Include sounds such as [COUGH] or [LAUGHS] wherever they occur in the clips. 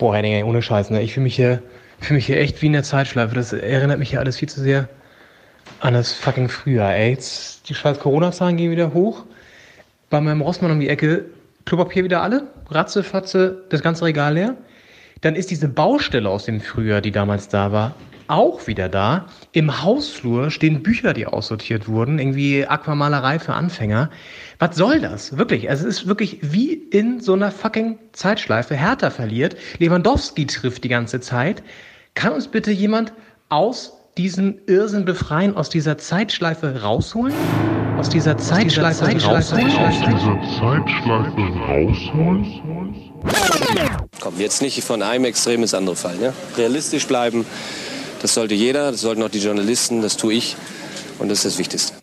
Boah, Henning, ohne Scheiß, ne? Ich fühle mich hier, mich hier echt wie in der Zeitschleife. Das erinnert mich hier alles viel zu sehr an das fucking Frühjahr, ey. Jetzt, die scheiß Corona-Zahlen gehen wieder hoch. Bei meinem Rossmann um die Ecke Klopapier wieder alle, Ratze, Fatze, das ganze Regal leer. Dann ist diese Baustelle aus dem Frühjahr, die damals da war, auch wieder da. Im Hausflur stehen Bücher, die aussortiert wurden, irgendwie Aquamalerei für Anfänger. Was soll das? Wirklich, also es ist wirklich wie in so einer fucking Zeitschleife. Hertha verliert, Lewandowski trifft die ganze Zeit. Kann uns bitte jemand aus diesen Irrsinn befreien, aus dieser Zeitschleife rausholen? Aus dieser Zeitschleife, aus dieser Zeitschleife rausholen? Aus dieser Zeitschleife rausholen? Komm, jetzt nicht von einem Extrem ins andere fallen. Ja? Realistisch bleiben, das sollte jeder, das sollten auch die Journalisten, das tue ich und das ist das Wichtigste.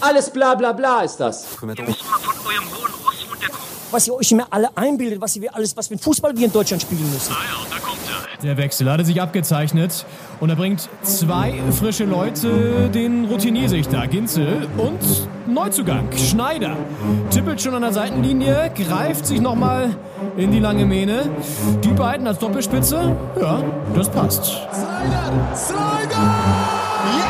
Alles bla bla bla ist das. Ihr müsst mal von eurem hohen Ross runterkommen. Was ihr euch immer alle einbildet, was ihr alles, was für ein Fußball wir in Deutschland spielen müssen. Der Wechsel hatte sich abgezeichnet und er bringt zwei frische Leute den Routiniersichter, Ginzel und Neuzugang, Schneider. Tippelt schon an der Seitenlinie, greift sich nochmal in die lange Mähne. Die beiden als Doppelspitze, ja, das passt. Slider! Slider! Ja!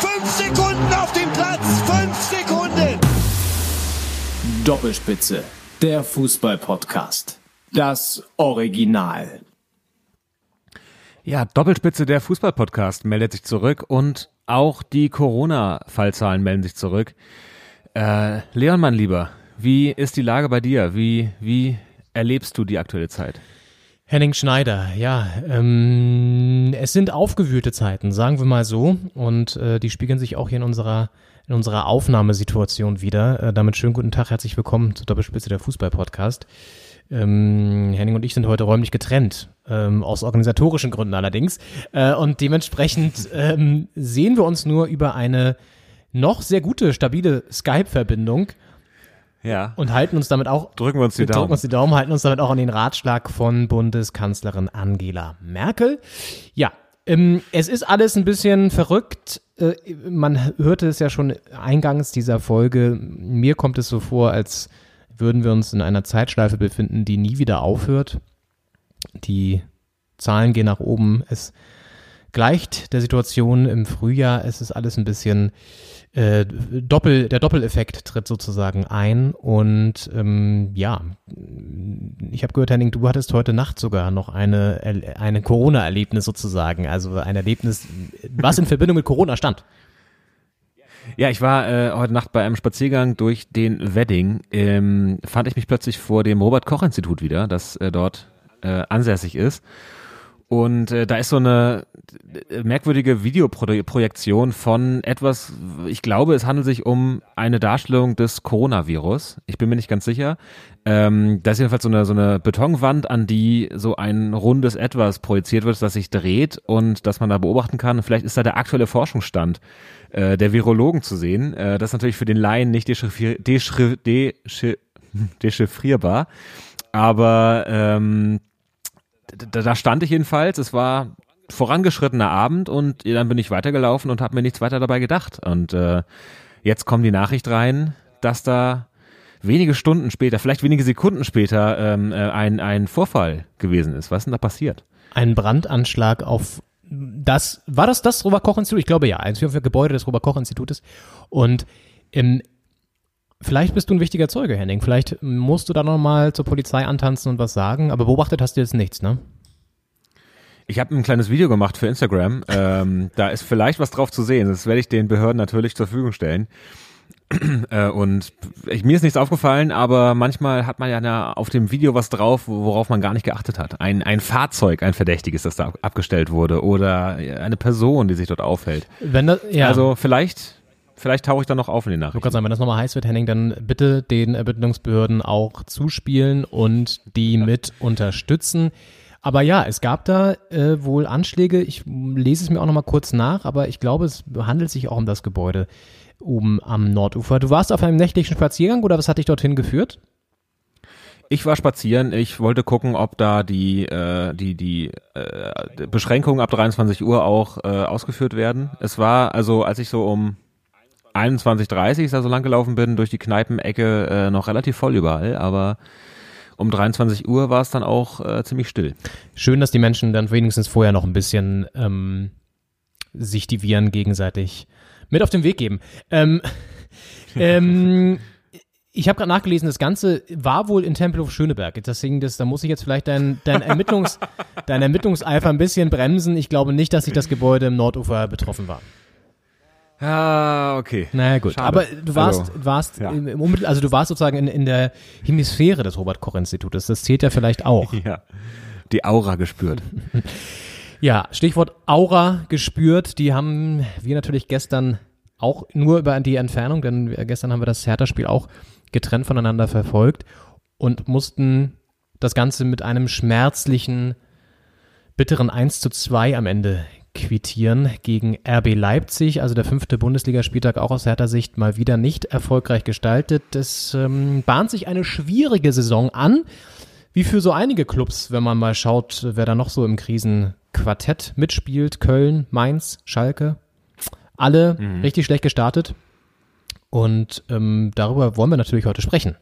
Fünf Sekunden auf dem Platz! Fünf Sekunden! Doppelspitze, der Fußball-Podcast. Das Original. Ja, Doppelspitze der Fußball-Podcast meldet sich zurück und auch die Corona-Fallzahlen melden sich zurück. Äh, Leon, mein Lieber, wie ist die Lage bei dir? Wie, wie erlebst du die aktuelle Zeit? Henning Schneider, ja, ähm, es sind aufgewühlte Zeiten, sagen wir mal so, und äh, die spiegeln sich auch hier in unserer in unserer Aufnahmesituation wieder. Äh, damit schönen guten Tag, herzlich willkommen zur Doppelspitze der Fußball-Podcast. Ähm, Henning und ich sind heute räumlich getrennt, ähm, aus organisatorischen Gründen allerdings. Äh, und dementsprechend [LAUGHS] ähm, sehen wir uns nur über eine noch sehr gute, stabile Skype-Verbindung. Ja. Und halten uns damit auch. Drücken wir uns die Daumen. Drücken uns die Daumen, halten uns damit auch an den Ratschlag von Bundeskanzlerin Angela Merkel. Ja, ähm, es ist alles ein bisschen verrückt. Äh, man hörte es ja schon eingangs dieser Folge. Mir kommt es so vor, als würden wir uns in einer Zeitschleife befinden, die nie wieder aufhört. Die Zahlen gehen nach oben. Es gleicht der Situation im Frühjahr. Es ist alles ein bisschen äh, Doppel, der Doppeleffekt tritt sozusagen ein. Und ähm, ja, ich habe gehört, Henning, du hattest heute Nacht sogar noch eine, eine Corona-Erlebnis sozusagen. Also ein Erlebnis, was in Verbindung mit Corona stand. Ja, ich war äh, heute Nacht bei einem Spaziergang durch den Wedding. Ähm, fand ich mich plötzlich vor dem Robert-Koch-Institut wieder, das äh, dort äh, ansässig ist. Und äh, da ist so eine merkwürdige Videoprojektion von etwas, ich glaube, es handelt sich um eine Darstellung des Coronavirus. Ich bin mir nicht ganz sicher. Ähm, da ist jedenfalls so eine, so eine Betonwand, an die so ein rundes Etwas projiziert wird, das sich dreht und das man da beobachten kann. Vielleicht ist da der aktuelle Forschungsstand äh, der Virologen zu sehen. Äh, das ist natürlich für den Laien nicht dechiffri dechiffri dechiffri [LAUGHS] dechiffrierbar. Aber ähm, da, da stand ich jedenfalls. Es war vorangeschrittener Abend und dann bin ich weitergelaufen und habe mir nichts weiter dabei gedacht. Und äh, jetzt kommt die Nachricht rein, dass da wenige Stunden später, vielleicht wenige Sekunden später, ähm, äh, ein, ein Vorfall gewesen ist. Was ist denn da passiert? Ein Brandanschlag auf das, war das das Robert-Koch-Institut? Ich glaube ja, eins für Gebäude des Robert-Koch-Institutes. Und im, vielleicht bist du ein wichtiger Zeuge, Henning. Vielleicht musst du da nochmal zur Polizei antanzen und was sagen, aber beobachtet hast du jetzt nichts, ne? Ich habe ein kleines Video gemacht für Instagram. Ähm, da ist vielleicht was drauf zu sehen. Das werde ich den Behörden natürlich zur Verfügung stellen. [CLEARS THROAT] Äh, und ich, mir ist nichts aufgefallen, aber manchmal hat man ja auf dem Video was drauf, worauf man gar nicht geachtet hat. Ein, ein Fahrzeug, ein verdächtiges, das da abgestellt wurde oder eine Person, die sich dort aufhält. Wenn das, ja. Also vielleicht, vielleicht tauche ich dann noch auf in die Nachrichten. Kannst sagen, wenn das nochmal heiß wird, Henning, dann bitte den Ermittlungsbehörden auch zuspielen und die mit unterstützen. Aber ja, es gab da äh, wohl Anschläge. Ich lese es mir auch nochmal kurz nach, aber ich glaube, es handelt sich auch um das Gebäude oben am Nordufer. Du warst auf einem nächtlichen Spaziergang oder was hat dich dorthin geführt? Ich war spazieren. Ich wollte gucken, ob da die äh, die die äh, Beschränkungen ab 23 Uhr auch äh, ausgeführt werden. Es war also, als ich so um 21, 30 da so lang gelaufen bin, durch die Kneipenecke äh, noch relativ voll überall, aber um 23 Uhr war es dann auch äh, ziemlich still. Schön, dass die Menschen dann wenigstens vorher noch ein bisschen ähm, sich die Viren gegenseitig mit auf den Weg geben. Ähm, [LAUGHS] ähm, ich habe gerade nachgelesen, das Ganze war wohl in Tempelhof Schöneberg. Deswegen, das, da muss ich jetzt vielleicht dein, dein, Ermittlungs, [LAUGHS] dein Ermittlungseifer ein bisschen bremsen. Ich glaube nicht, dass sich das Gebäude im Nordufer betroffen war. Ah, okay. Naja, gut. Schade. Aber du warst, Also, warst ja. im, im Unmittel- also du warst sozusagen in, in der Hemisphäre des Robert-Koch-Institutes. Das zählt ja vielleicht auch. Ja. Die Aura gespürt. [LAUGHS] Ja, Stichwort Aura gespürt. Die haben wir natürlich gestern auch nur über die Entfernung, denn gestern haben wir das Hertha-Spiel auch getrennt voneinander verfolgt und mussten das Ganze mit einem schmerzlichen, bitteren 1 zu 2 am Ende quittieren gegen RB Leipzig, also der fünfte Bundesligaspieltag auch aus Hertha-Sicht mal wieder nicht erfolgreich gestaltet. Es ähm, bahnt sich eine schwierige Saison an, wie für so einige Clubs, wenn man mal schaut, wer da noch so im Krisenquartett mitspielt. Köln, Mainz, Schalke. Alle richtig schlecht gestartet. Und ähm, darüber wollen wir natürlich heute sprechen.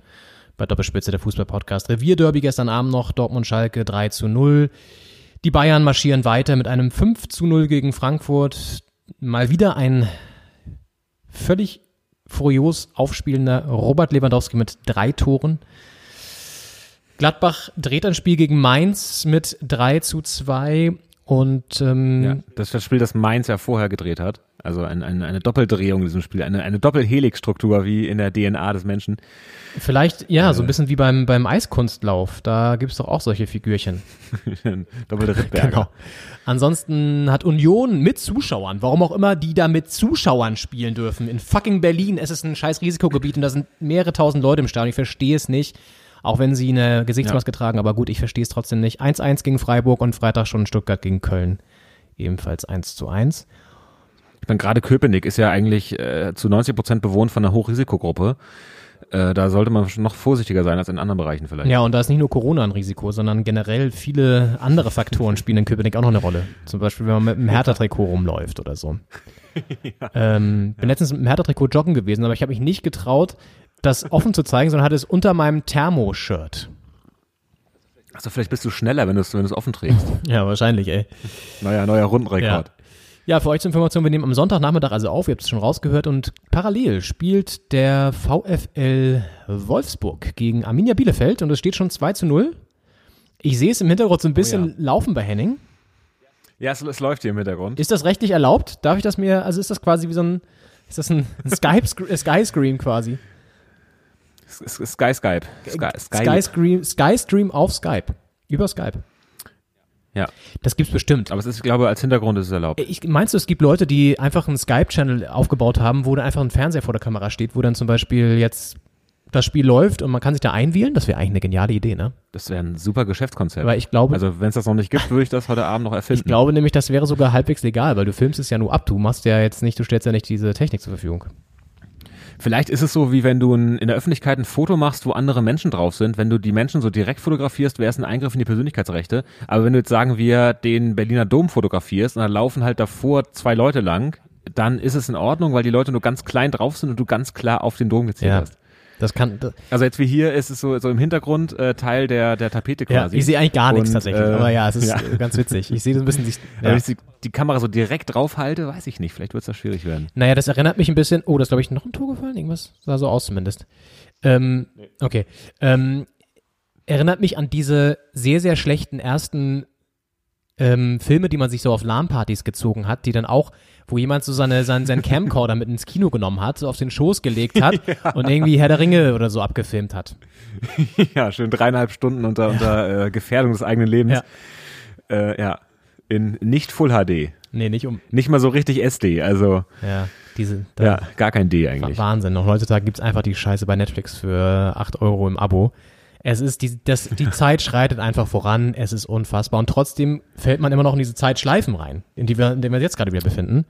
Bei Doppelspitze der Fußball-Podcast. Revierderby gestern Abend noch, Dortmund-Schalke 3 zu 0. Die Bayern marschieren weiter mit einem 5 zu 0 gegen Frankfurt. Mal wieder ein völlig furios aufspielender Robert Lewandowski mit drei Toren. Gladbach dreht ein Spiel gegen Mainz mit 3 zu 2 und ähm, Ja, das ist das Spiel, das Mainz ja vorher gedreht hat. Also ein, ein, eine Doppeldrehung in diesem Spiel, eine, eine Doppelhelix-Struktur wie in der DNA des Menschen. vielleicht, ja, so ein bisschen wie beim, beim Eiskunstlauf. Da gibt's doch auch solche Figürchen. [LAUGHS] Doppelte Rittberger. Genau. Ansonsten hat Union mit Zuschauern, warum auch immer die da mit Zuschauern spielen dürfen. In fucking Berlin, es ist ein scheiß Risikogebiet und da sind mehrere tausend Leute im Stadion. Ich verstehe es nicht. Auch wenn sie eine Gesichtsmaske tragen, aber gut, ich verstehe es trotzdem nicht. 1-1 gegen Freiburg und Freitag schon Stuttgart gegen Köln. Ebenfalls 1 zu 1. Ich meine, gerade Köpenick ist ja eigentlich äh, zu 90 Prozent bewohnt von einer Hochrisikogruppe. Äh, da sollte man schon noch vorsichtiger sein als in anderen Bereichen vielleicht. Ja, und da ist nicht nur Corona ein Risiko, sondern generell viele andere Faktoren spielen in Köpenick auch noch eine Rolle. Zum Beispiel, wenn man mit einem Hertha-Trikot rumläuft oder so. [LAUGHS] ähm, bin letztens mit einem Hertha-Trikot joggen gewesen, aber ich habe mich nicht getraut, das offen zu zeigen, sondern hatte es unter meinem Thermo-Shirt. Also vielleicht bist du schneller, wenn du es wenn offen trägst. [LAUGHS] Ja, wahrscheinlich, ey. Neuer, neuer Rundenrekord. Ja, für euch zur Information, wir nehmen am Sonntagnachmittag also auf, ihr habt es schon rausgehört und parallel spielt der VfL Wolfsburg gegen Arminia Bielefeld und es steht schon 2 zu 0. Ich sehe es im Hintergrund so ein bisschen ja. laufen bei Henning. Ja, es, es läuft hier im Hintergrund. Ist das rechtlich erlaubt? Darf ich das mir, also ist das quasi wie so ein, ist das ein Skype, Sky Screen quasi? Sky Skype. Sky, Sky, Sky Screen, Sky Stream auf Skype. Über Skype. Ja, Das gibt's bestimmt. aber es ist, ich glaube, als Hintergrund ist es erlaubt. Ich, meinst du, es gibt Leute, die einfach einen Skype-Channel aufgebaut haben, wo da einfach ein Fernseher vor der Kamera steht, wo dann zum Beispiel jetzt das Spiel läuft und man kann sich da einwählen? Das wäre eigentlich eine geniale Idee, ne? Das wäre ein super Geschäftskonzept. Aber ich glaube, also wenn es das noch nicht gibt, würde ich das heute Abend noch erfinden. ich glaube nämlich, das wäre sogar halbwegs legal, weil du filmst es ja nur ab. Du machst ja jetzt nicht, du stellst ja nicht diese Technik zur Verfügung. Vielleicht ist es so, wie wenn du in der Öffentlichkeit ein Foto machst, wo andere Menschen drauf sind. Wenn du die Menschen so direkt fotografierst, wäre es ein Eingriff in die Persönlichkeitsrechte. Aber wenn du jetzt sagen wir den Berliner Dom fotografierst und da laufen halt davor zwei Leute lang, dann ist es in Ordnung, weil die Leute nur ganz klein drauf sind und du ganz klar auf den Dom gezählt Ja. hast. Das kann, das, Also jetzt wie hier ist es so, so im Hintergrund äh, Teil der, der Tapete ja, quasi. ich sehe eigentlich gar nichts Und, tatsächlich, äh, aber ja, es ist ja. äh, ganz witzig. Ich sehe das ein bisschen, sich- [LAUGHS] Wenn ja. ich die, die Kamera so direkt drauf halte, weiß ich nicht. Vielleicht wird es da schwierig werden. Naja, das erinnert mich ein bisschen. Oh, das glaube ich noch ein Tor gefallen. Irgendwas sah so aus zumindest. Ähm, okay. Ähm, erinnert mich an diese sehr, sehr schlechten ersten ähm, Filme, die man sich so auf LAN-Partys gezogen hat, die dann auch, wo jemand so seine, seinen, seinen Camcorder mit ins Kino genommen hat, so auf den Schoß gelegt hat [LAUGHS] und irgendwie Herr der Ringe oder so abgefilmt hat. [LAUGHS] ja, schön dreieinhalb Stunden unter, unter äh, Gefährdung des eigenen Lebens. Ja. Äh, ja. In nicht Full HD. Nee, nicht um. Nicht mal so richtig SD, also Ja, diese. ja, gar kein D eigentlich. Wahnsinn. Und heutzutage gibt's einfach die Scheiße bei Netflix für 8 Euro im Abo. Es ist die, das, die [LAUGHS] Zeit schreitet einfach voran. Es ist unfassbar. Und trotzdem fällt man immer noch in diese Zeitschleifen rein, in, die wir, in denen wir uns jetzt gerade wieder befinden.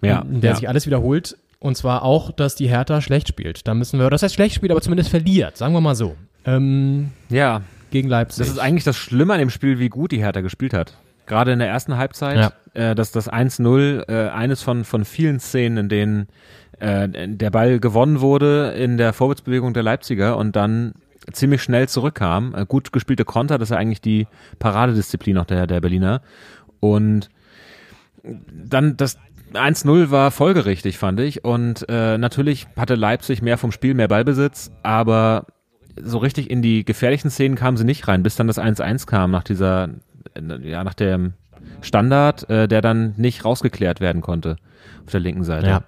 Ja, in der ja. sich alles wiederholt. Und zwar auch, dass die Hertha schlecht spielt. Da müssen wir, das heißt schlecht spielt, aber zumindest verliert. Sagen wir mal so. Ähm, ja, gegen Leipzig. das ist eigentlich das Schlimme an dem Spiel, wie gut die Hertha gespielt hat. Gerade in der ersten Halbzeit, äh, dass das 1-0 äh, eines von, von vielen Szenen, in denen äh, der Ball gewonnen wurde in der Vorwärtsbewegung der Leipziger und dann ziemlich schnell zurückkam. Äh, gut gespielte Konter, das ist ja eigentlich die Paradedisziplin auch der, der Berliner. Und dann das 1-0 war folgerichtig, fand ich. Und äh, natürlich hatte Leipzig mehr vom Spiel, mehr Ballbesitz, aber so richtig in die gefährlichen Szenen kamen sie nicht rein, bis dann das 1-1 kam nach dieser, äh, ja, nach dem Standard, äh, der dann nicht rausgeklärt werden konnte auf der linken Seite. Ja.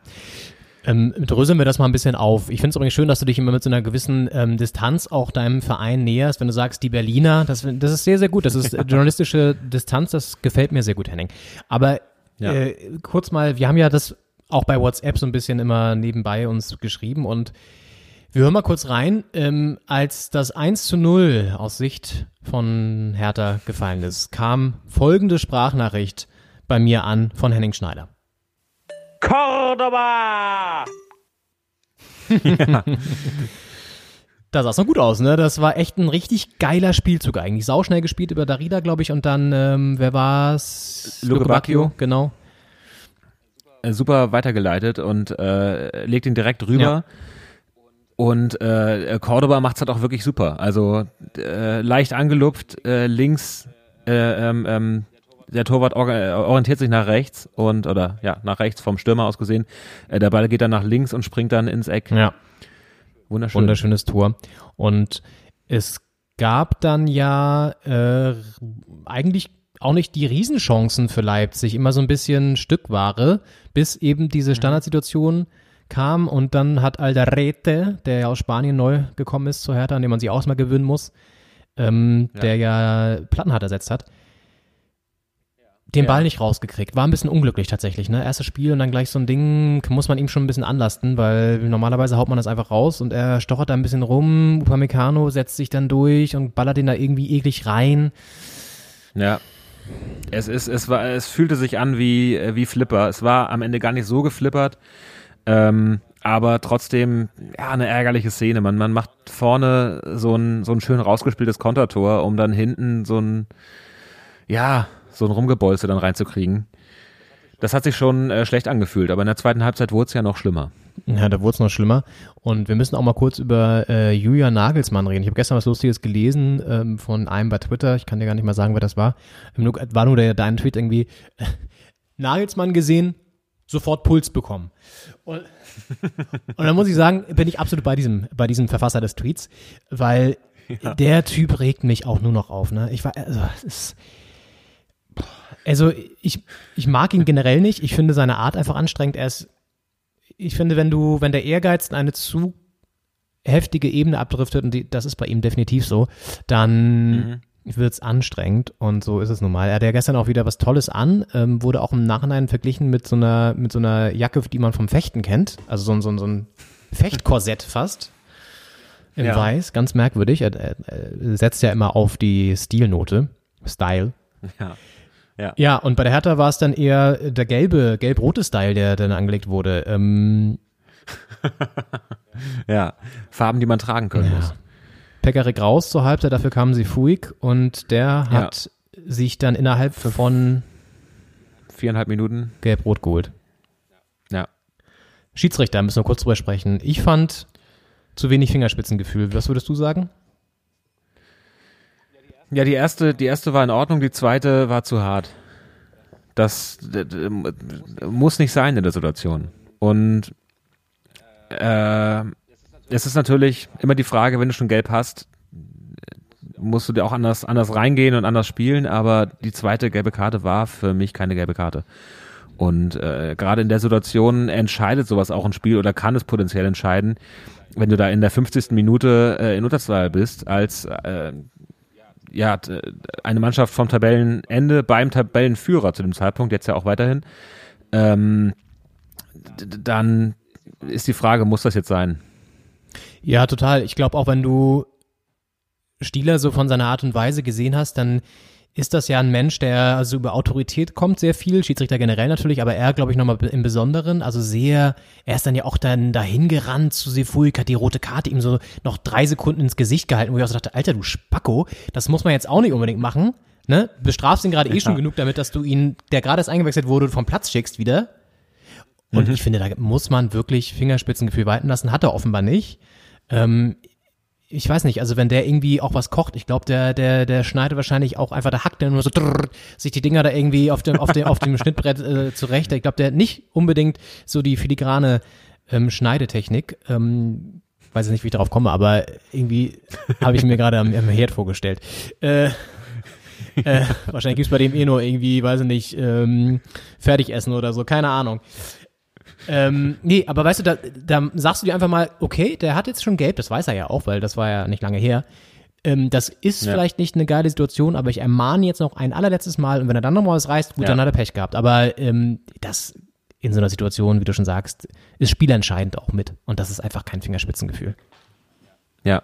Ähm, dröseln wir das mal ein bisschen auf. Ich finde es übrigens schön, dass du dich immer mit so einer gewissen ähm, Distanz auch deinem Verein näherst, wenn du sagst, die Berliner, das, das ist sehr, sehr gut. Das ist [LAUGHS] journalistische Distanz, das gefällt mir sehr gut, Henning. Aber Ja. äh, kurz mal, wir haben ja das auch bei WhatsApp so ein bisschen immer nebenbei uns geschrieben und wir hören mal kurz rein, ähm, als das 1 zu 0 aus Sicht von Hertha gefallen ist, kam folgende Sprachnachricht bei mir an von Henning Schneider. Cordoba! [LAUGHS] Da sah es noch gut aus, ne? Das war echt ein richtig geiler Spielzug eigentlich. Sauschnell gespielt über Darida, glaube ich, und dann, ähm, wer war's? Luke Bacchio. genau. äh, super weitergeleitet und äh, legt ihn direkt rüber. Ja. Und äh, Cordoba macht's halt auch wirklich super. Also äh, leicht angelupft, äh, links, äh, ähm, ähm, der Torwart or äh, orientiert sich nach rechts und oder ja, nach rechts vom Stürmer aus gesehen. Äh, der Ball geht dann nach links und springt dann ins Eck. Ja. Wunderschön. Wunderschönes Tor. Und es gab dann ja äh, eigentlich auch nicht die Riesenchancen für Leipzig, immer so ein bisschen Stückware, bis eben diese Standardsituation kam und dann hat Alderete, der ja aus Spanien neu gekommen ist zu Hertha, an dem man sich auch mal gewöhnen muss, ähm, der ja Plattenhardt ersetzt hat, den Ball nicht rausgekriegt. War ein bisschen unglücklich tatsächlich, ne? Erstes Spiel und dann gleich so ein Ding, muss man ihm schon ein bisschen anlasten, weil normalerweise haut man das einfach raus und er stochert da ein bisschen rum. Upamecano setzt sich dann durch und ballert den da irgendwie eklig rein. Ja. Es ist, es war, es fühlte sich an wie, äh, wie Flipper. Es war am Ende gar nicht so geflippert. Ähm, aber trotzdem, ja, eine ärgerliche Szene. Man, man macht vorne so ein, so ein schön rausgespieltes Kontertor, um dann hinten so ein, ja, so ein Rumgebolze dann reinzukriegen. Das hat sich schon äh, schlecht angefühlt, aber in der zweiten Halbzeit wurde es ja noch schlimmer. Ja, da wurde es noch schlimmer. Und wir müssen auch mal kurz über äh, Julian Nagelsmann reden. Ich habe gestern was Lustiges gelesen ähm, von einem bei Twitter. Ich kann dir gar nicht mal sagen, wer das war. War nur der, dein Tweet irgendwie. [LAUGHS] Nagelsmann gesehen, sofort Puls bekommen. Und, [LAUGHS] und dann muss ich sagen, bin ich absolut bei diesem, bei diesem Verfasser des Tweets, weil [LAUGHS] der Typ regt mich auch nur noch auf. Ne? Ich war, also, es ist, also ich, ich mag ihn generell nicht. Ich finde seine Art einfach anstrengend. Er ist, ich finde, wenn du, wenn der Ehrgeiz in eine zu heftige Ebene abdriftet, und die, das ist bei ihm definitiv so, dann wird's anstrengend und so ist es nun mal. Er hat ja gestern auch wieder was Tolles an, ähm, wurde auch im Nachhinein verglichen mit so einer, mit so einer Jacke, die man vom Fechten kennt. Also so, ein- so, ein- so ein Fechtkorsett fast. In Ja. Weiß, ganz merkwürdig. Er, er, er setzt ja immer auf die Stilnote. Style. Ja. Ja. Ja, und bei der Hertha war es dann eher der gelbe, gelb-rote Style, der dann angelegt wurde. Ähm, [LAUGHS] Ja. Farben, die man tragen können muss. Pekarik raus zur Halbzeit, dafür kamen sie Fuig und der hat sich dann innerhalb von Viereinhalb Minuten. Gelb-Rot geholt. Ja. Schiedsrichter, müssen wir kurz drüber sprechen. Ich fand zu wenig Fingerspitzengefühl. Was würdest du sagen? Ja, die erste, die erste war in Ordnung, die zweite war zu hart. Das d- d- muss nicht sein in der Situation. Und äh, es ist natürlich immer die Frage, wenn du schon gelb hast, musst du dir auch anders, anders reingehen und anders spielen, aber die zweite gelbe Karte war für mich keine gelbe Karte. Und äh, gerade in der Situation entscheidet sowas auch ein Spiel oder kann es potenziell entscheiden, wenn du da in der 50. Minute äh, in Unterzahl bist, als äh, ja, t- eine Mannschaft vom Tabellenende beim Tabellenführer zu dem Zeitpunkt, jetzt ja auch weiterhin, ähm, dann ist die Frage, muss das jetzt sein? Ja, total. Ich glaube auch, wenn du Stieler so von seiner Art und Weise gesehen hast, dann ist das ja ein Mensch, der also über Autorität kommt sehr viel, Schiedsrichter generell natürlich, aber er, glaube ich, nochmal im Besonderen, also sehr, er ist dann ja auch dann dahin gerannt zu Sefuik, hat die rote Karte ihm so noch drei Sekunden ins Gesicht gehalten, wo ich auch so dachte, Alter, du Spacko, das muss man jetzt auch nicht unbedingt machen, ne? Bestrafst ihn gerade eh schon genug damit, dass du ihn, der gerade erst eingewechselt wurde, vom Platz schickst wieder. Und Mhm. ich finde, da muss man wirklich Fingerspitzengefühl walten lassen. Hat er offenbar nicht. Ähm, ich weiß nicht, also wenn der irgendwie auch was kocht, ich glaube, der, der, der schneidet wahrscheinlich auch einfach, der hackt der nur so drrr, sich die Dinger da irgendwie auf dem, auf dem, auf dem Schnittbrett äh, zurecht. Ich glaube, der hat nicht unbedingt so die filigrane ähm, Schneidetechnik. Ähm, weiß ich nicht, wie ich darauf komme, aber irgendwie habe ich mir gerade am, am Herd vorgestellt. Äh, äh, wahrscheinlich gibt's bei dem eh nur irgendwie, weiß ich nicht, ähm, Fertigessen oder so, keine Ahnung. Ähm, nee, aber weißt du, da, da sagst du dir einfach mal, okay, der hat jetzt schon gelb, das weiß er ja auch, weil das war ja nicht lange her. Ähm, das ist Ja. vielleicht nicht eine geile Situation, aber ich ermahne jetzt noch ein allerletztes Mal und wenn er dann nochmal was reißt, gut, Ja. dann hat er Pech gehabt. Aber ähm, das in so einer Situation, wie du schon sagst, ist spielentscheidend auch mit. Und das ist einfach kein Fingerspitzengefühl. Ja.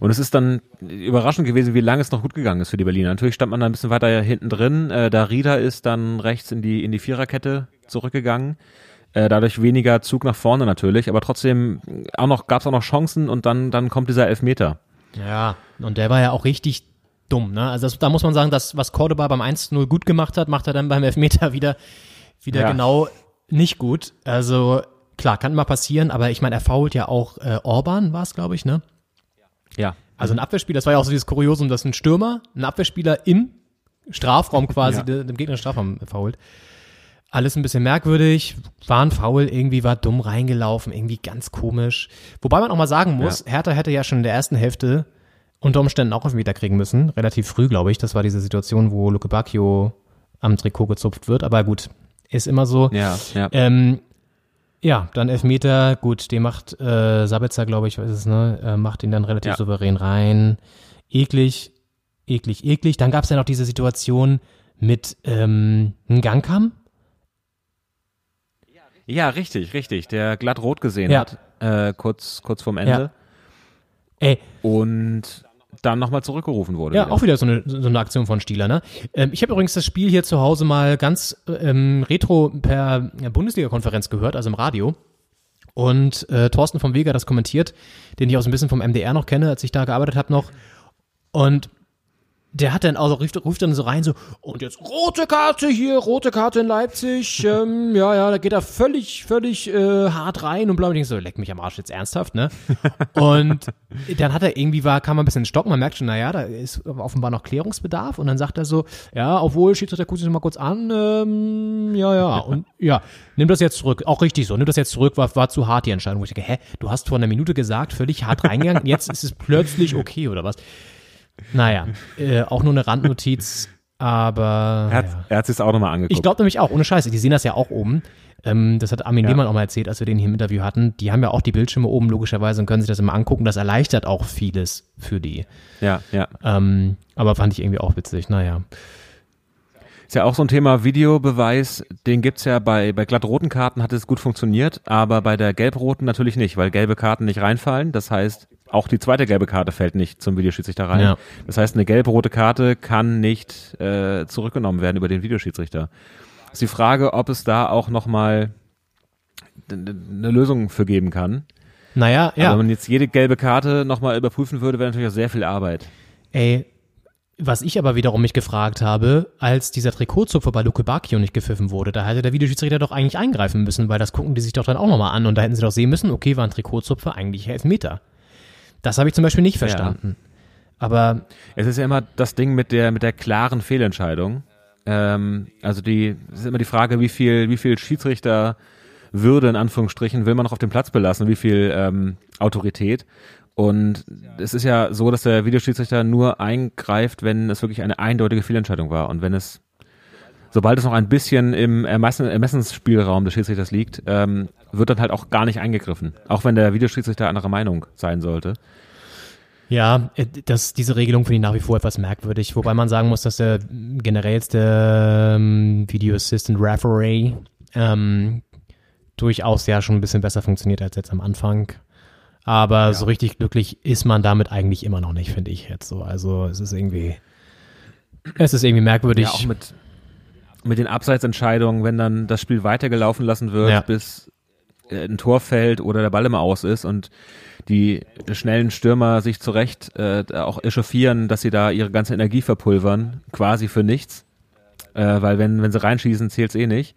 Und es ist dann überraschend gewesen, wie lange es noch gut gegangen ist für die Berliner. Natürlich stand man da ein bisschen weiter hinten drin. Äh, Darida ist dann rechts in die, in die Viererkette zurückgegangen. Äh, dadurch weniger Zug nach vorne natürlich, aber trotzdem auch noch, gab es auch noch Chancen und dann, dann kommt dieser Elfmeter. Ja, und der war ja auch richtig dumm, ne? Also das, da muss man sagen, das, was Cordoba beim 1-0 gut gemacht hat, macht er dann beim Elfmeter [LAUGHS] wieder, wieder Ja. genau nicht gut. Also klar, kann mal passieren, aber ich meine, er fault ja auch äh, Orban, war es, glaube ich, ne? Ja. Also ein Abwehrspieler, das war ja auch so dieses Kuriosum, dass ein Stürmer, ein Abwehrspieler im Strafraum quasi, [LAUGHS] Ja. de- dem Gegner Strafraum fault. Alles ein bisschen merkwürdig, war ein Foul, irgendwie war dumm reingelaufen, irgendwie ganz komisch. Wobei man auch mal sagen muss, Hertha hätte ja schon in der ersten Hälfte unter Umständen auch wieder kriegen müssen. Relativ früh, glaube ich. Das war diese Situation, wo Luke Bacchio am Trikot gezupft wird. Aber gut, ist immer so. Ja, ja. Ähm, ja, dann Elfmeter, gut, den macht äh, Sabitzer, glaube ich, was ist es, ne? Äh, macht ihn dann relativ Ja. souverän rein. Eklig, eklig, eklig. Dann gab es ja noch diese Situation mit ähm, Ngangkam. Ja, richtig, richtig. Der glatt rot gesehen Ja. hat, äh, kurz, kurz vorm Ende. Ey, Und dann nochmal zurückgerufen wurde. Ja, wieder. auch wieder so eine, so eine Aktion von Stieler, ne? Ähm, ich habe übrigens das Spiel hier zu Hause mal ganz ähm, retro per Bundesliga-Konferenz gehört, also im Radio. Und äh, Thorsten vom Weger das kommentiert, den ich auch so ein bisschen vom MDR noch kenne, als ich da gearbeitet habe noch. Und der hat dann also ruft, ruft dann so rein so und jetzt rote Karte hier, rote Karte in Leipzig. [LAUGHS] ähm, ja, ja, da geht er völlig, völlig äh, hart rein und bla. Und ich so, leck mich am Arsch jetzt ernsthaft, ne? [LAUGHS] Und dann hat er irgendwie war, kam ein bisschen in Stock. Man merkt schon, naja, da ist offenbar noch Klärungsbedarf. Und dann sagt er so, ja, obwohl Schiedsrichter guckt sich noch mal kurz an, ähm, ja, ja. Und ja, nimm das jetzt zurück. Auch richtig so. Nimm das jetzt zurück, war, war zu hart die Entscheidung. Wo ich denke, hä, du hast vor einer Minute gesagt, völlig hart reingegangen. Jetzt ist es plötzlich okay oder was? Naja, äh, auch nur eine Randnotiz, aber. Er hat ja. er hat sich auch nochmal angeguckt. Ich glaube nämlich auch, ohne Scheiße, die sehen das ja auch oben. Ähm, das hat Armin Ja. Lehmann auch mal erzählt, als wir den hier im Interview hatten. Die haben ja auch die Bildschirme oben logischerweise und können sich das immer angucken. Das erleichtert auch vieles für die. ja, ja. Ähm, aber fand ich irgendwie auch witzig, naja. Ist ja auch so ein Thema Videobeweis, den gibt's ja bei, bei glattroten Karten hat es gut funktioniert, aber bei der gelb-roten natürlich nicht, weil gelbe Karten nicht reinfallen. Das heißt, auch die zweite gelbe Karte fällt nicht zum Videoschiedsrichter rein. Ja. Das heißt, eine gelb-rote Karte kann nicht äh, zurückgenommen werden über den Videoschiedsrichter. Ist die Frage, ob es da auch nochmal eine Lösung für geben kann. Naja, Aber ja. wenn man jetzt jede gelbe Karte nochmal überprüfen würde, wäre natürlich auch sehr viel Arbeit. Ey, was ich aber wiederum mich gefragt habe, als dieser Trikotzupfer bei Luke Bacchio nicht gepfiffen wurde, da hätte der Videoschiedsrichter doch eigentlich eingreifen müssen, weil das gucken die sich doch dann auch nochmal an und da hätten sie doch sehen müssen, okay, war ein Trikotzupfer eigentlich Elfmeter. Das habe ich zum Beispiel nicht verstanden. Aber Es ist ja immer das Ding mit der, mit der klaren Fehlentscheidung. Ähm, also die, es ist immer die Frage, wie viel, wie viel Schiedsrichter Würde in Anführungsstrichen will man noch auf dem Platz belassen, wie viel ähm, Autorität. Und es ist ja so, dass der Videoschiedsrichter nur eingreift, wenn es wirklich eine eindeutige Fehlentscheidung war. Und wenn es, sobald es noch ein bisschen im Ermessen, Ermessensspielraum des Schiedsrichters liegt, ähm, wird dann halt auch gar nicht eingegriffen. Auch wenn der Videoschiedsrichter anderer Meinung sein sollte. Ja, äh, das, diese Regelung finde ich nach wie vor etwas merkwürdig, wobei man sagen muss, dass der generell jetzt der ähm, Video Assistant Referee ähm, durchaus ja schon ein bisschen besser funktioniert als jetzt am Anfang. Aber so richtig glücklich ist man damit eigentlich immer noch nicht, finde ich jetzt so. Also es ist irgendwie, es ist irgendwie merkwürdig. Ja, auch mit, mit den Abseitsentscheidungen, wenn dann das Spiel weitergelaufen lassen wird, Ja. bis ein Tor fällt oder der Ball immer aus ist und die schnellen Stürmer sich zurecht äh, auch echauffieren, dass sie da ihre ganze Energie verpulvern, quasi für nichts. Äh, weil wenn, wenn sie reinschießen, zählt's eh nicht.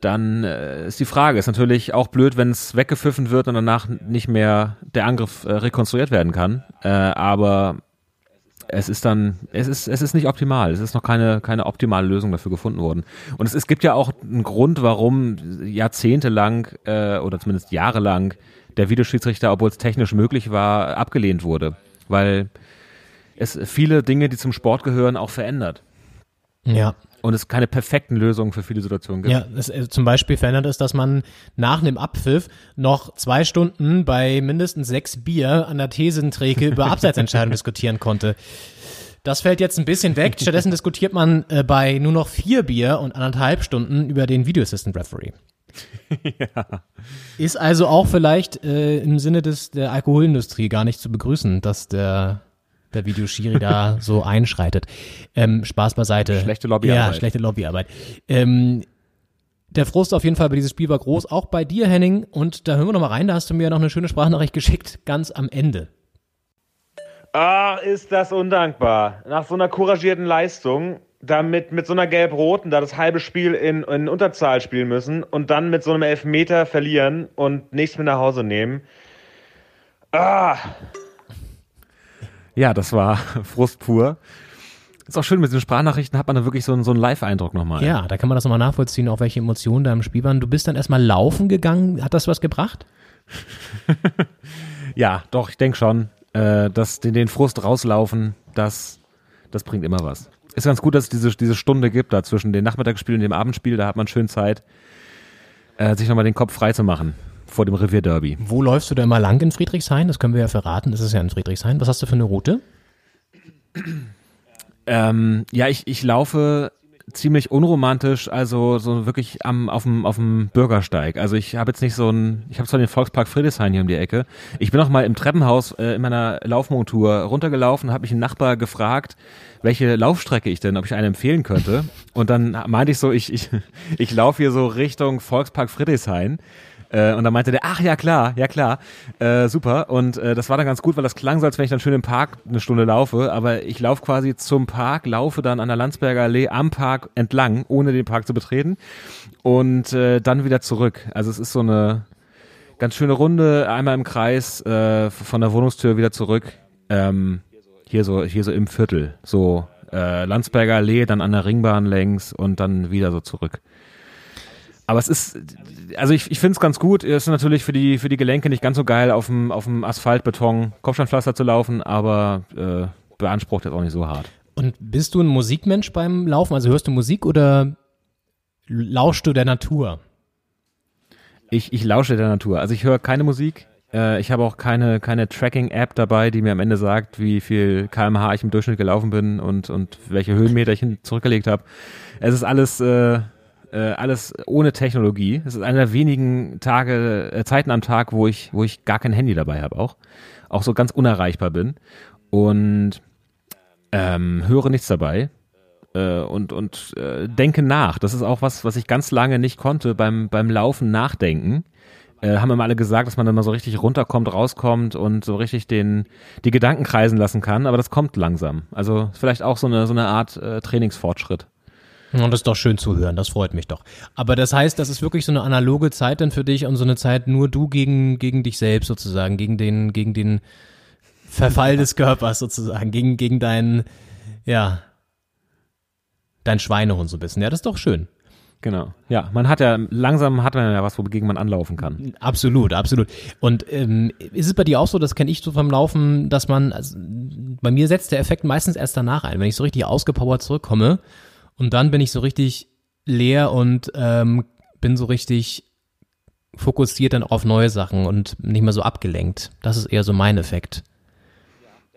Dann äh, ist die Frage, ist natürlich auch blöd, wenn es weggepfiffen wird und danach nicht mehr der Angriff äh, rekonstruiert werden kann. Äh, aber es ist dann, es ist, es ist nicht optimal. Es ist noch keine, keine optimale Lösung dafür gefunden worden. Und es, es gibt ja auch einen Grund, warum jahrzehntelang äh, oder zumindest jahrelang der Videoschiedsrichter, obwohl es technisch möglich war, abgelehnt wurde. Weil es viele Dinge, die zum Sport gehören, auch verändert. Ja. Und es keine perfekten Lösungen für viele Situationen gibt. Ja, es, äh, zum Beispiel verändert es, dass man nach einem Abpfiff noch zwei Stunden bei mindestens sechs Bier an der Thesenträke über [LAUGHS] Abseitsentscheidungen diskutieren konnte. Das fällt jetzt ein bisschen weg. Stattdessen diskutiert man äh, bei nur noch vier Bier und anderthalb Stunden über den Video Assistant Referee. [LAUGHS] ja. Ist also auch vielleicht äh, im Sinne des der Alkoholindustrie gar nicht zu begrüßen, dass der der Videoschiri da so einschreitet. Ähm, Spaß beiseite. Schlechte Lobbyarbeit. Ja, schlechte Lobbyarbeit. Ähm, der Frust auf jeden Fall bei dieses Spiel war groß, auch bei dir, Henning. Und da hören wir noch mal rein, da hast du mir noch eine schöne Sprachnachricht geschickt, ganz am Ende. Ah, ist das undankbar. Nach so einer couragierten Leistung, damit mit so einer gelb-roten da das halbe Spiel in, in Unterzahl spielen müssen und dann mit so einem Elfmeter verlieren und nichts mit nach Hause nehmen. Ah, Ja, das war [LAUGHS] Frust pur. Ist auch schön, mit den Sprachnachrichten hat man dann wirklich so einen, so einen Live-Eindruck nochmal. Ja, da kann man das nochmal nachvollziehen, auch welche Emotionen da im Spiel waren. Du bist dann erstmal laufen gegangen. Hat das was gebracht? [LAUGHS] Ja, doch, ich denke schon. Äh, dass den, den Frust rauslaufen, das, das bringt immer was. Ist ganz gut, dass es diese, diese Stunde gibt da zwischen dem Nachmittagsspiel und dem Abendspiel. Da hat man schön Zeit, äh, sich nochmal den Kopf frei zu machen vor dem Revierderby. Wo läufst du da immer lang in Friedrichshain? Das können wir ja verraten. Das ist ja in Friedrichshain. Was hast du für eine Route? Ähm, ja, ich, ich laufe ziemlich unromantisch, also so wirklich am auf dem auf dem Bürgersteig. Also ich habe jetzt nicht so ein, ich habe zwar den Volkspark Friedrichshain hier um die Ecke. Ich bin auch mal im Treppenhaus äh, in meiner Laufmontur runtergelaufen, habe mich einen Nachbar gefragt, welche Laufstrecke ich denn, ob ich eine empfehlen könnte. Und dann meinte ich so, ich ich [LAUGHS] ich laufe hier so Richtung Volkspark Friedrichshain. Äh, und dann meinte der, ach ja klar, ja klar, äh, super. Und äh, das war dann ganz gut, weil das klang so, als wenn ich dann schön im Park eine Stunde laufe. Aber ich laufe quasi zum Park, laufe dann an der Landsberger Allee am Park entlang, ohne den Park zu betreten. Und äh, dann wieder zurück. Also es ist so eine ganz schöne Runde, einmal im Kreis, äh, von der Wohnungstür wieder zurück. Ähm, hier so, hier so im Viertel. So äh, Landsberger Allee, dann an der Ringbahn längs und dann wieder so zurück. Aber es ist, also ich, ich finde es ganz gut. Es ist natürlich für die, für die Gelenke nicht ganz so geil, auf dem, auf dem Asphaltbeton Kopfsteinpflaster zu laufen, aber äh, beansprucht jetzt auch nicht so hart. Und bist du ein Musikmensch beim Laufen? Also hörst du Musik oder lauschst du der Natur? Ich, ich lausche der Natur. Also ich höre keine Musik. Äh, ich habe auch keine, keine Tracking-App dabei, die mir am Ende sagt, wie viel kmh ich im Durchschnitt gelaufen bin und, und welche Höhenmeter ich hin zurückgelegt habe. Es ist alles, äh, äh, alles ohne Technologie. Es ist einer der wenigen Tage, äh, Zeiten am Tag, wo ich, wo ich gar kein Handy dabei habe auch. Auch so ganz unerreichbar bin. Und ähm, höre nichts dabei. Äh, und und äh, denke nach. Das ist auch was, was ich ganz lange nicht konnte beim, beim Laufen nachdenken. Äh, haben immer alle gesagt, dass man dann mal so richtig runterkommt, rauskommt und so richtig den, die Gedanken kreisen lassen kann, aber das kommt langsam. Also vielleicht auch so eine, so eine Art äh, Trainingsfortschritt. Und das ist doch schön zu hören, das freut mich doch. Aber das heißt, das ist wirklich so eine analoge Zeit dann für dich und so eine Zeit nur du gegen, gegen dich selbst sozusagen, gegen den, gegen den Verfall des Körpers sozusagen, gegen, gegen deinen, ja, dein Schweinehund so ein bisschen. Ja, das ist doch schön. Genau. Ja, man hat ja, langsam hat man ja was, wogegen man anlaufen kann. Absolut, absolut. Und ähm, ist es bei dir auch so, das kenne ich so vom Laufen, dass man, also, bei mir setzt der Effekt meistens erst danach ein, wenn ich so richtig ausgepowert zurückkomme und dann bin ich so richtig leer und ähm, bin so richtig fokussiert dann auf neue Sachen und nicht mehr so abgelenkt. Das ist eher so mein Effekt.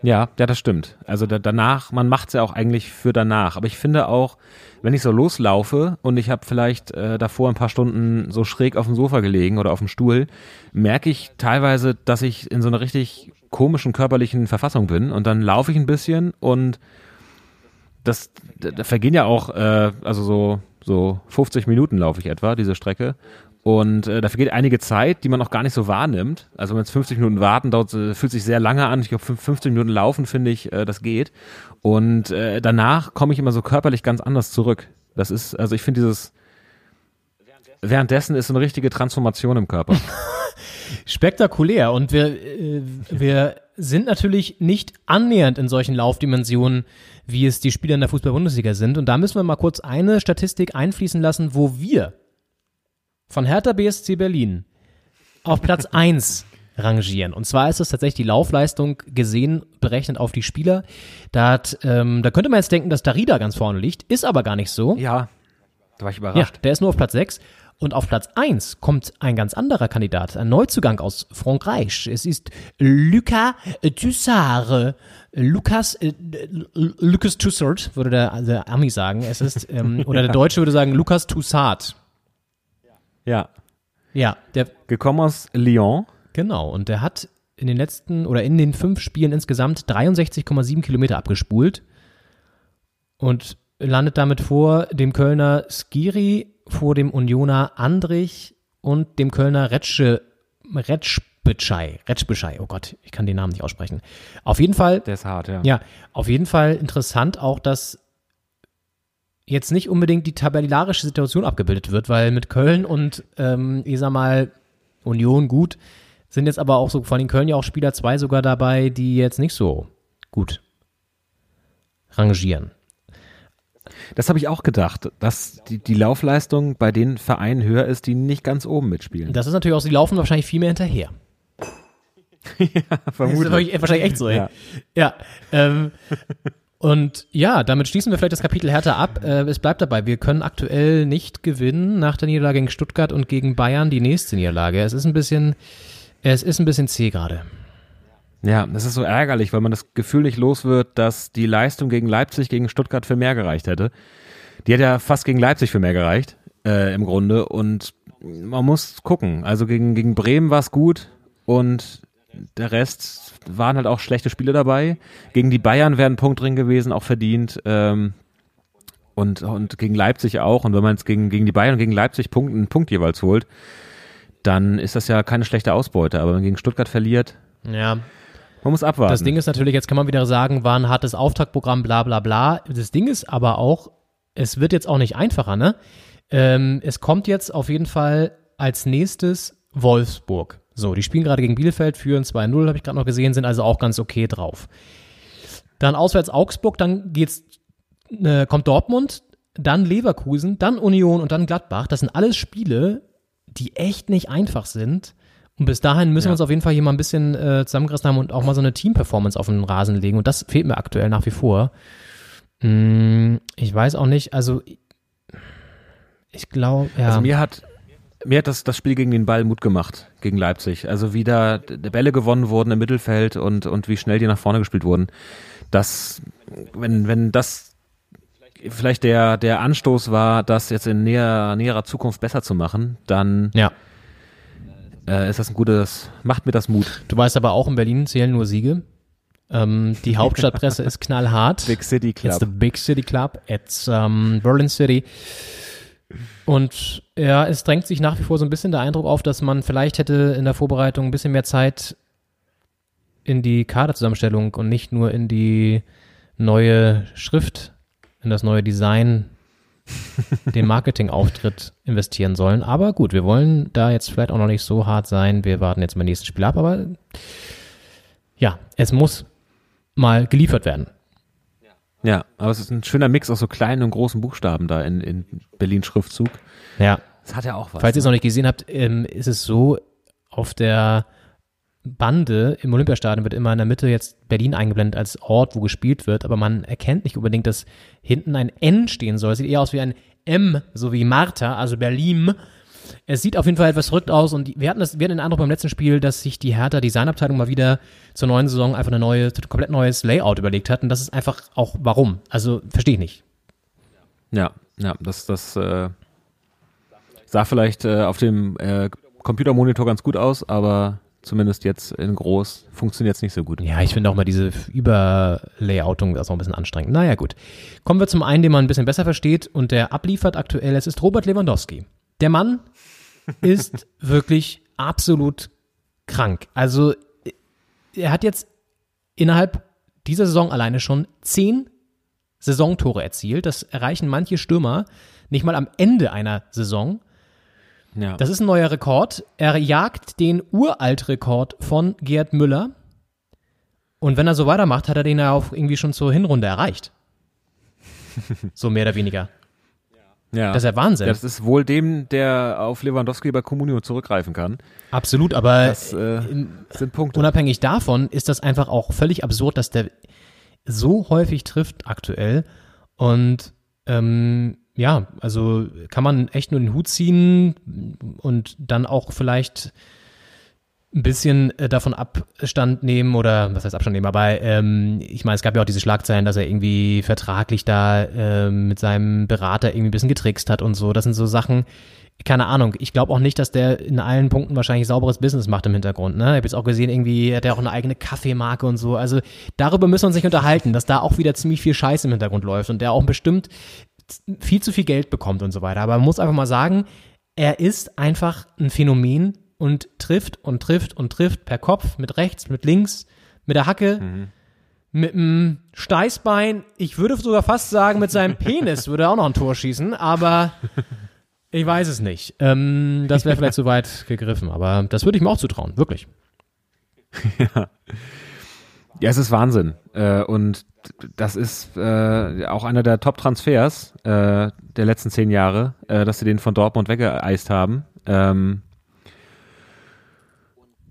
Ja, ja, das stimmt. Also da, danach, man macht's ja auch eigentlich für danach. Aber ich finde auch, wenn ich so loslaufe und ich habe vielleicht äh, davor ein paar Stunden so schräg auf dem Sofa gelegen oder auf dem Stuhl, merke ich teilweise, dass ich in so einer richtig komischen körperlichen Verfassung bin und dann laufe ich ein bisschen und das, da vergehen ja auch, äh, also so, so 50 Minuten laufe ich etwa, diese Strecke. Und äh, da vergeht einige Zeit, die man auch gar nicht so wahrnimmt. Also wenn jetzt 50 Minuten warten, dauert, äh, fühlt sich sehr lange an. Ich glaube, 15 Minuten laufen, finde ich, äh, das geht. Und äh, danach komme ich immer so körperlich ganz anders zurück. Das ist, also ich finde dieses, währenddessen ist so eine richtige Transformation im Körper. [LAUGHS] Spektakulär. Und wir, äh, wir sind natürlich nicht annähernd in solchen Laufdimensionen, wie es die Spieler in der Fußball-Bundesliga sind. Und da müssen wir mal kurz eine Statistik einfließen lassen, wo wir von Hertha BSC Berlin auf Platz [LAUGHS] 1 rangieren. Und zwar ist es tatsächlich die Laufleistung gesehen, berechnet auf die Spieler. Da, hat, ähm, da könnte man jetzt denken, dass Darida ganz vorne liegt, ist aber gar nicht so. Ja, da war ich überrascht. Ja, der ist nur auf Platz 6. Und auf Platz 1 kommt ein ganz anderer Kandidat, ein Neuzugang aus Frankreich. Es ist Lucas Tussard. Lukas, äh, Lucas Tussard, würde der, der Ami sagen. Es ist, ähm, [LAUGHS] oder der Deutsche würde sagen Lukas Tussard. Ja. Ja, der. Gekommen aus Lyon. Genau, und der hat in den letzten oder in den fünf Spielen insgesamt 63,7 Kilometer abgespult und landet damit vor dem Kölner Skiri, vor dem Unioner Andrich und dem Kölner Retsche, Retschbitschei. Retschbitschei, oh Gott, ich kann den Namen nicht aussprechen. Auf jeden Fall. Der ist hart, ja. Ja, auf jeden Fall interessant auch, dass jetzt nicht unbedingt die tabellarische Situation abgebildet wird, weil mit Köln und, ähm, ich sag mal, Union gut, sind jetzt aber auch so, vor allem Köln ja auch Spieler zwei sogar dabei, die jetzt nicht so gut rangieren. Das habe ich auch gedacht, dass die, die Laufleistung bei den Vereinen höher ist, die nicht ganz oben mitspielen. Das ist natürlich auch, sie laufen wahrscheinlich viel mehr hinterher. [LAUGHS] ja, vermutlich. Das ist wahrscheinlich echt so, ey. Ja. ja ähm, und ja, damit schließen wir vielleicht das Kapitel Hertha ab. Äh, es bleibt dabei, wir können aktuell nicht gewinnen nach der Niederlage gegen Stuttgart und gegen Bayern die nächste Niederlage. Es ist ein bisschen, es ist ein bisschen zäh gerade. Ja, das ist so ärgerlich, weil man das Gefühl nicht los wird, dass die Leistung gegen Leipzig, gegen Stuttgart für mehr gereicht hätte. Die hat ja fast gegen Leipzig für mehr gereicht, äh, im Grunde. Und man muss gucken. Also gegen, gegen Bremen war es gut und der Rest waren halt auch schlechte Spiele dabei. Gegen die Bayern wäre ein Punkt drin gewesen, auch verdient. Ähm, und, und gegen Leipzig auch. Und wenn man jetzt gegen, gegen die Bayern und gegen Leipzig Punkt, einen Punkt jeweils holt, dann ist das ja keine schlechte Ausbeute. Aber wenn man gegen Stuttgart verliert, ja. Man muss abwarten. Das Ding ist natürlich, jetzt kann man wieder sagen, war ein hartes Auftaktprogramm, bla bla bla. Das Ding ist aber auch, es wird jetzt auch nicht einfacher, ne? Ähm, es kommt jetzt auf jeden Fall als nächstes Wolfsburg. So, die spielen gerade gegen Bielefeld, führen 2-0, habe ich gerade noch gesehen, sind also auch ganz okay drauf. Dann auswärts Augsburg, dann geht's, äh, kommt Dortmund, dann Leverkusen, dann Union und dann Gladbach. Das sind alles Spiele, die echt nicht einfach sind. Und bis dahin müssen ja. wir uns auf jeden Fall hier mal ein bisschen äh, zusammengerissen haben und auch mal so eine Team-Performance auf den Rasen legen. Und das fehlt mir aktuell nach wie vor. Hm, ich weiß auch nicht, also ich glaube, ja. Also mir hat, mir hat das, das Spiel gegen den Ball Mut gemacht, gegen Leipzig. Also wie da Bälle gewonnen wurden im Mittelfeld und, und wie schnell die nach vorne gespielt wurden. Das, wenn, wenn das vielleicht der, der Anstoß war, das jetzt in näher, näherer Zukunft besser zu machen, dann ja. Äh, ist das ein gutes, macht mir das Mut. Du weißt aber auch, in Berlin zählen nur Siege. Ähm, die [LAUGHS] Hauptstadtpresse ist knallhart. Big City Club. It's the Big City Club. It's um, Berlin City. Und ja, es drängt sich nach wie vor so ein bisschen der Eindruck auf, dass man vielleicht hätte in der Vorbereitung ein bisschen mehr Zeit in die Kaderzusammenstellung und nicht nur in die neue Schrift, in das neue Design, [LAUGHS] den Marketingauftritt investieren sollen. Aber gut, wir wollen da jetzt vielleicht auch noch nicht so hart sein. Wir warten jetzt mal nächstes Spiel ab, aber ja, es muss mal geliefert werden. Ja, aber es ist ein schöner Mix aus so kleinen und großen Buchstaben da in, in Berlin Schriftzug. Ja. Das hat ja auch was. Falls ihr es noch nicht gesehen habt, ähm, ist es so, auf der Bande im Olympiastadion wird immer in der Mitte jetzt Berlin eingeblendet als Ort, wo gespielt wird, aber man erkennt nicht unbedingt, dass hinten ein N stehen soll. Es sieht eher aus wie ein M, so wie Martha, also Berlin. Es sieht auf jeden Fall etwas verrückt aus und wir hatten, das, wir hatten den Eindruck beim letzten Spiel, dass sich die Hertha Designabteilung mal wieder zur neuen Saison einfach eine neue, komplett neues Layout überlegt hat und das ist einfach auch warum. Also verstehe ich nicht. Ja, ja, das, das äh, sah vielleicht äh, auf dem äh, Computermonitor ganz gut aus, aber zumindest jetzt in groß funktioniert es nicht so gut. Ja, ich finde auch mal diese Überlayoutung ist auch ein bisschen anstrengend. Naja, gut. Kommen wir zum einen, den man ein bisschen besser versteht und der abliefert aktuell. Es ist Robert Lewandowski. Der Mann [LAUGHS] ist wirklich absolut krank. Also er hat jetzt innerhalb dieser Saison alleine schon zehn Saisontore erzielt. Das erreichen manche Stürmer nicht mal am Ende einer Saison. Ja. Das ist ein neuer Rekord. Er jagt den Uraltrekord von Gerd Müller. Und wenn er so weitermacht, hat er den ja auch irgendwie schon zur Hinrunde erreicht. [LAUGHS] so mehr oder weniger. Ja. Das ist ja Wahnsinn. Das ist wohl dem, der auf Lewandowski bei Comunio zurückgreifen kann. Absolut, aber Das äh, sind Punkte. unabhängig davon ist das einfach auch völlig absurd, dass der so häufig trifft aktuell. Und ähm, ja, also kann man echt nur den Hut ziehen und dann auch vielleicht ein bisschen äh, davon Abstand nehmen oder was heißt Abstand nehmen, aber ähm, ich meine, es gab ja auch diese Schlagzeilen, dass er irgendwie vertraglich da ähm, mit seinem Berater irgendwie ein bisschen getrickst hat und so. Das sind so Sachen, keine Ahnung. Ich glaube auch nicht, dass der in allen Punkten wahrscheinlich sauberes Business macht im Hintergrund. Ne? Ich habe jetzt auch gesehen, irgendwie hat er auch eine eigene Kaffeemarke und so. Also darüber müssen wir uns nicht unterhalten, dass da auch wieder ziemlich viel Scheiß im Hintergrund läuft und der auch bestimmt viel zu viel Geld bekommt und so weiter. Aber man muss einfach mal sagen, er ist einfach ein Phänomen und trifft und trifft und trifft per Kopf, mit rechts, mit links, mit der Hacke, mit dem Steißbein. Ich würde sogar fast sagen, mit seinem Penis würde er auch noch ein Tor schießen, aber ich weiß es nicht. Ähm, das wäre vielleicht zu weit gegriffen, aber das würde ich mir auch zutrauen, wirklich. [LAUGHS] ja. Ja, es ist Wahnsinn. Äh, und das ist äh, auch einer der Top-Transfers äh, der letzten zehn Jahre, äh, dass sie den von Dortmund weggeeist haben. Ähm,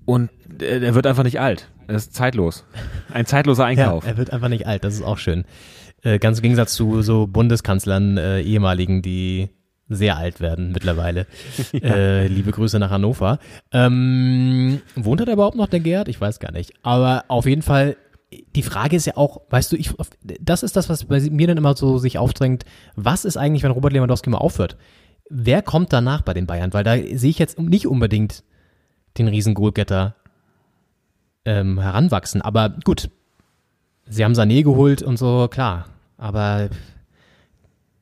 und äh, er wird einfach nicht alt. Er ist zeitlos. Ein zeitloser Einkauf. Ja, er wird einfach nicht alt, das ist auch schön. Äh, ganz im Gegensatz zu so Bundeskanzlern, ehemaligen, die sehr alt werden mittlerweile. [LAUGHS] äh, liebe Grüße nach Hannover. Ähm, wohnt er da überhaupt noch, der Gerd? Ich weiß gar nicht. Aber auf jeden Fall, die Frage ist ja auch, weißt du, ich, das ist das, was bei mir dann immer so sich aufdrängt. Was ist eigentlich, wenn Robert Lewandowski mal aufhört? Wer kommt danach bei den Bayern? Weil da sehe ich jetzt nicht unbedingt den riesen Goalgetter ähm, heranwachsen. Aber gut, sie haben Sané geholt und so, klar. Aber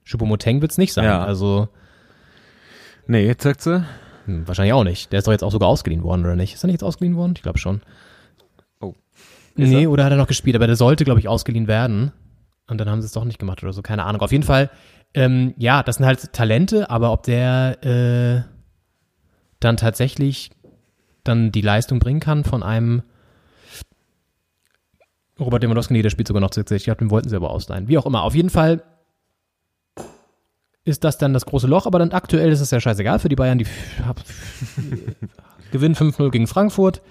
Choupo-Moteng wird es nicht sein. Ja. Also nee, Zirkze? hm, wahrscheinlich auch nicht. Der ist doch jetzt auch sogar ausgeliehen worden, oder nicht? Ist er nicht jetzt ausgeliehen worden? Ich glaube schon. Oh. Ist Nee, er? oder hat er noch gespielt? Aber der sollte, glaube ich, ausgeliehen werden. Und dann haben sie es doch nicht gemacht oder so. Keine Ahnung. Auf jeden Fall, ähm, ja, das sind halt Talente, aber ob der äh, dann tatsächlich dann die Leistung bringen kann von einem Robert Lewandowski, nee, der spielt sogar noch zu Ich glaube, den wollten sie aber ausleihen. Wie auch immer. Auf jeden Fall ist das dann das große Loch, aber dann aktuell ist es ja scheißegal für die Bayern. Die [LAUGHS] gewinnen 5-0 gegen Frankfurt.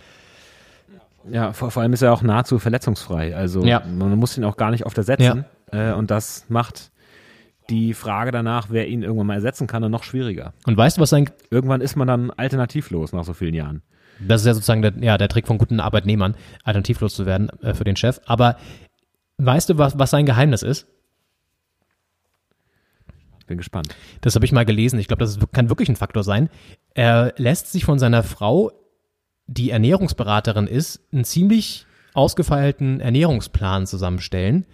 Ja, vor, vor allem ist er auch nahezu verletzungsfrei. Also Ja. man muss ihn auch gar nicht oft ersetzen. Äh, und das macht die Frage danach, wer ihn irgendwann mal ersetzen kann, dann noch schwieriger. Und weißt du, was sein Irgendwann ist man dann alternativlos nach so vielen Jahren. Das ist ja sozusagen der, ja, der Trick von guten Arbeitnehmern, alternativlos zu werden äh, für den Chef. Aber weißt du, was, was sein Geheimnis ist? Bin gespannt. Das habe ich mal gelesen. Ich glaube, das kann wirklich ein Faktor sein. Er lässt sich von seiner Frau, die Ernährungsberaterin ist, einen ziemlich ausgefeilten Ernährungsplan zusammenstellen.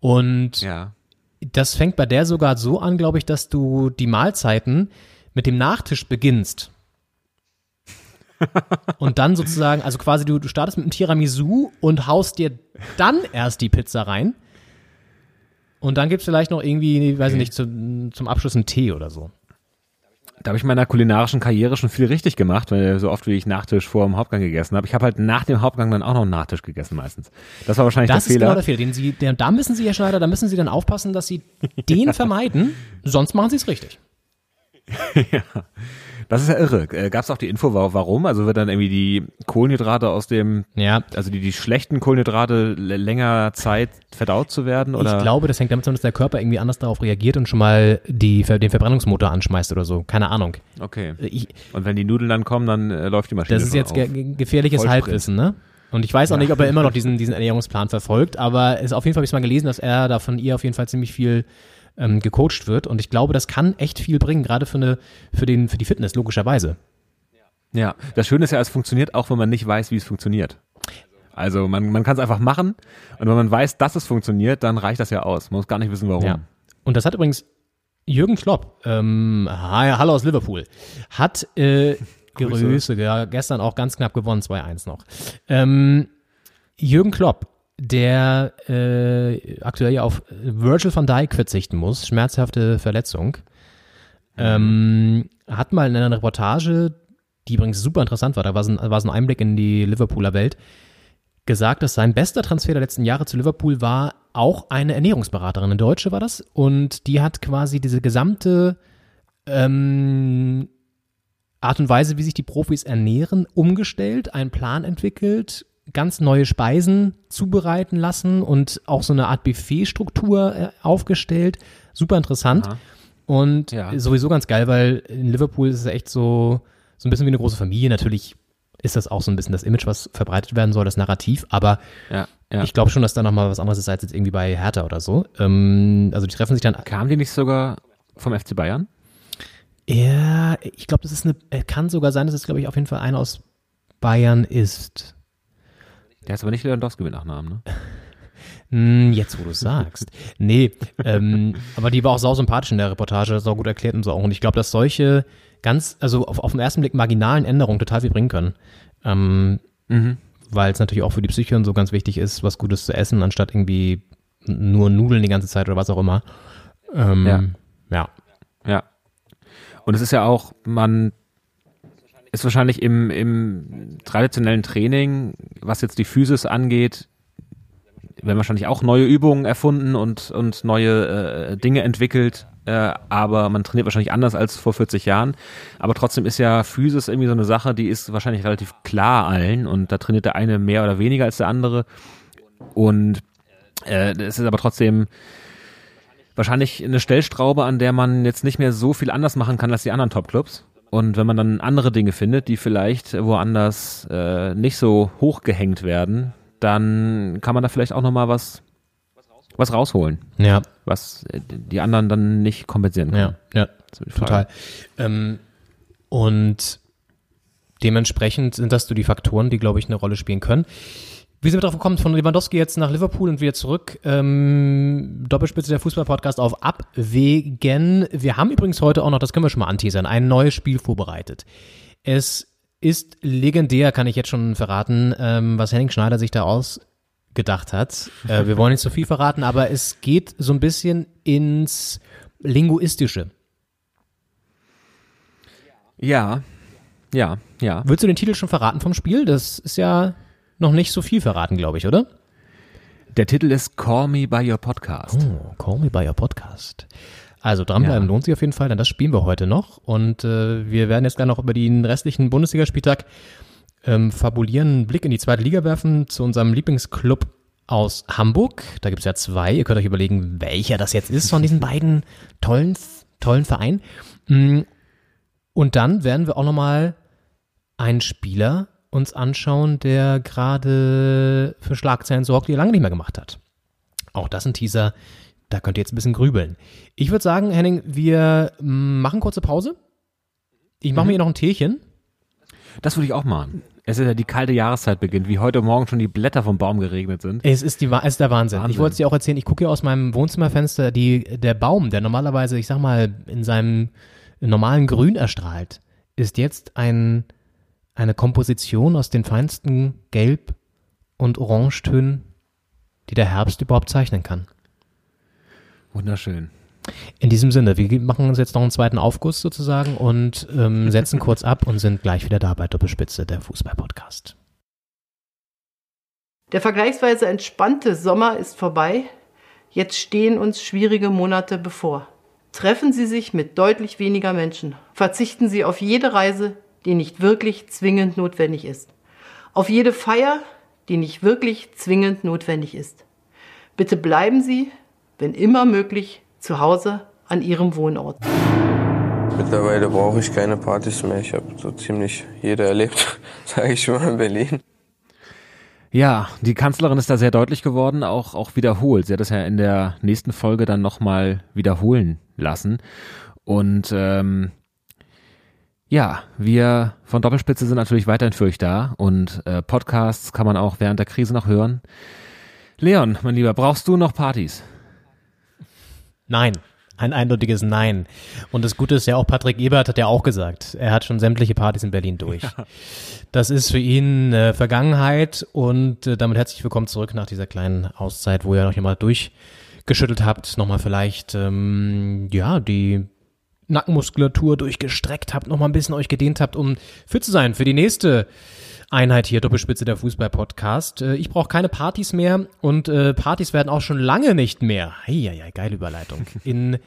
Und Ja. das fängt bei der sogar so an, glaube ich, dass du die Mahlzeiten mit dem Nachtisch beginnst. [LAUGHS] und dann sozusagen, also quasi du, du startest mit einem Tiramisu und haust dir dann erst die Pizza rein. Und dann gibt's vielleicht noch irgendwie, weiß ich Okay. nicht, zum, zum Abschluss einen Tee oder so. Da habe ich in meiner kulinarischen Karriere schon viel richtig gemacht, weil so oft wie ich Nachtisch vor dem Hauptgang gegessen habe. Ich habe halt nach dem Hauptgang dann auch noch einen Nachtisch gegessen meistens. Das war wahrscheinlich Das der ist Fehler. genau der Fehler. Den sie, der, da müssen sie, Herr Schneider, da müssen sie dann aufpassen, dass sie den [LAUGHS] vermeiden, sonst machen sie es richtig. [LAUGHS] ja. Das ist ja irre. Äh, Gab es auch die Info, wa- warum? Also wird dann irgendwie die Kohlenhydrate aus dem, Ja. also die, die schlechten Kohlenhydrate länger Zeit verdaut zu werden? Oder? Ich glaube, das hängt damit zusammen, dass der Körper irgendwie anders darauf reagiert und schon mal die, den Verbrennungsmotor anschmeißt oder so. Keine Ahnung. Okay. Ich, Und wenn die Nudeln dann kommen, dann äh, läuft die Maschine das ist jetzt ge ge- gefährliches Vollsprint. Halbwissen, ne? Und ich weiß auch Ja. nicht, ob er immer noch diesen, diesen [LAUGHS] Ernährungsplan verfolgt, aber es, auf jeden Fall habe ich mal gelesen, dass er da von ihr auf jeden Fall ziemlich viel ähm, gecoacht wird. Und ich glaube, das kann echt viel bringen, gerade für, eine, für, den, für die Fitness, logischerweise. Ja, das Schöne ist ja, es funktioniert auch, wenn man nicht weiß, wie es funktioniert. Also man, man kann es einfach machen und wenn man weiß, dass es funktioniert, dann reicht das ja aus. Man muss gar nicht wissen, warum. Ja. Und das hat übrigens Jürgen Klopp, ähm, hi, hallo aus Liverpool, hat äh, [LAUGHS] Grüße, ja, gestern auch ganz knapp gewonnen, 2-1 noch. Ähm, Jürgen Klopp, der äh, aktuell ja auf Virgil van Dijk verzichten muss, schmerzhafte Verletzung, ähm, hat mal in einer Reportage, die übrigens super interessant war, da war so ein, war so ein Einblick in die Liverpooler Welt, gesagt, dass sein bester Transfer der letzten Jahre zu Liverpool war auch eine Ernährungsberaterin, eine Deutsche war das, und die hat quasi diese gesamte ähm, Art und Weise, wie sich die Profis ernähren, umgestellt, einen Plan entwickelt, ganz neue Speisen zubereiten lassen und auch so eine Art Buffetstruktur äh, aufgestellt. Super interessant. Aha. Und Ja. sowieso ganz geil, weil in Liverpool ist es echt so, so ein bisschen wie eine große Familie. Natürlich ist das auch so ein bisschen das Image, was verbreitet werden soll, das Narrativ. Aber Ja, ja. ich glaube schon, dass da nochmal was anderes ist als jetzt irgendwie bei Hertha oder so. Ähm, also die treffen sich dann. Kamen die nicht sogar vom FC Bayern? Ja, ich glaube, das ist eine, äh, kann sogar sein, dass es, glaube ich, auf jeden Fall einer aus Bayern ist. Der ist aber nicht Lewandowski mit Nachnamen, ne? Hm, jetzt, wo du es sagst. Nee, ähm, aber die war auch sau sympathisch in der Reportage, sau gut erklärt und so auch. Und ich glaube, dass solche ganz, also auf, auf den ersten Blick marginalen Änderungen total viel bringen können. Ähm, Mhm. Weil es natürlich auch für die Psyche und so ganz wichtig ist, was Gutes zu essen, anstatt irgendwie nur Nudeln die ganze Zeit oder was auch immer. Ähm, Ja. ja. Ja. Und es ist ja auch, man ist wahrscheinlich im, im traditionellen Training, was jetzt die Physis angeht, werden wahrscheinlich auch neue Übungen erfunden und, und neue äh, Dinge entwickelt, äh, aber man trainiert wahrscheinlich anders als vor 40 Jahren. Aber trotzdem ist ja Physis irgendwie so eine Sache, die ist wahrscheinlich relativ klar allen und da trainiert der eine mehr oder weniger als der andere. Und äh, es ist aber trotzdem wahrscheinlich eine Stellstraube, an der man jetzt nicht mehr so viel anders machen kann als die anderen Topclubs. Und wenn man dann andere Dinge findet, die vielleicht woanders äh, nicht so hochgehängt werden, dann kann man da vielleicht auch noch mal was was rausholen. Ja. Was äh, die anderen dann nicht kompensieren können. Ja, ja, total. Ähm, und dementsprechend sind das so die Faktoren, die, glaube ich, eine Rolle spielen können. Wie sind wir drauf gekommen, von Lewandowski jetzt nach Liverpool und wieder zurück? Ähm, Doppelspitze der Fußball-Podcast auf Abwägen. Wir haben übrigens heute auch noch, das können wir schon mal anteasern, ein neues Spiel vorbereitet. Es ist legendär, kann ich jetzt schon verraten, ähm, was Henning Schneider sich da ausgedacht hat. Äh, wir wollen nicht so viel verraten, aber es geht so ein bisschen ins Linguistische. Ja, ja, ja. Würdest du den Titel schon verraten vom Spiel? Das ist ja noch nicht so viel verraten, glaube ich, oder? Der Titel ist Call Me by Your Podcast. Oh, Call Me by Your Podcast. Also dranbleiben Ja. lohnt sich auf jeden Fall, denn das spielen wir heute noch. Und äh, wir werden jetzt gleich noch über den restlichen Bundesligaspieltag ähm, fabulieren, einen Blick in die zweite Liga werfen zu unserem Lieblingsclub aus Hamburg. Da gibt es ja zwei. Ihr könnt euch überlegen, welcher das jetzt ist von diesen beiden tollen, tollen Vereinen. Mm, Und dann werden wir auch nochmal einen Spieler uns anschauen, der gerade für Schlagzeilen sorgt, die er lange nicht mehr gemacht hat. Auch das ein Teaser, da könnt ihr jetzt ein bisschen grübeln. Ich würde sagen, Henning, wir machen kurze Pause. Ich mache mir hier noch ein Teechen. Das würde ich auch machen. Es ist ja die kalte Jahreszeit beginnt, wie heute Morgen schon die Blätter vom Baum geregnet sind. Es ist, die, es ist der Wahnsinn. Ich Wahnsinn. wollte es dir auch erzählen, ich gucke hier aus meinem Wohnzimmerfenster, die, der Baum, der normalerweise, ich sag mal, in seinem normalen Grün erstrahlt, ist jetzt ein, eine Komposition aus den feinsten Gelb- und Orangetönen, die der Herbst überhaupt zeichnen kann. Wunderschön. In diesem Sinne, wir machen uns jetzt noch einen zweiten Aufguss sozusagen und ähm, [LAUGHS] setzen kurz ab und sind gleich wieder da bei Doppelspitze, der Fußball-Podcast. Der vergleichsweise entspannte Sommer ist vorbei. Jetzt stehen uns schwierige Monate bevor. Treffen Sie sich mit deutlich weniger Menschen. Verzichten Sie auf jede Reise, die nicht wirklich zwingend notwendig ist. Auf jede Feier, die nicht wirklich zwingend notwendig ist. Bitte bleiben Sie, wenn immer möglich, zu Hause an Ihrem Wohnort. Mittlerweile brauche ich keine Partys mehr. Ich habe so ziemlich jede erlebt, [LAUGHS] sage ich mal in Berlin. Ja, die Kanzlerin ist da sehr deutlich geworden, auch, auch wiederholt. Sie hat das ja in der nächsten Folge dann nochmal wiederholen lassen. Und ähm, ja, wir von Doppelspitze sind natürlich weiterhin für euch da und äh, Podcasts kann man auch während der Krise noch hören. Leon, mein Lieber, brauchst du noch Partys? Nein. Ein eindeutiges Nein. Und das Gute ist ja auch, Patrick Ebert hat ja auch gesagt, er hat schon sämtliche Partys in Berlin durch. Ja. Das ist für ihn äh, Vergangenheit und äh, damit herzlich willkommen zurück nach dieser kleinen Auszeit, wo ihr noch jemand durchgeschüttelt habt, nochmal vielleicht, ähm, ja, die Nackenmuskulatur durchgestreckt habt, nochmal ein bisschen euch gedehnt habt, um fit zu sein für die nächste Einheit hier, Doppelspitze der Fußball-Podcast. Äh, ich brauche keine Partys mehr und äh, Partys werden auch schon lange nicht mehr, ja, ja, geile Überleitung, [LAUGHS] in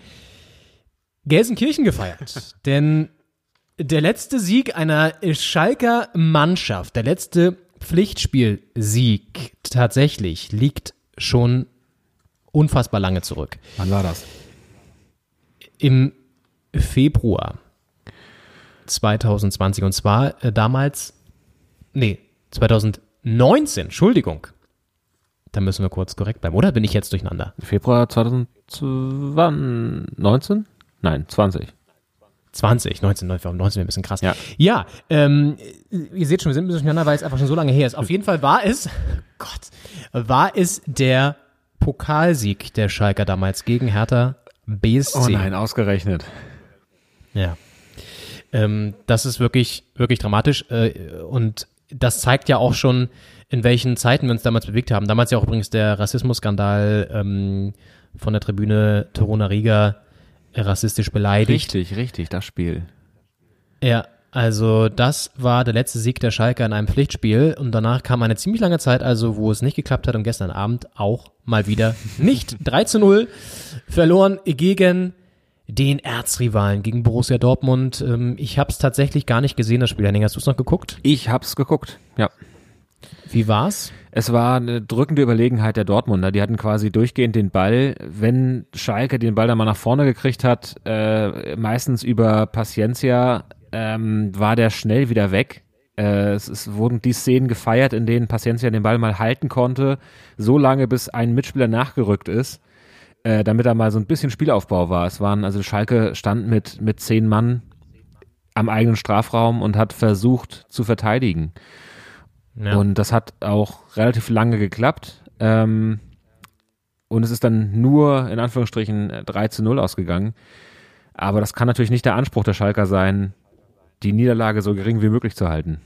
Gelsenkirchen gefeiert. [LAUGHS] Denn der letzte Sieg einer Schalker Mannschaft, der letzte Pflichtspielsieg tatsächlich, liegt schon unfassbar lange zurück. Wann war das? Im Februar 2020 und zwar äh, damals nee, 2019, Entschuldigung. Da müssen wir kurz korrekt bleiben. Oder bin ich jetzt durcheinander? Februar 2019? Nein, 20. 20, 19, 19, 19 wäre ein bisschen krass. Ja, ja ähm, ihr seht schon, wir sind ein bisschen durcheinander, weil es einfach schon so lange her ist. Auf jeden Fall war es, [LAUGHS] Gott, war es der Pokalsieg der Schalker damals gegen Hertha BSC. Oh nein, ausgerechnet. Ja. Ähm, das ist wirklich, wirklich dramatisch. Äh, und das zeigt ja auch schon, in welchen Zeiten wir uns damals bewegt haben. Damals ja auch übrigens der Rassismusskandal ähm, von der Tribüne Torona Riga rassistisch beleidigt. Richtig, richtig, das Spiel. Ja, also das war der letzte Sieg der Schalke in einem Pflichtspiel und danach kam eine ziemlich lange Zeit, also wo es nicht geklappt hat und gestern Abend auch mal wieder nicht. [LAUGHS] 3 zu 0 verloren gegen den Erzrivalen gegen Borussia Dortmund. Ähm, ich habe es tatsächlich gar nicht gesehen, das Spiel. Henning, hast du es noch geguckt? Ich habe es geguckt, ja. Wie war's? Es war eine drückende Überlegenheit der Dortmunder. Die hatten quasi durchgehend den Ball. Wenn Schalke den Ball dann mal nach vorne gekriegt hat, äh, meistens über Paciencia, ähm, war der schnell wieder weg. Äh, es, es, wurden die Szenen gefeiert, in denen Paciencia den Ball mal halten konnte, so lange bis ein Mitspieler nachgerückt ist äh, damit da mal so ein bisschen Spielaufbau war. Es waren, also Schalke stand mit, mit zehn Mann am eigenen Strafraum und hat versucht zu verteidigen. Ja. Und das hat auch relativ lange geklappt. Ähm, und es ist dann nur in Anführungsstrichen 3 zu 0 ausgegangen. Aber das kann natürlich nicht der Anspruch der Schalker sein, die Niederlage so gering wie möglich zu halten.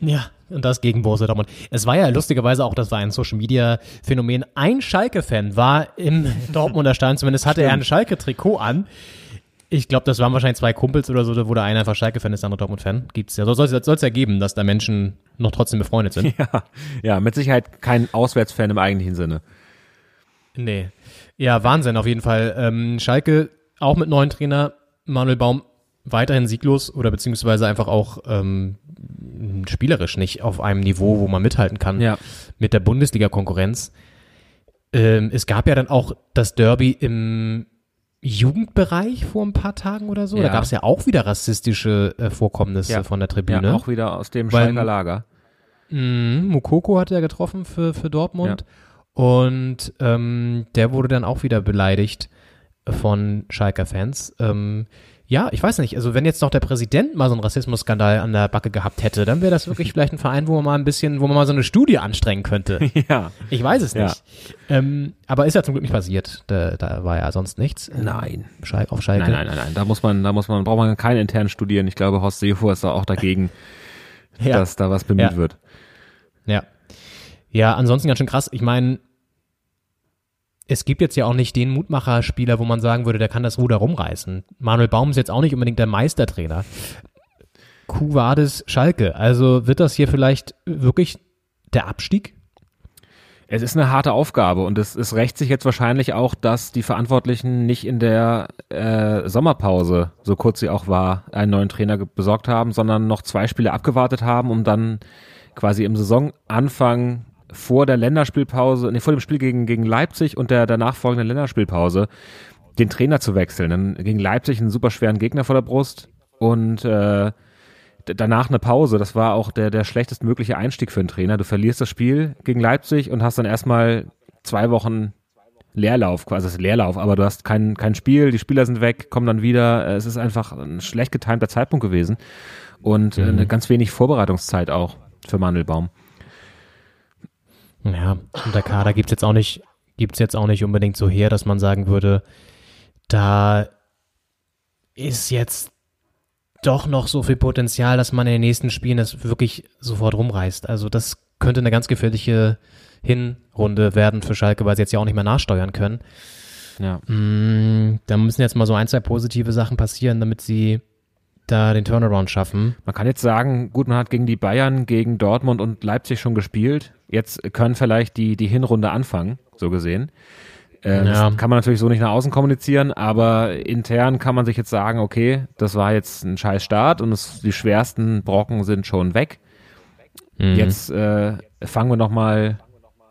Ja, und das gegen Borussia Dortmund. Es war ja lustigerweise auch, das war ein Social Media Phänomen. Ein Schalke-Fan war im [LAUGHS] Dortmunder Stein, zumindest hatte er ein Schalke-Trikot an. Ich glaube, das waren wahrscheinlich zwei Kumpels oder so, wo der eine einfach Schalke-Fan ist, der andere Dortmund-Fan. Gibt's ja. Soll es ja geben, dass da Menschen noch trotzdem befreundet sind. [LAUGHS] Ja, ja mit Sicherheit kein Auswärtsfan im eigentlichen Sinne. Nee. Ja, Wahnsinn auf jeden Fall. Ähm, Schalke auch mit neuen Trainer. Manuel Baum weiterhin sieglos oder beziehungsweise einfach auch ähm, spielerisch nicht auf einem Niveau, wo man mithalten kann ja. mit der Bundesliga-Konkurrenz. Ähm, es gab ja dann auch das Derby im Jugendbereich vor ein paar Tagen oder so. Ja. Da gab es ja auch wieder rassistische äh, Vorkommnisse ja. von der Tribüne. Ja, auch wieder aus dem Schalker Lager. Mh, Mukoko hat ja getroffen für, für Dortmund. Und ähm, der wurde dann auch wieder beleidigt von Schalker Fans. Ähm, ja, ich weiß nicht. Also wenn jetzt noch der Präsident mal so einen Rassismusskandal an der Backe gehabt hätte, dann wäre das wirklich [LAUGHS] vielleicht ein Verein, wo man mal ein bisschen, wo man mal so eine Studie anstrengen könnte. [LAUGHS] Ja. Ich weiß es nicht. Ja. Ähm, aber ist ja zum Glück nicht passiert. Da, da war ja sonst nichts. Nein. Schal auf Schalke. Nein, nein, nein, nein. Da muss man, da muss man, braucht man keine internen studieren. Ich glaube, Horst Seehofer ist da auch dagegen, [LAUGHS] ja. dass da was bemüht ja. wird. Ja. Ja, ansonsten ganz schön krass. Ich meine, es gibt jetzt ja auch nicht den Mutmacher-Spieler, wo man sagen würde, der kann das Ruder rumreißen. Manuel Baum ist jetzt auch nicht unbedingt der Meistertrainer. Kuwades Schalke. Also wird das hier vielleicht wirklich der Abstieg? Es ist eine harte Aufgabe und es, es rächt sich jetzt wahrscheinlich auch, dass die Verantwortlichen nicht in der äh, Sommerpause, so kurz sie auch war, einen neuen Trainer besorgt haben, sondern noch zwei Spiele abgewartet haben, um dann quasi im Saisonanfang vor der Länderspielpause, nee, vor dem Spiel gegen, gegen Leipzig und der danach folgenden Länderspielpause den Trainer zu wechseln. Dann gegen Leipzig einen super schweren Gegner vor der Brust und äh, danach eine Pause. Das war auch der, der schlechtestmögliche Einstieg für einen Trainer. Du verlierst das Spiel gegen Leipzig und hast dann erstmal zwei Wochen Leerlauf, quasi das Leerlauf, aber du hast kein, kein Spiel, die Spieler sind weg, kommen dann wieder. Es ist einfach ein schlecht getimter Zeitpunkt gewesen und mhm. eine ganz wenig Vorbereitungszeit auch für Mandelbaum. Ja, und der Kader gibt's jetzt auch nicht, gibt's jetzt auch nicht unbedingt so her, dass man sagen würde, da ist jetzt doch noch so viel Potenzial, dass man in den nächsten Spielen das wirklich sofort rumreißt. Also das könnte eine ganz gefährliche Hinrunde werden für Schalke, weil sie jetzt ja auch nicht mehr nachsteuern können. Ja. Mm, da müssen jetzt mal so ein, zwei positive Sachen passieren, damit sie da den Turnaround schaffen. Man kann jetzt sagen, gut, man hat gegen die Bayern, gegen Dortmund und Leipzig schon gespielt. Jetzt können vielleicht die, die Hinrunde anfangen, so gesehen. Äh, Ja. Das kann man natürlich so nicht nach außen kommunizieren, aber intern kann man sich jetzt sagen, okay, das war jetzt ein scheiß Start und es, die schwersten Brocken sind schon weg. Mhm. Jetzt äh, fangen wir nochmal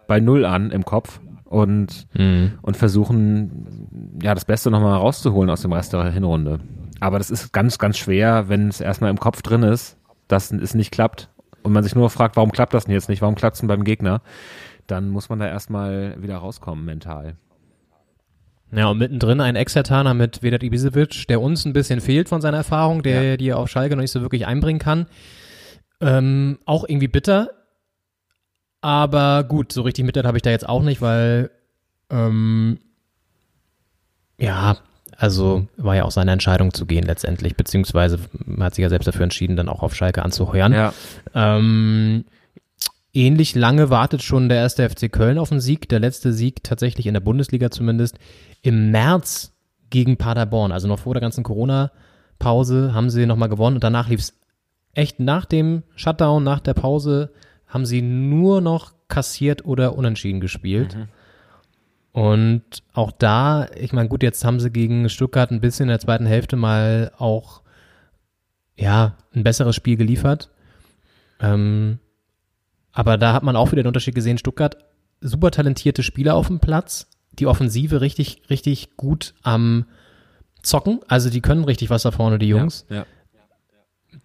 bei Null an im Kopf und, Mhm. und versuchen, ja, das Beste nochmal rauszuholen aus dem Rest der Hinrunde. Aber das ist ganz, ganz schwer, wenn es erstmal im Kopf drin ist, dass es nicht klappt und man sich nur fragt, warum klappt das denn jetzt nicht, warum klappt es denn beim Gegner, dann muss man da erstmal wieder rauskommen mental. Ja, und mittendrin ein Exertaner mit Vedat Ibisevic, der uns ein bisschen fehlt von seiner Erfahrung, der die er auf Schalke noch nicht so wirklich einbringen kann. Ähm, auch irgendwie bitter. Aber gut, so richtig Mitleid habe ich da jetzt auch nicht, weil ähm, ja, also war ja auch seine Entscheidung zu gehen letztendlich, beziehungsweise hat sich ja selbst dafür entschieden, dann auch auf Schalke anzuheuern. Ja. Ähm, ähnlich lange wartet schon der erste FC Köln auf einen Sieg. Der letzte Sieg tatsächlich in der Bundesliga zumindest im März gegen Paderborn. Also noch vor der ganzen Corona-Pause haben sie nochmal gewonnen und danach lief es echt nach dem Shutdown, nach der Pause, haben sie nur noch kassiert oder unentschieden gespielt. Und auch da, ich meine, gut, jetzt haben sie gegen Stuttgart ein bisschen in der zweiten Hälfte mal auch, ja, ein besseres Spiel geliefert. Ähm, aber da hat man auch wieder den Unterschied gesehen. Stuttgart, super talentierte Spieler auf dem Platz, die Offensive richtig, richtig gut am Zocken. Also die können richtig was da vorne, die Jungs. Ja, ja.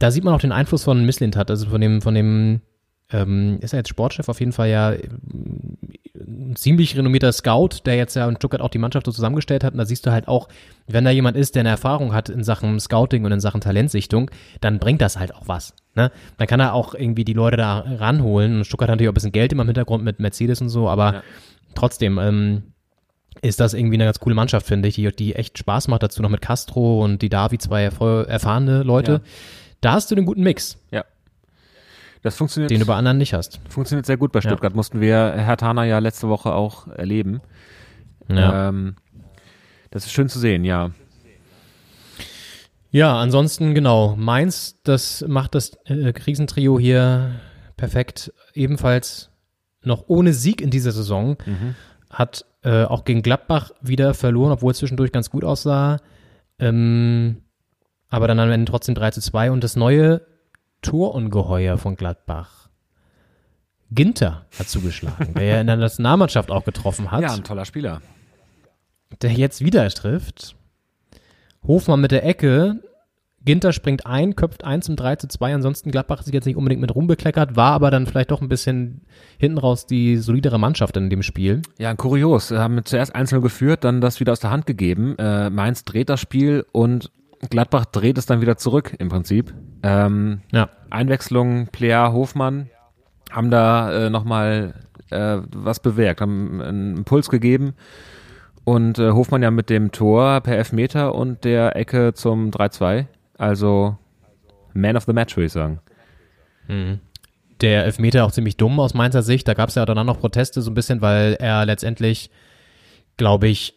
Da sieht man auch den Einfluss von Misslintat, also von dem, von dem, ähm, ist er jetzt Sportchef auf jeden Fall ja ähm, ein ziemlich renommierter Scout, der jetzt ja in Stuttgart auch die Mannschaft so zusammengestellt hat. Und da siehst du halt auch, wenn da jemand ist, der eine Erfahrung hat in Sachen Scouting und in Sachen Talentsichtung, dann bringt das halt auch was. Ne? Dann kann er auch irgendwie die Leute da ranholen. Und Stuttgart hat natürlich auch ein bisschen Geld immer im Hintergrund mit Mercedes und so, aber Ja. trotzdem ähm, ist das irgendwie eine ganz coole Mannschaft, finde ich, die, die echt Spaß macht. Dazu noch mit Castro und die Davi, zwei erfahrene Leute. Ja. Da hast du den guten Mix, Ja. Das funktioniert. den du bei anderen nicht hast. Funktioniert sehr gut bei Ja. Stuttgart. Mussten wir Herr Tana ja letzte Woche auch erleben. Ja. Ähm, das ist schön zu sehen, ja. Ja, ansonsten genau. Mainz, das macht das äh, Krisentrio hier perfekt. Ebenfalls noch ohne Sieg in dieser Saison. Hat äh, auch gegen Gladbach wieder verloren, obwohl es zwischendurch ganz gut aussah. Ähm, aber dann am Ende trotzdem 3 zu 2. Und das neue Torungeheuer von Gladbach. Ginter hat zugeschlagen, der ja in der Nationalmannschaft auch getroffen hat Ja, ein toller Spieler. der jetzt wieder trifft. Hofmann mit der Ecke. Ginter springt ein, köpft 1 zum 3 zu 2. Ansonsten Gladbach sich jetzt nicht unbedingt mit Ruhm bekleckert, war aber dann vielleicht doch ein bisschen hinten raus die solidere Mannschaft in dem Spiel. Ja, kurios. Wir haben zuerst einzeln geführt, dann das wieder aus der Hand gegeben. Äh, Mainz dreht das Spiel und Gladbach dreht es dann wieder zurück im Prinzip. Ähm, Ja. Einwechslung Plea Hofmann haben da äh, nochmal äh, was bewirkt, haben einen Impuls gegeben und äh, Hofmann ja mit dem Tor per Elfmeter und der Ecke zum 3-2. Also Man of the Match, würde ich sagen. Der Elfmeter auch ziemlich dumm aus Mainzer Sicht. Da gab es ja dann noch Proteste so ein bisschen, weil er letztendlich, glaube ich,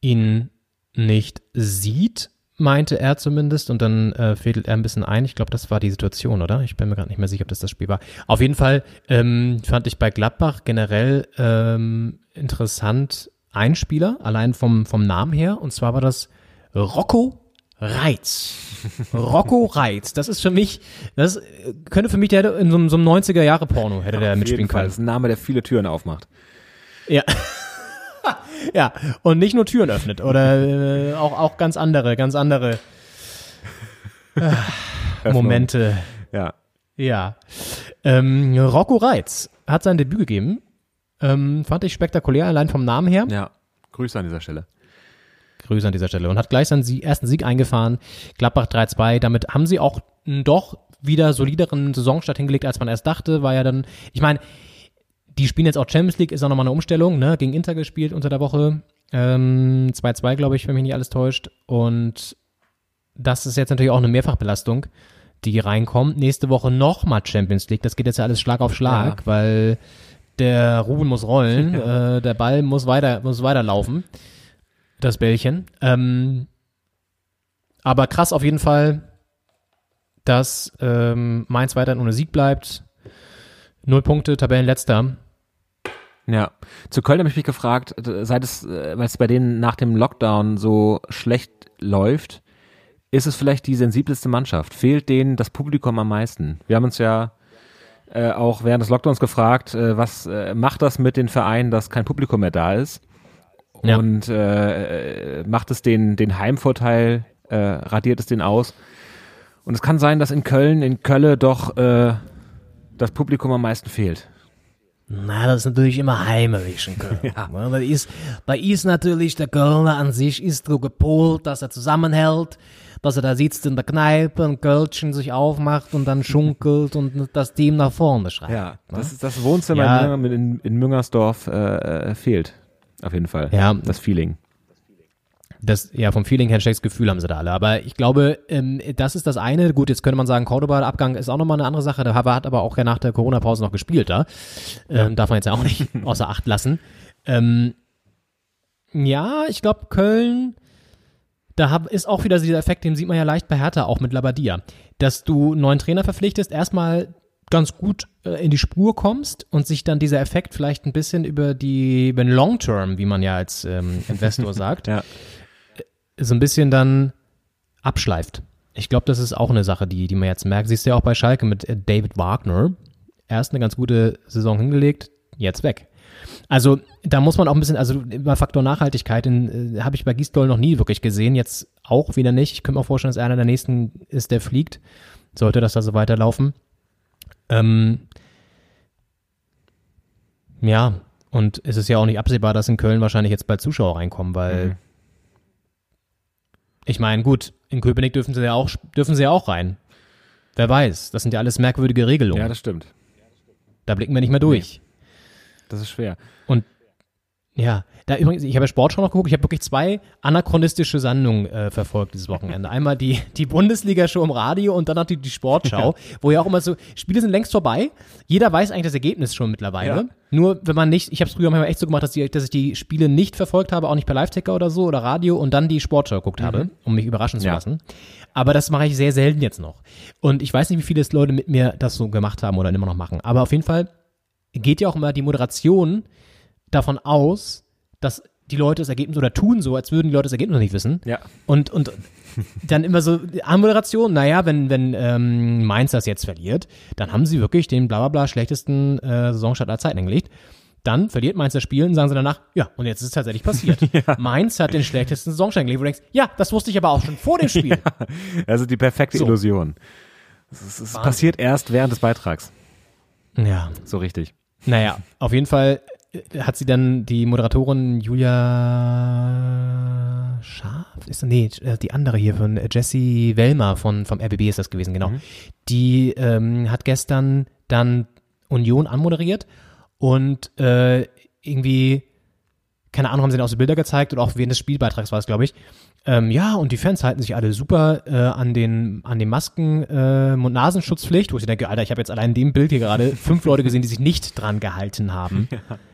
ihn nicht sieht, meinte er zumindest. Und dann äh, fädelt er ein bisschen ein. Ich glaube, das war die Situation, oder? Ich bin mir gerade nicht mehr sicher, ob das das Spiel war. Auf jeden Fall ähm, fand ich bei Gladbach generell ähm, interessant ein Spieler, allein vom, vom Namen her. Und zwar war das Rocco Reitz. [LAUGHS] Rocco Reitz. Das ist für mich, das äh, könnte für mich der in so, einem- so einem 90er Jahre Porno hätte der Auf mitspielen können. Das ist ein Name, der viele Türen aufmacht. Ja. [LAUGHS] ja, und nicht nur Türen öffnet oder äh, auch, auch ganz andere, ganz andere äh, Momente. Ja. Ja. Ähm, Rocco Reitz hat sein Debüt gegeben. Ähm, fand ich spektakulär, allein vom Namen her. Ja. Grüße an dieser Stelle. Grüße an dieser Stelle. Und hat gleich seinen Sie ersten Sieg eingefahren. Gladbach 3-2. Damit haben sie auch doch wieder solideren Saisonstart hingelegt, als man erst dachte. War ja dann, ich meine, die spielen jetzt auch Champions League, ist auch nochmal eine Umstellung, ne? Gegen Inter gespielt unter der Woche. Ähm, 2-2, glaube ich, wenn mich nicht alles täuscht. Und das ist jetzt natürlich auch eine Mehrfachbelastung, die reinkommt. Nächste Woche nochmal Champions League. Das geht jetzt ja alles Schlag auf Schlag, Ja. weil der Ruben muss rollen, [LAUGHS] äh, der Ball muss weiter, muss weiterlaufen. Das Bällchen. Ähm, aber krass auf jeden Fall, dass ähm, Mainz weiterhin ohne Sieg bleibt. Null Punkte, Tabellenletzter. Ja. Zu Köln habe ich mich gefragt, seit es, äh, weil es bei denen nach dem Lockdown so schlecht läuft, ist es vielleicht die sensibelste Mannschaft? Fehlt denen das Publikum am meisten? Wir haben uns ja äh, auch während des Lockdowns gefragt, äh, was äh, macht das mit den Vereinen, dass kein Publikum mehr da ist? Ja. Und äh, macht es den, den Heimvorteil, äh, radiert es den aus? Und es kann sein, dass in Köln, in Kölle doch das Publikum am meisten fehlt. Na, das ist natürlich immer heimerisch in Köln. [LAUGHS] ja. das ist, da ist natürlich der Kölner an sich ist so gepolt, dass er zusammenhält, dass er da sitzt in der Kneipe, ein Kölschen sich aufmacht und dann schunkelt und das Team nach vorne schreibt. Ja, das, ist das Wohnzimmer Ja. in, in, in Müngersdorf äh, äh, fehlt. Auf jeden Fall. Ja. Das Feeling. Das, ja, vom Feeling her ein schlechtes Gefühl haben sie da alle. Aber ich glaube, ähm, das ist das eine. Gut, jetzt könnte man sagen, Cordoba-Abgang ist auch nochmal eine andere Sache. Der hat aber auch ja nach der Corona-Pause noch gespielt da. Ähm, darf man jetzt ja auch nicht [LAUGHS] außer Acht lassen. Ähm, ja, ich glaube, Köln, da hab, ist auch wieder dieser Effekt, den sieht man ja leicht bei Hertha, auch mit Labadia. Dass du einen neuen Trainer verpflichtest, erstmal ganz gut äh, in die Spur kommst und sich dann dieser Effekt vielleicht ein bisschen über die, über den Long Term, wie man ja als ähm, Investor [LAUGHS] sagt, ja. So ein bisschen dann abschleift. Ich glaube, das ist auch eine Sache, die, die man jetzt merkt. Siehst du ja auch bei Schalke mit äh, David Wagner. Erst eine ganz gute Saison hingelegt, jetzt weg. Also da muss man auch ein bisschen, also über Faktor Nachhaltigkeit äh, habe ich bei Gisdol noch nie wirklich gesehen, jetzt auch wieder nicht. Ich könnte mir auch vorstellen, dass er einer der nächsten ist, der fliegt. Sollte das da so weiterlaufen. Ähm, ja, und es ist ja auch nicht absehbar, dass in Köln wahrscheinlich jetzt bald Zuschauer reinkommen, weil Mhm. Ich meine, gut, in Köpenick dürfen sie ja auch, dürfen sie ja auch rein. Wer weiß, das sind ja alles merkwürdige Regelungen. Ja, das stimmt. Da blicken wir nicht mehr durch. Das ist schwer. Und ja, da übrigens, ich habe ja Sportschau noch geguckt, ich habe wirklich zwei anachronistische Sendungen äh, verfolgt dieses Wochenende. Einmal die, die Bundesliga-Show im Radio und dann noch die, die Sportschau, wo ja auch immer so, Spiele sind längst vorbei, jeder weiß eigentlich das Ergebnis schon mittlerweile. Ja. Nur wenn man nicht, ich habe es früher manchmal echt so gemacht, dass, die, dass ich die Spiele nicht verfolgt habe, auch nicht per Live-Ticker oder so oder Radio und dann die Sportschau geguckt habe, um mich überraschen zu Ja. lassen. Aber das mache ich sehr selten jetzt noch. Und ich weiß nicht, wie viele Leute mit mir das so gemacht haben oder immer noch machen. Aber auf jeden Fall geht ja auch immer die Moderation davon aus, dass die Leute das Ergebnis oder tun so, als würden die Leute das Ergebnis noch nicht wissen. Ja. Und, und dann immer so, Anmoderation, naja, wenn, wenn ähm, Mainz das jetzt verliert, dann haben sie wirklich den bla bla bla schlechtesten äh, Saisonstart aller Zeiten hingelegt. Dann verliert Mainz das Spiel und sagen sie danach, ja, und jetzt ist es tatsächlich passiert. [LAUGHS] Mainz hat den schlechtesten Saisonstart hingelegt, wo du denkst, ja, das wusste ich aber auch schon vor dem [LAUGHS] Spiel. Also die perfekte So. Illusion. Es, es, passiert erst während des Beitrags. Ja. So richtig. Naja, auf jeden Fall hat sie dann die Moderatorin Julia Scharf, ist nee, äh, die andere hier von äh, Jessie Wellmer von vom RBB ist das gewesen, genau. Die ähm, hat gestern dann Union anmoderiert und äh, irgendwie keine Ahnung, haben sie dann auch so Bilder gezeigt oder auch während des Spielbeitrags war es, glaube ich. Ähm, ja, und die Fans halten sich alle super äh, an den an den Masken äh, und Nasenschutzpflicht, wo ich denke, Alter, ich habe jetzt allein in dem Bild hier gerade fünf Leute gesehen, die sich nicht dran gehalten haben. [LAUGHS]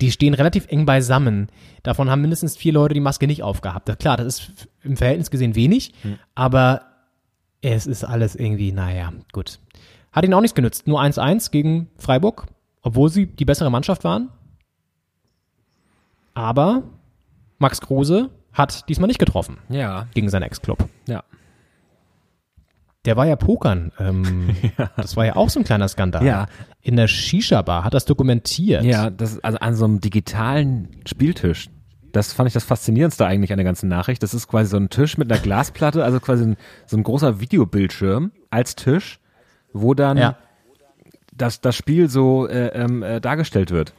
Die stehen relativ eng beisammen. Davon haben mindestens vier Leute die Maske nicht aufgehabt. Klar, das ist im Verhältnis gesehen wenig, aber es ist alles irgendwie, naja, gut. Hat ihnen auch nichts genützt. Nur 1-1 gegen Freiburg, obwohl sie die bessere Mannschaft waren. Aber Max Kruse hat diesmal nicht getroffen. Ja. Gegen seinen Ex-Club. Ja. Der war ja pokern. Ähm, [LAUGHS] Das war ja auch so ein kleiner Skandal. Ja. In der Shisha-Bar hat das dokumentiert. Ja, das, also an so einem digitalen Spieltisch. Das fand ich das Faszinierendste eigentlich an der ganzen Nachricht. Das ist quasi so ein Tisch mit einer Glasplatte, also quasi ein, so ein großer Videobildschirm als Tisch, wo dann Ja. das, das Spiel so äh, ähm, äh, dargestellt wird.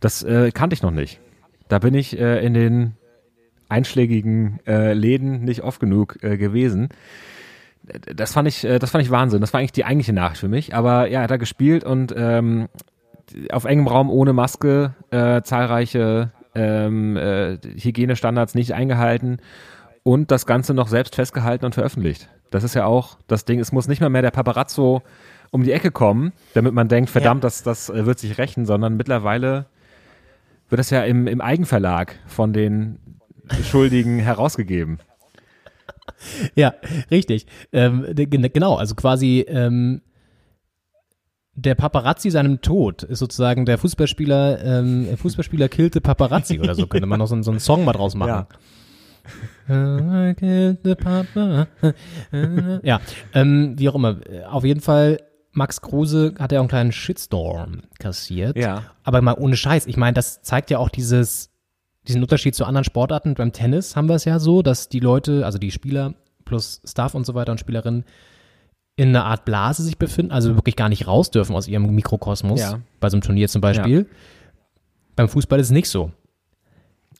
Das äh, kannte ich noch nicht. Da bin ich äh, in den einschlägigen äh, Läden nicht oft genug äh, gewesen. Das fand ich, äh, das fand ich Wahnsinn. Das war eigentlich die eigentliche Nachricht für mich. Aber ja, er hat da gespielt und ähm, auf engem Raum ohne Maske, äh, zahlreiche ähm, äh, Hygienestandards nicht eingehalten und das Ganze noch selbst festgehalten und veröffentlicht. Das ist ja auch das Ding, es muss nicht mal mehr der Paparazzo um die Ecke kommen, damit man denkt, verdammt, das, das äh, wird sich rächen, sondern mittlerweile wird das ja im, im Eigenverlag von den Schuldigen herausgegeben. [LAUGHS] Ja, richtig. Ähm, gen- genau, also quasi ähm, der Paparazzi seinem Tod ist sozusagen der Fußballspieler, ähm, der Fußballspieler killte Paparazzi oder so, könnte man noch so, so einen Song mal draus machen. Papa. [LAUGHS] ja, ähm, wie auch immer. Auf jeden Fall, Max Kruse hat ja auch einen kleinen Shitstorm kassiert. Ja. Aber mal ohne Scheiß. Ich meine, das zeigt ja auch dieses, diesen Unterschied zu anderen Sportarten. Beim Tennis haben wir es ja so, dass die Leute, also die Spieler plus Staff und so weiter und Spielerinnen in einer Art Blase sich befinden, also wirklich gar nicht raus dürfen aus ihrem Mikrokosmos. Ja. Bei so einem Turnier zum Beispiel. Beim Fußball ist es nicht so.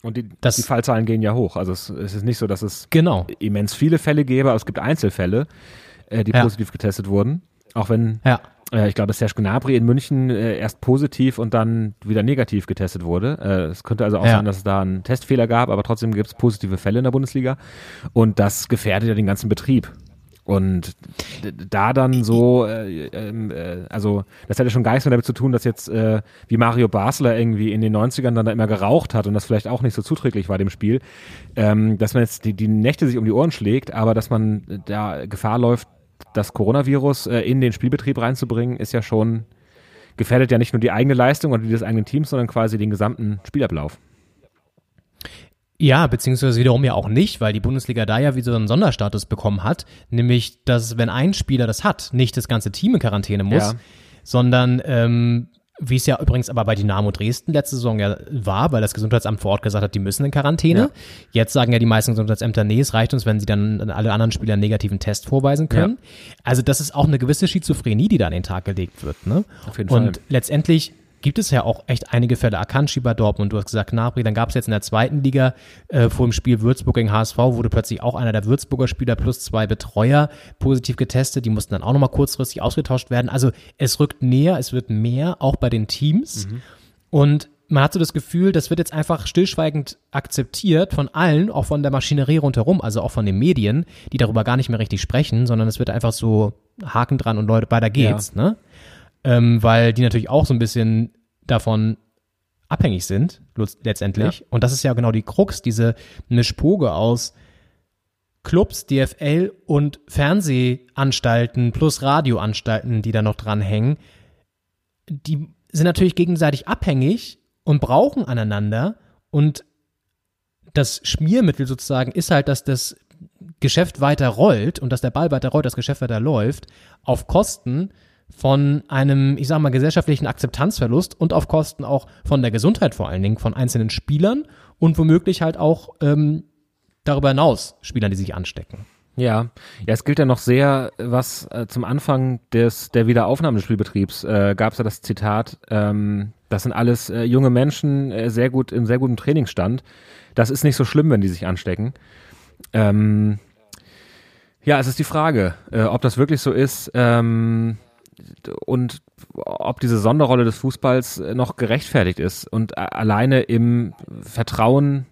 Und die, Das- die Fallzahlen gehen ja hoch. Also es, es ist nicht so, dass es Genau. immens viele Fälle gäbe, aber es gibt Einzelfälle, äh, die Ja. positiv getestet wurden. Auch wenn, Ja. Äh, ich glaube, Serge Gnabry in München äh, erst positiv und dann wieder negativ getestet wurde. Äh, es könnte also auch Ja. sein, dass es da einen Testfehler gab, aber trotzdem gibt es positive Fälle in der Bundesliga. Und das gefährdet ja den ganzen Betrieb. Und da dann so, äh, ähm, äh, also das hätte schon gar nichts mehr damit zu tun, dass jetzt äh, wie Mario Basler irgendwie in den 90ern dann da immer geraucht hat und das vielleicht auch nicht so zuträglich war dem Spiel, ähm, dass man jetzt die, die Nächte sich um die Ohren schlägt, aber dass man da Gefahr läuft, das Coronavirus äh, in den Spielbetrieb reinzubringen, ist ja schon, gefährdet ja nicht nur die eigene Leistung oder die des eigenen Teams, sondern quasi den gesamten Spielablauf. Ja, beziehungsweise wiederum ja auch nicht, weil die Bundesliga da ja wie so einen Sonderstatus bekommen hat, nämlich, dass wenn ein Spieler das hat, nicht das ganze Team in Quarantäne muss, Ja. sondern ähm, wie es ja übrigens aber bei Dynamo Dresden letzte Saison ja war, weil das Gesundheitsamt vor Ort gesagt hat, die müssen in Quarantäne. Ja. Jetzt sagen ja die meisten Gesundheitsämter, nee, es reicht uns, wenn sie dann alle anderen Spieler einen negativen Test vorweisen können. Also das ist auch eine gewisse Schizophrenie, die da an den Tag gelegt wird. Ne? Auf jeden Und Fall. letztendlich gibt es ja auch echt einige Fälle. Akanji bei Dortmund, du hast gesagt Gnabry, dann gab es jetzt in der zweiten Liga äh, vor dem Spiel Würzburg gegen HSV, wurde plötzlich auch einer der Würzburger Spieler plus zwei Betreuer positiv getestet. Die mussten dann auch nochmal kurzfristig ausgetauscht werden. Also es rückt näher, es wird mehr, auch bei den Teams. Und man hat so das Gefühl, das wird jetzt einfach stillschweigend akzeptiert von allen, auch von der Maschinerie rundherum, also auch von den Medien, die darüber gar nicht mehr richtig sprechen, sondern es wird einfach so Haken dran und Leute, weiter geht's, ne? Ähm, weil die natürlich auch so ein bisschen davon abhängig sind, letztendlich. Und das ist ja genau die Krux, diese Mischpoge aus Clubs, DFL und Fernsehanstalten plus Radioanstalten, die da noch dranhängen, die sind natürlich gegenseitig abhängig und brauchen aneinander und das Schmiermittel sozusagen ist halt, dass das Geschäft weiter rollt und dass der Ball weiter rollt, das Geschäft weiter läuft, auf Kosten von einem, ich sag mal, gesellschaftlichen Akzeptanzverlust und auf Kosten auch von der Gesundheit vor allen Dingen von einzelnen Spielern und womöglich halt auch ähm, darüber hinaus Spielern, die sich anstecken. Ja, ja, es gilt ja noch sehr, was äh, zum Anfang des der Wiederaufnahme des Spielbetriebs äh, gab es ja das Zitat, ähm, das sind alles äh, junge Menschen, äh, sehr gut im sehr guten Trainingsstand. Das ist nicht so schlimm, wenn die sich anstecken. Ähm, ja, es ist die Frage, äh, ob das wirklich so ist ähm, und ob diese Sonderrolle des Fußballs äh, noch gerechtfertigt ist und äh, alleine im Vertrauen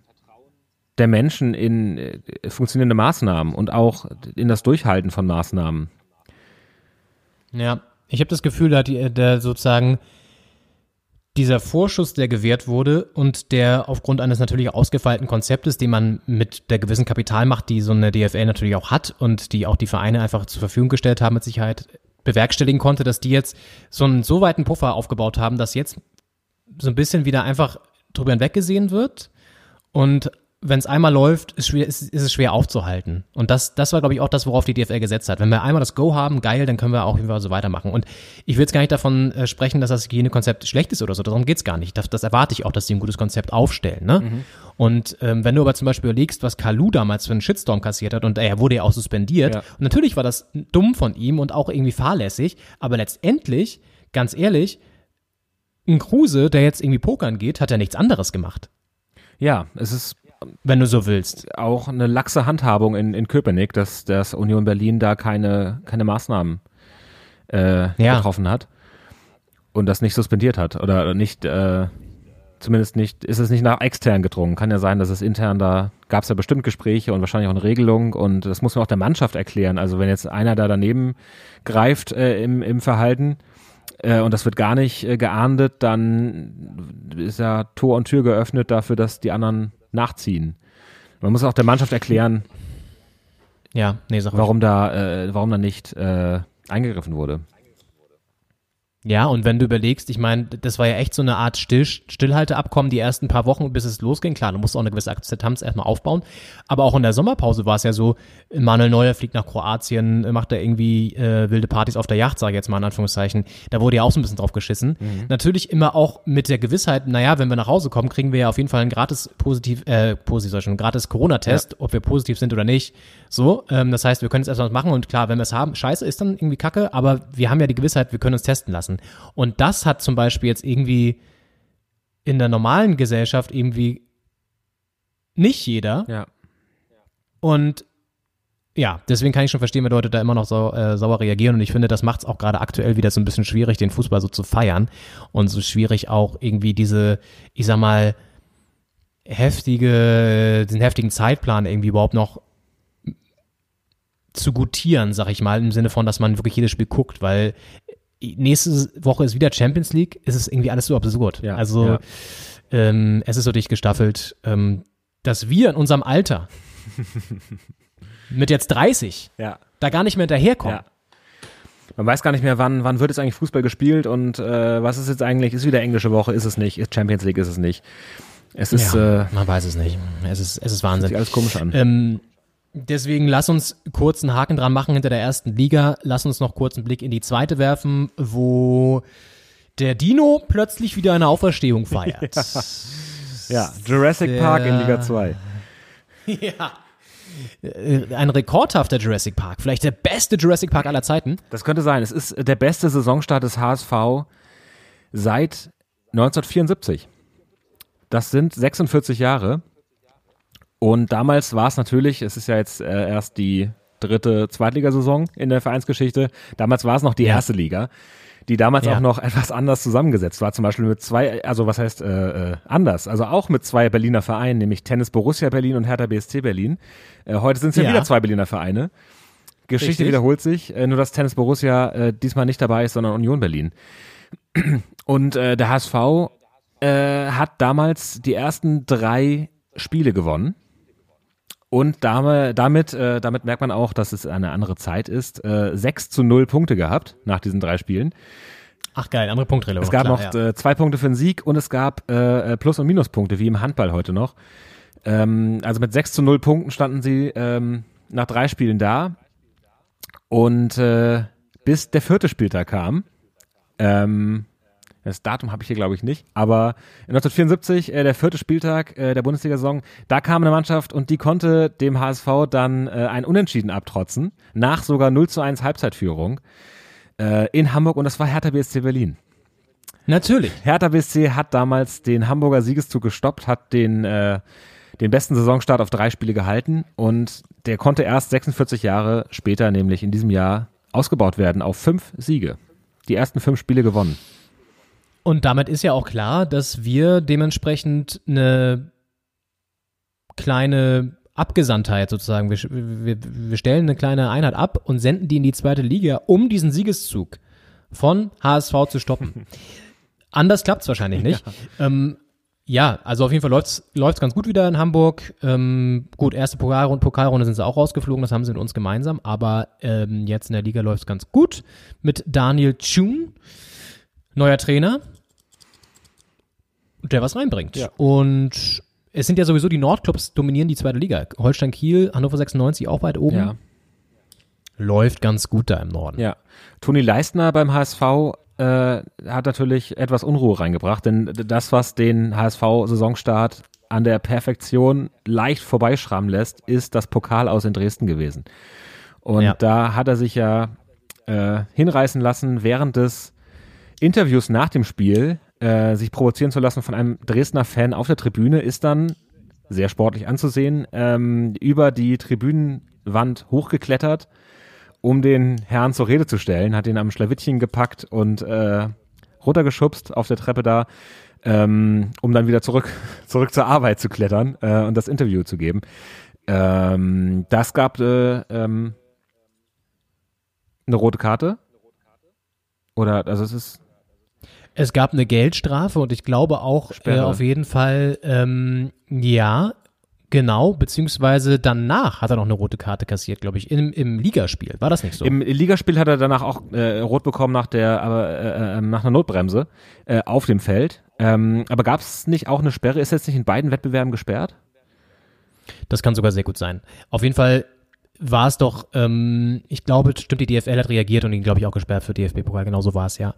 der Menschen in äh, funktionierende Maßnahmen und auch in das Durchhalten von Maßnahmen. Ja, ich habe das Gefühl, da die, der sozusagen dieser Vorschuss, der gewährt wurde und der aufgrund eines natürlich ausgefeilten Konzeptes, den man mit der gewissen Kapitalmacht, die so eine DFL natürlich auch hat und die auch die Vereine einfach zur Verfügung gestellt haben, mit Sicherheit bewerkstelligen konnte, dass die jetzt so einen so weiten Puffer aufgebaut haben, dass jetzt so ein bisschen wieder einfach drüber hinweggesehen wird. Und wenn es einmal läuft, ist, schwer, ist, ist es schwer aufzuhalten. Und das, das war, glaube ich, auch das, worauf die DFL gesetzt hat. Wenn wir einmal das Go haben, geil, dann können wir auch immer so weitermachen. Und ich will jetzt gar nicht davon äh, sprechen, dass das Hygienekonzept schlecht ist oder so. Darum geht's gar nicht. Das, das erwarte ich auch, dass sie ein gutes Konzept aufstellen. Ne? Mhm. Und ähm, wenn du aber zum Beispiel überlegst, was Kalu damals für einen Shitstorm kassiert hat und er wurde ja auch suspendiert. Ja. Und natürlich war das dumm von ihm und auch irgendwie fahrlässig. Aber letztendlich, ganz ehrlich, ein Kruse, der jetzt irgendwie pokern geht, hat ja nichts anderes gemacht. Ja, es ist wenn du so willst. Auch eine laxe Handhabung in, in Köpenick, dass, dass Union Berlin da keine, keine Maßnahmen äh, Ja. getroffen hat und das nicht suspendiert hat oder nicht äh, zumindest nicht, ist es nicht nach extern gedrungen. Kann ja sein, dass es intern da gab es ja bestimmt Gespräche und wahrscheinlich auch eine Regelung und das muss man auch der Mannschaft erklären. Also wenn jetzt einer da daneben greift äh, im, im Verhalten äh, und das wird gar nicht äh, geahndet, dann ist ja Tor und Tür geöffnet dafür, dass die anderen nachziehen. Man muss auch der Mannschaft erklären, ja, nee, warum da, äh, warum da nicht äh, eingegriffen wurde. Ja, und wenn du überlegst, ich meine, das war ja echt so eine Art Still Stillhalteabkommen die ersten paar Wochen, bis es losging. Klar, du musst auch eine gewisse Akzeptanz erstmal aufbauen. Aber auch in der Sommerpause war es ja so, Manuel Neuer fliegt nach Kroatien, macht da irgendwie äh, wilde Partys auf der Yacht, sage ich jetzt mal in Anführungszeichen. Da wurde ja auch so ein bisschen drauf geschissen. Mhm. Natürlich immer auch mit der Gewissheit, naja, wenn wir nach Hause kommen, kriegen wir ja auf jeden Fall einen gratis positiv, äh, positiv, schon, gratis Corona-Test, ja. ob wir positiv sind oder nicht. So, ähm, das heißt, wir können jetzt erstmal machen und klar, wenn wir es haben, scheiße, ist dann irgendwie kacke, aber wir haben ja die Gewissheit, wir können uns testen lassen. Und das hat zum Beispiel jetzt irgendwie in der normalen Gesellschaft irgendwie nicht jeder. Ja. Und ja, deswegen kann ich schon verstehen, wenn Leute da immer noch so, äh, sauer reagieren. Und ich finde, das macht es auch gerade aktuell wieder so ein bisschen schwierig, den Fußball so zu feiern. Und so schwierig auch irgendwie diese, ich sag mal, heftige, den heftigen Zeitplan irgendwie überhaupt noch zu gutieren, sag ich mal, im Sinne von, dass man wirklich jedes Spiel guckt, weil nächste Woche ist wieder Champions League, ist es irgendwie alles so absurd. Ja, also ja. Ähm, es ist so dicht gestaffelt, ähm, dass wir in unserem Alter [LAUGHS] mit jetzt 30 ja. da gar nicht mehr hinterherkommen. Man weiß gar nicht mehr, wann, wann wird jetzt eigentlich Fußball gespielt und äh, was ist jetzt eigentlich, ist wieder englische Woche, ist es nicht, ist Champions League, ist es nicht. Es ist, äh, man weiß es nicht. Es ist, es ist Wahnsinn. Sieht alles komisch an. Ähm, Deswegen lass uns kurz einen Haken dran machen hinter der ersten Liga. Lass uns noch kurz einen Blick in die zweite werfen, wo der Dino plötzlich wieder eine Auferstehung feiert. [LAUGHS] ja. ja, Jurassic der, Park in Liga 2. [LAUGHS] Ja. Äh, ein rekordhafter Jurassic Park. Vielleicht der beste Jurassic Park aller Zeiten. Das könnte sein. Es ist der beste Saisonstart des HSV seit 1974. Das sind 46 Jahre. Und damals war es natürlich, es ist ja jetzt äh, erst die dritte Zweitligasaison in der Vereinsgeschichte, damals war es noch die ja. erste Liga, die damals ja. auch noch etwas anders zusammengesetzt war, zum Beispiel mit zwei, also was heißt äh, äh, anders, also auch mit zwei Berliner Vereinen, nämlich Tennis Borussia Berlin und Hertha BSC Berlin. Äh, heute sind es ja, ja wieder zwei Berliner Vereine. Geschichte Richtig. wiederholt sich, äh, nur dass Tennis Borussia äh, diesmal nicht dabei ist, sondern Union Berlin. Und äh, der HSV äh, hat damals die ersten drei Spiele gewonnen und damit, damit, äh, damit merkt man auch, dass es eine andere Zeit ist. Äh, 6 zu 0 Punkte gehabt nach diesen drei Spielen. Ach geil, andere Punktrelevant. Es gab klar, noch ja. äh, zwei Punkte für den Sieg und es gab äh, Plus- und Minuspunkte, wie im Handball heute noch. Ähm, also mit 6 zu 0 Punkten standen sie ähm, nach drei Spielen da. Und äh, bis der vierte Spieltag kam, ähm, das Datum habe ich hier, glaube ich, nicht. Aber 1974, äh, der vierte Spieltag äh, der Bundesliga-Saison, da kam eine Mannschaft und die konnte dem HSV dann äh, ein Unentschieden abtrotzen, nach sogar 0 zu 1 Halbzeitführung äh, in Hamburg und das war Hertha BSC Berlin. Natürlich. Hertha BSC hat damals den Hamburger Siegeszug gestoppt, hat den, äh, den besten Saisonstart auf drei Spiele gehalten und der konnte erst 46 Jahre später, nämlich in diesem Jahr, ausgebaut werden auf fünf Siege. Die ersten fünf Spiele gewonnen. Und damit ist ja auch klar, dass wir dementsprechend eine kleine Abgesandtheit sozusagen, wir, wir, wir stellen eine kleine Einheit ab und senden die in die zweite Liga, um diesen Siegeszug von HSV zu stoppen. [LAUGHS] Anders klappt es wahrscheinlich nicht. Ja. Ähm, ja, also auf jeden Fall läuft's läuft's ganz gut wieder in Hamburg. Ähm, gut, erste Pokalrunde, Pokalrunde sind sie auch rausgeflogen, das haben sie mit uns gemeinsam. Aber ähm, jetzt in der Liga läuft's ganz gut mit Daniel Chun, neuer Trainer der was reinbringt. Ja. Und es sind ja sowieso die Nordclubs dominieren die zweite Liga. Holstein Kiel, Hannover 96 auch weit oben. Ja. Läuft ganz gut da im Norden. Ja. Toni Leistner beim HSV äh, hat natürlich etwas Unruhe reingebracht, denn das, was den HSV-Saisonstart an der Perfektion leicht vorbeischrammen lässt, ist das Pokal aus in Dresden gewesen. Und ja. da hat er sich ja äh, hinreißen lassen, während des Interviews nach dem Spiel äh, sich provozieren zu lassen von einem Dresdner Fan auf der Tribüne, ist dann sehr sportlich anzusehen, ähm, über die Tribünenwand hochgeklettert, um den Herrn zur Rede zu stellen, hat ihn am Schlawittchen gepackt und äh, runtergeschubst auf der Treppe da. ähm, um dann wieder zurück, [LAUGHS] zurück zur Arbeit zu klettern äh, und das Interview zu geben. Ähm, das gab äh, ähm, eine rote Karte. Oder, also es ist. Es gab eine Geldstrafe und ich glaube auch äh, auf jeden Fall, ähm, ja, genau, beziehungsweise danach hat er noch eine rote Karte kassiert, glaube ich, im, im Ligaspiel. War das nicht so? Im Ligaspiel hat er danach auch äh, rot bekommen nach der, aber äh, äh, nach einer Notbremse äh, auf dem Feld. Ähm, aber gab es nicht auch eine Sperre? Ist er jetzt nicht in beiden Wettbewerben gesperrt? Das kann sogar sehr gut sein. Auf jeden Fall war es doch, ähm, ich glaube, stimmt, die DFL hat reagiert und ihn, glaube ich, auch gesperrt für DFB-Pokal. Genau so war es, ja.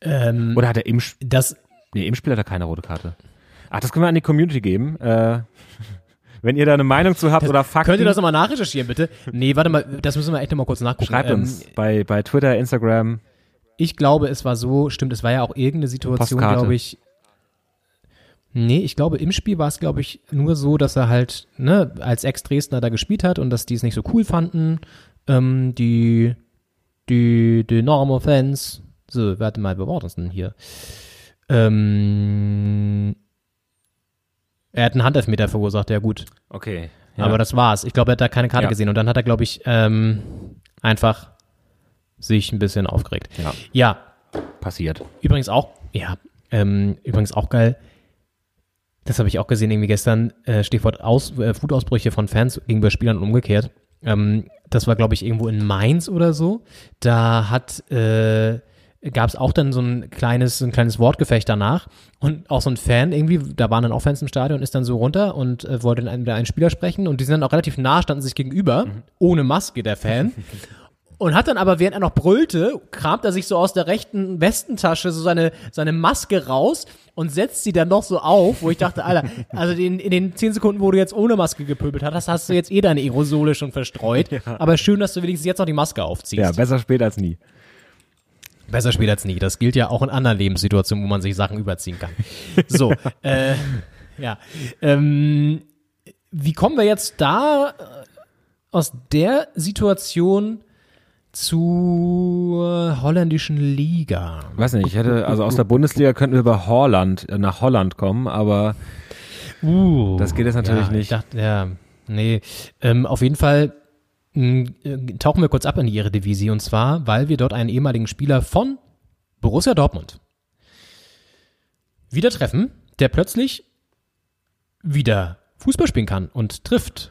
Ähm, Oder hat er im, Sp- das, nee, im Spiel hat er keine rote Karte. Ach, das können wir an die Community geben. Äh, [LAUGHS] wenn ihr da eine Meinung zu habt oder Fakten, Könnt ihr das nochmal nachrecherchieren, bitte? Nee, warte mal, das müssen wir echt nochmal kurz nachgucken. schreibt Ähm, uns bei, bei Twitter, Instagram. Ich glaube, es war so, stimmt, es war ja auch irgendeine Situation, glaube ich. Nee, ich glaube, im Spiel war es, glaube ich, nur so, dass er halt, ne, als Ex-Dresdner da gespielt hat und dass die es nicht so cool fanden. Ähm, die, die, die normal Fans. So, warte mal, wer war das denn hier? Ähm, er hat einen Handelfmeter verursacht, ja gut. Okay. Ja. Aber das war's. Ich glaube, er hat da keine Karte Ja. gesehen und dann hat er, glaube ich, ähm, einfach sich ein bisschen aufgeregt. Ja. ja, passiert. Übrigens auch, ja, ähm, übrigens auch geil. Das habe ich auch gesehen irgendwie gestern. Äh, Stichwort Aus, äh, Wutausbrüche von Fans gegenüber Spielern und umgekehrt. Ähm, das war, glaube ich, irgendwo in Mainz oder so. Da hat äh, gab es auch dann so ein kleines, so ein kleines Wortgefecht danach und auch so ein Fan irgendwie, da waren dann auch Fans im Stadion, ist dann so runter und äh, wollte dann mit einem Spieler sprechen und die sind dann auch relativ nah, standen sich gegenüber, ohne Maske, der Fan. [LAUGHS] Und hat dann aber, während er noch brüllte, kramt er sich so aus der rechten Westentasche so seine, seine Maske raus und setzt sie dann noch so auf, wo ich dachte, Alter, [LAUGHS] also in, in den zehn Sekunden, wo du jetzt ohne Maske gepöbelt hast, hast du jetzt eh deine Aerosole schon verstreut. Aber schön, dass du wenigstens jetzt noch die Maske aufziehst. Ja, besser spät als nie. Besser spät als nie. Das gilt ja auch in anderen Lebenssituationen, wo man sich Sachen überziehen kann. So, [LAUGHS] äh, ja. Ähm, wie kommen wir jetzt da äh, aus der Situation zur holländischen Liga? Weiß nicht, ich hätte, also aus der Bundesliga könnten wir über Holland, äh, nach Holland kommen, aber Uh, das geht jetzt natürlich ja, nicht. Ich dachte, ja, nee. Ähm, auf jeden Fall tauchen wir kurz ab in die Eredivisie und zwar, weil wir dort einen ehemaligen Spieler von Borussia Dortmund wieder treffen, der plötzlich wieder Fußball spielen kann und trifft.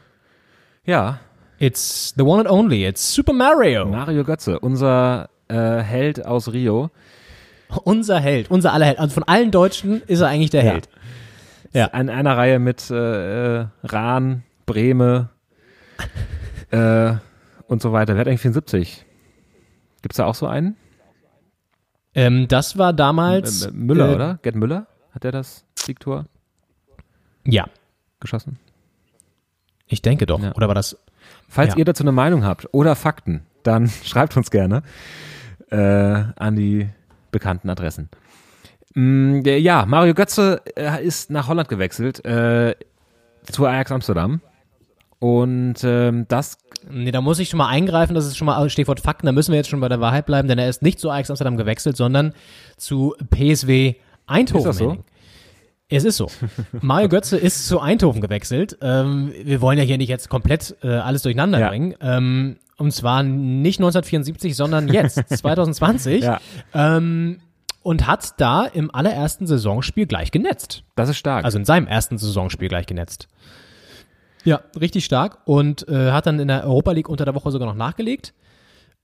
Ja. It's the one and only. It's Super Mario. Mario Götze, unser äh, Held aus Rio. Unser Held, unser aller Held. Also von allen Deutschen ist er eigentlich der Ja. Held. Ja. In einer Reihe mit äh, äh, Rahn, Breme äh, und so weiter. Wer hat eigentlich 74? Gibt's da auch so einen? Ähm, das war damals M- M- Müller, äh, oder? Gerd Müller? Hat der das Siegtor Ja, geschossen? ich denke doch. Ja. Oder war das? Falls Ja. ihr dazu eine Meinung habt oder Fakten, dann [LAUGHS] schreibt uns gerne äh, an die bekannten Adressen. Mm, ja, Mario Götze äh, ist nach Holland gewechselt, äh, zu Ajax Amsterdam. Und ähm, das, Nee, da muss ich schon mal eingreifen, das ist schon mal Stichwort Fakten, da müssen wir jetzt schon bei der Wahrheit bleiben, denn er ist nicht zu Ajax Amsterdam gewechselt, sondern zu PSW Eindhoven. Ist das so? Es ist so. Mario Götze ist zu Eindhoven gewechselt. Ähm, wir wollen ja hier nicht jetzt komplett äh, alles durcheinander Ja. bringen. Ähm, und zwar nicht 1974, sondern jetzt, [LAUGHS] 2020. Ja. Ähm, und hat da im allerersten Saisonspiel gleich genetzt. das ist stark. Also in seinem ersten Saisonspiel gleich genetzt. Ja, richtig stark und äh, hat dann in der Europa League unter der Woche sogar noch nachgelegt.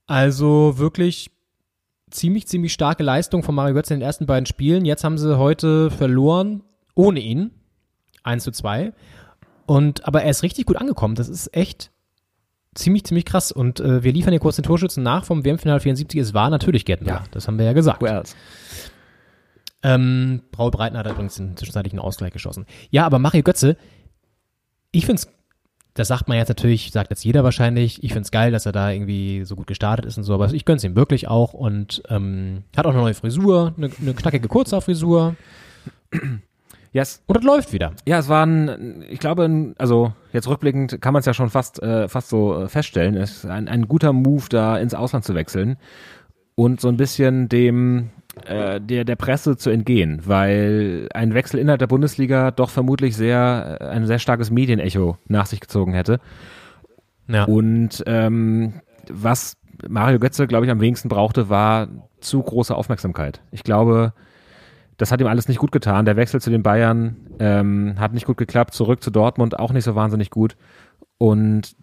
Also wirklich ziemlich, ziemlich starke Leistung von Mario Götze in den ersten beiden Spielen. Jetzt haben sie heute verloren ohne ihn. 1 zu 2. Und, aber er ist richtig gut angekommen. Das ist echt ziemlich, ziemlich krass. Und äh, wir liefern hier kurz den Torschützen nach vom WM-Finale 74. Es war natürlich Müller. Ja. Das haben wir ja gesagt. Else? Ähm, Paul Breitner hat übrigens den zwischenzeitlichen Ausgleich geschossen. Ja, aber Mario Götze, ich find's, das sagt man jetzt natürlich, sagt jetzt jeder wahrscheinlich, ich find's geil, dass er da irgendwie so gut gestartet ist und so, aber ich gönn's ihm wirklich auch und ähm, hat auch eine neue Frisur, eine, eine knackige Kurzhaarfrisur Yes. und das läuft wieder. Ja, es waren, ich glaube, ein- also jetzt rückblickend kann man es ja schon fast, äh, fast so äh, feststellen, es ist ein, ein guter Move, da ins Ausland zu wechseln und so ein bisschen dem äh, der, der Presse zu entgehen, weil ein Wechsel innerhalb der Bundesliga doch vermutlich sehr äh, ein sehr starkes Medienecho nach sich gezogen hätte. Ja. Und ähm, was Mario Götze, glaube ich, am wenigsten brauchte, war zu große Aufmerksamkeit. Ich glaube, das hat ihm alles nicht gut getan. Der Wechsel zu den Bayern ähm, hat nicht gut geklappt, zurück zu Dortmund auch nicht so wahnsinnig gut. Und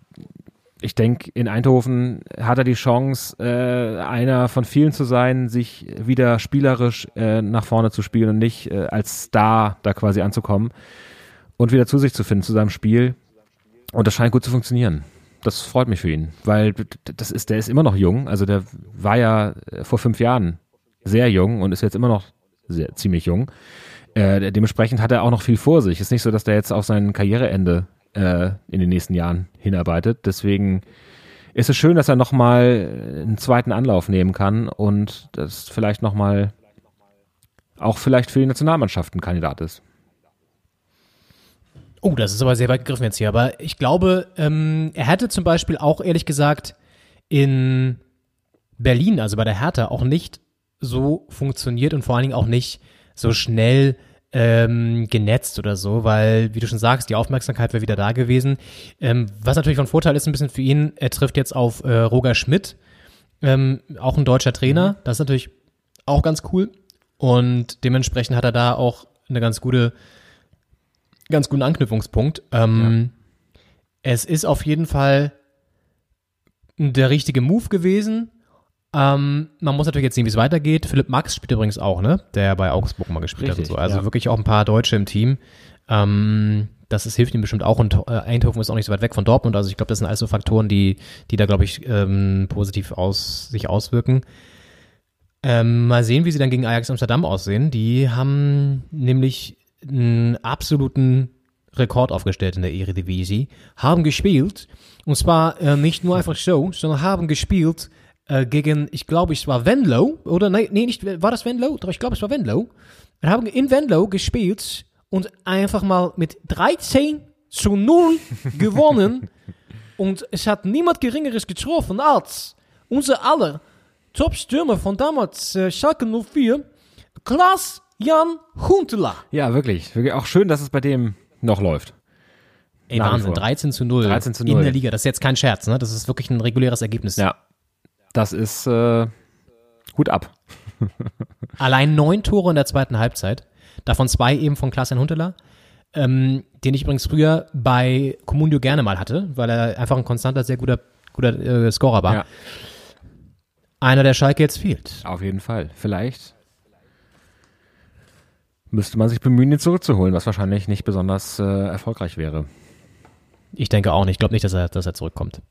ich denke, in Eindhoven hat er die Chance, äh, einer von vielen zu sein, sich wieder spielerisch äh, nach vorne zu spielen und nicht äh, als Star da quasi anzukommen und wieder zu sich zu finden, zu seinem Spiel. Und das scheint gut zu funktionieren. Das freut mich für ihn, weil das ist, der ist immer noch jung. Also der war ja äh, vor fünf Jahren sehr jung und ist jetzt immer noch sehr, ziemlich jung. Äh, dementsprechend hat er auch noch viel vor sich. Ist nicht so, dass der jetzt auf sein Karriereende äh, in den nächsten Jahren hinarbeitet. Deswegen ist es schön, dass er nochmal einen zweiten Anlauf nehmen kann und das vielleicht nochmal auch vielleicht für die Nationalmannschaft ein Kandidat ist. Oh, das ist aber sehr weit gegriffen jetzt hier. Aber ich glaube, ähm, er hätte zum Beispiel auch ehrlich gesagt in Berlin, also bei der Hertha, auch nicht so funktioniert und vor allen Dingen auch nicht so schnell ähm, genetzt oder so, weil, wie du schon sagst, die Aufmerksamkeit wäre wieder da gewesen. Ähm, was natürlich von Vorteil ist ein bisschen für ihn, er trifft jetzt auf äh, Roger Schmidt, ähm, auch ein deutscher Trainer. Mhm. Das ist natürlich auch ganz cool. Und dementsprechend hat er da auch eine ganz gute, ganz guten Anknüpfungspunkt. Ähm, ja. Es ist auf jeden Fall der richtige Move gewesen. Ähm, man muss natürlich jetzt sehen, wie es weitergeht. Philipp Max spielt übrigens auch, ne? Der bei Augsburg mal gespielt Richtig, hat und so. Also ja. wirklich auch ein paar Deutsche im Team. Ähm, das ist, hilft ihm bestimmt auch und äh, Eindhoven ist auch nicht so weit weg von Dortmund. Also ich glaube, das sind alles so Faktoren, die, die da, glaube ich, ähm, positiv aus, sich auswirken. Ähm, mal sehen, wie sie dann gegen Ajax Amsterdam aussehen. Die haben nämlich einen absoluten Rekord aufgestellt in der Eredivisie, haben gespielt und zwar äh, nicht nur einfach so, sondern haben gespielt äh, gegen, ich glaube, es war Venlo, oder? Nee, nee, nicht, war das Venlo? Doch, ich glaube, es war Venlo. Wir haben in Venlo gespielt und einfach mal mit 13 zu 0 [LAUGHS] gewonnen. und es hat niemand Geringeres getroffen als unser aller Top-Stürmer von damals, äh, Schalke 04, Klaas Jan Huntela. Ja, wirklich. Auch schön, dass es bei dem noch läuft. Ey, Wahnsinn, 13 zu 0 13 zu 0 in der Liga. Das ist jetzt kein Scherz, ne? Das ist wirklich ein reguläres Ergebnis. Ja, das ist äh, Hut ab. [LAUGHS] Allein neun Tore in der zweiten Halbzeit, davon zwei eben von Klaas Hunteler, ähm, den ich übrigens früher bei Comunio gerne mal hatte, weil er einfach ein konstanter, sehr guter, guter äh, Scorer war. Ja. Einer, der Schalke jetzt fehlt. Auf jeden Fall. Vielleicht müsste man sich bemühen, ihn zurückzuholen, was wahrscheinlich nicht besonders äh, erfolgreich wäre. Ich denke auch nicht. Ich glaube nicht, dass er, dass er zurückkommt.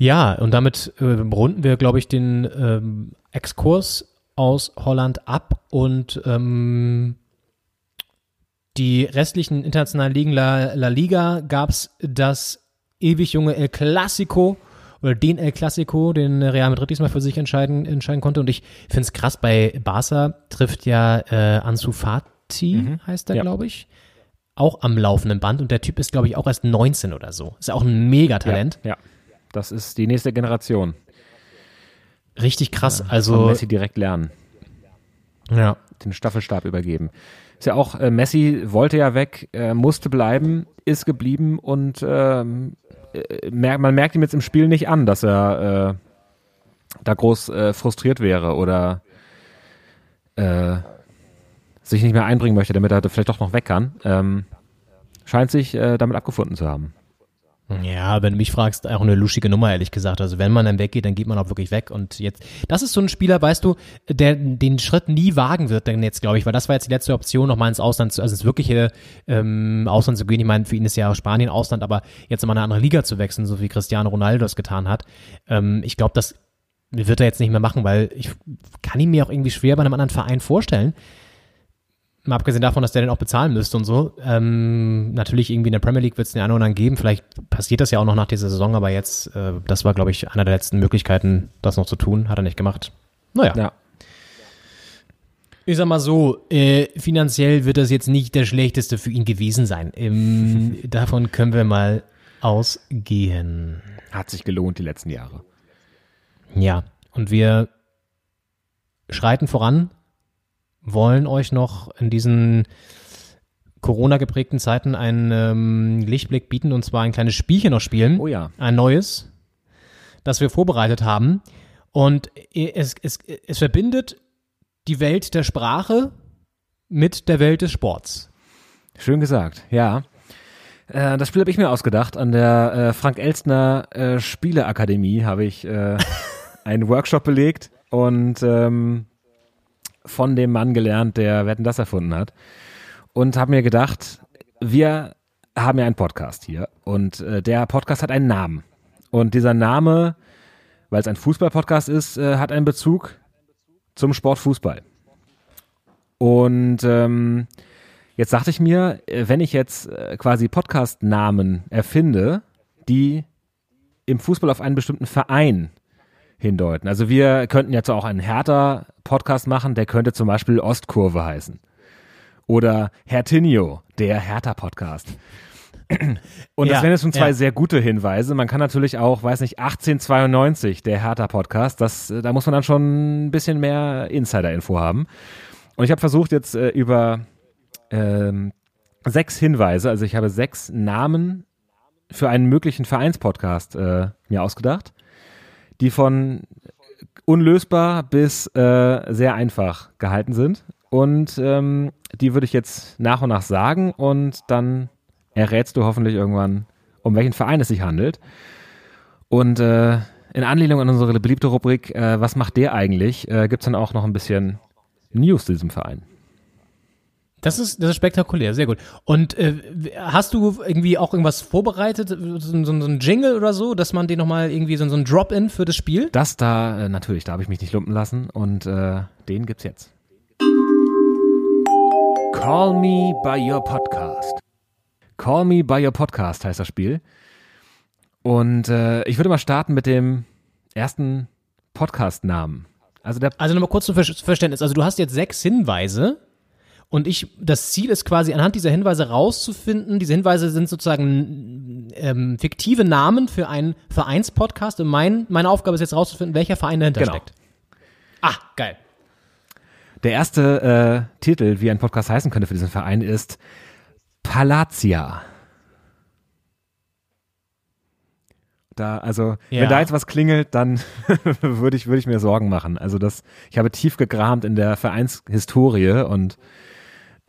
Ja, und damit äh, runden wir, glaube ich, den ähm, Exkurs aus Holland ab und ähm, die restlichen internationalen Ligen, La, La Liga, gab es das ewig junge El Clasico oder den El Clasico, den Real Madrid diesmal für sich entscheiden, entscheiden konnte. Und ich finde es krass, bei Barca trifft ja äh, Ansu Fati, mhm. heißt er, ja. glaube ich, auch am laufenden Band. Und der Typ ist, glaube ich, auch erst 19 oder so. Ist ja auch ein Megatalent. Ja, ja. Das ist die nächste Generation. Richtig krass. Ja, also Messi direkt lernen. Ja. Den Staffelstab übergeben. Ist ja auch, äh, Messi wollte ja weg, äh, musste bleiben, ist geblieben und ähm, äh, man merkt ihm jetzt im Spiel nicht an, dass er äh, da groß äh, frustriert wäre oder äh, sich nicht mehr einbringen möchte, damit er vielleicht doch noch weg kann. Ähm, scheint sich damit abgefunden zu haben. Ja, wenn du mich fragst, auch eine luschige Nummer, ehrlich gesagt. Also wenn man dann weggeht, dann geht man auch wirklich weg. Und jetzt, das ist so ein Spieler, weißt du, der den Schritt nie wagen wird, denn jetzt, glaube ich, weil das war jetzt die letzte Option, nochmal ins Ausland zu, also ins wirkliche ähm, Ausland zu gehen. Ich meine, für ihn ist ja Spanien Ausland, aber jetzt mal eine andere Liga zu wechseln, so wie Cristiano Ronaldo das getan hat. Ähm, ich glaube, das wird er jetzt nicht mehr machen, weil ich kann ihn mir auch irgendwie schwer bei einem anderen Verein vorstellen mal abgesehen davon, dass der den auch bezahlen müsste und so. Ähm, natürlich irgendwie in der Premier League wird es den einen oder anderen geben. Vielleicht passiert das ja auch noch nach dieser Saison, aber jetzt, äh, das war, glaube ich, einer der letzten Möglichkeiten, das noch zu tun. Hat er nicht gemacht. Naja. Ja. Ich sag mal so, äh, finanziell wird das jetzt nicht der schlechteste für ihn gewesen sein. Ähm, [LAUGHS] davon können wir mal ausgehen. Hat sich gelohnt die letzten Jahre. Ja, und wir schreiten voran, wollen euch noch in diesen Corona-geprägten Zeiten einen ähm, Lichtblick bieten und zwar ein kleines Spielchen noch spielen. Oh ja. Ein neues, das wir vorbereitet haben. Und es, es, es verbindet die Welt der Sprache mit der Welt des Sports. Schön gesagt, ja. Äh, das Spiel habe ich mir ausgedacht. An der äh, Frank Elstner äh, Spieleakademie habe ich äh, [LAUGHS] einen Workshop belegt und ähm, von dem Mann gelernt, der Wetten das erfunden hat. Und habe mir gedacht, wir haben ja einen Podcast hier und äh, der Podcast hat einen Namen. Und dieser Name, weil es ein Fußball-Podcast ist, äh, hat einen Bezug zum Sport Fußball. Und ähm, jetzt dachte ich mir, äh, wenn ich jetzt äh, quasi Podcast-Namen erfinde, die im Fußball auf einen bestimmten Verein hindeuten. Also wir könnten jetzt auch einen Hertha-Podcast machen, der könnte zum Beispiel Ostkurve heißen. Oder Hertinho, der Hertha-Podcast. [CLEARS THROAT] Und Ja, das wären jetzt schon zwei ja. sehr gute Hinweise. Man kann natürlich auch, weiß nicht, 1892, der Hertha-Podcast, das, äh, da muss man dann schon ein bisschen mehr Insider-Info haben. Und ich habe versucht jetzt äh, über ähm, sechs Hinweise, also ich habe sechs Namen für einen möglichen Vereinspodcast äh, mir ausgedacht, die von unlösbar bis äh, sehr einfach gehalten sind. Und ähm, die würde ich jetzt nach und nach sagen und dann errätst du hoffentlich irgendwann, um welchen Verein es sich handelt. Und äh, in Anlehnung an unsere beliebte Rubrik, äh, was macht der eigentlich, äh, gibt es dann auch noch ein bisschen News zu diesem Verein. Das ist, das ist spektakulär, sehr gut. Und äh, hast du irgendwie auch irgendwas vorbereitet, so, so, so ein Jingle oder so, dass man den nochmal irgendwie so, so ein Drop-In für das Spiel? Das da, äh, natürlich, da habe ich mich nicht lumpen lassen und äh, den gibt's jetzt. Call Me by Your Podcast. Call Me by Your Podcast heißt das Spiel. Und äh, ich würde mal starten mit dem ersten Podcast-Namen. Also der Also nochmal kurz zum Ver Verständnis. Also du hast jetzt sechs Hinweise und ich, das Ziel ist quasi anhand dieser Hinweise rauszufinden. Diese Hinweise sind sozusagen ähm, fiktive Namen für einen Vereinspodcast und mein, meine Aufgabe ist jetzt rauszufinden, welcher Verein dahinter Genau. steckt. Ah, geil. Der erste äh, Titel, wie ein Podcast heißen könnte für diesen Verein, ist Palatia. Da, also, Ja. wenn da jetzt was klingelt, dann [LAUGHS] würde ich, würde ich mir Sorgen machen. Also, das, ich habe tief gegramt in der Vereinshistorie und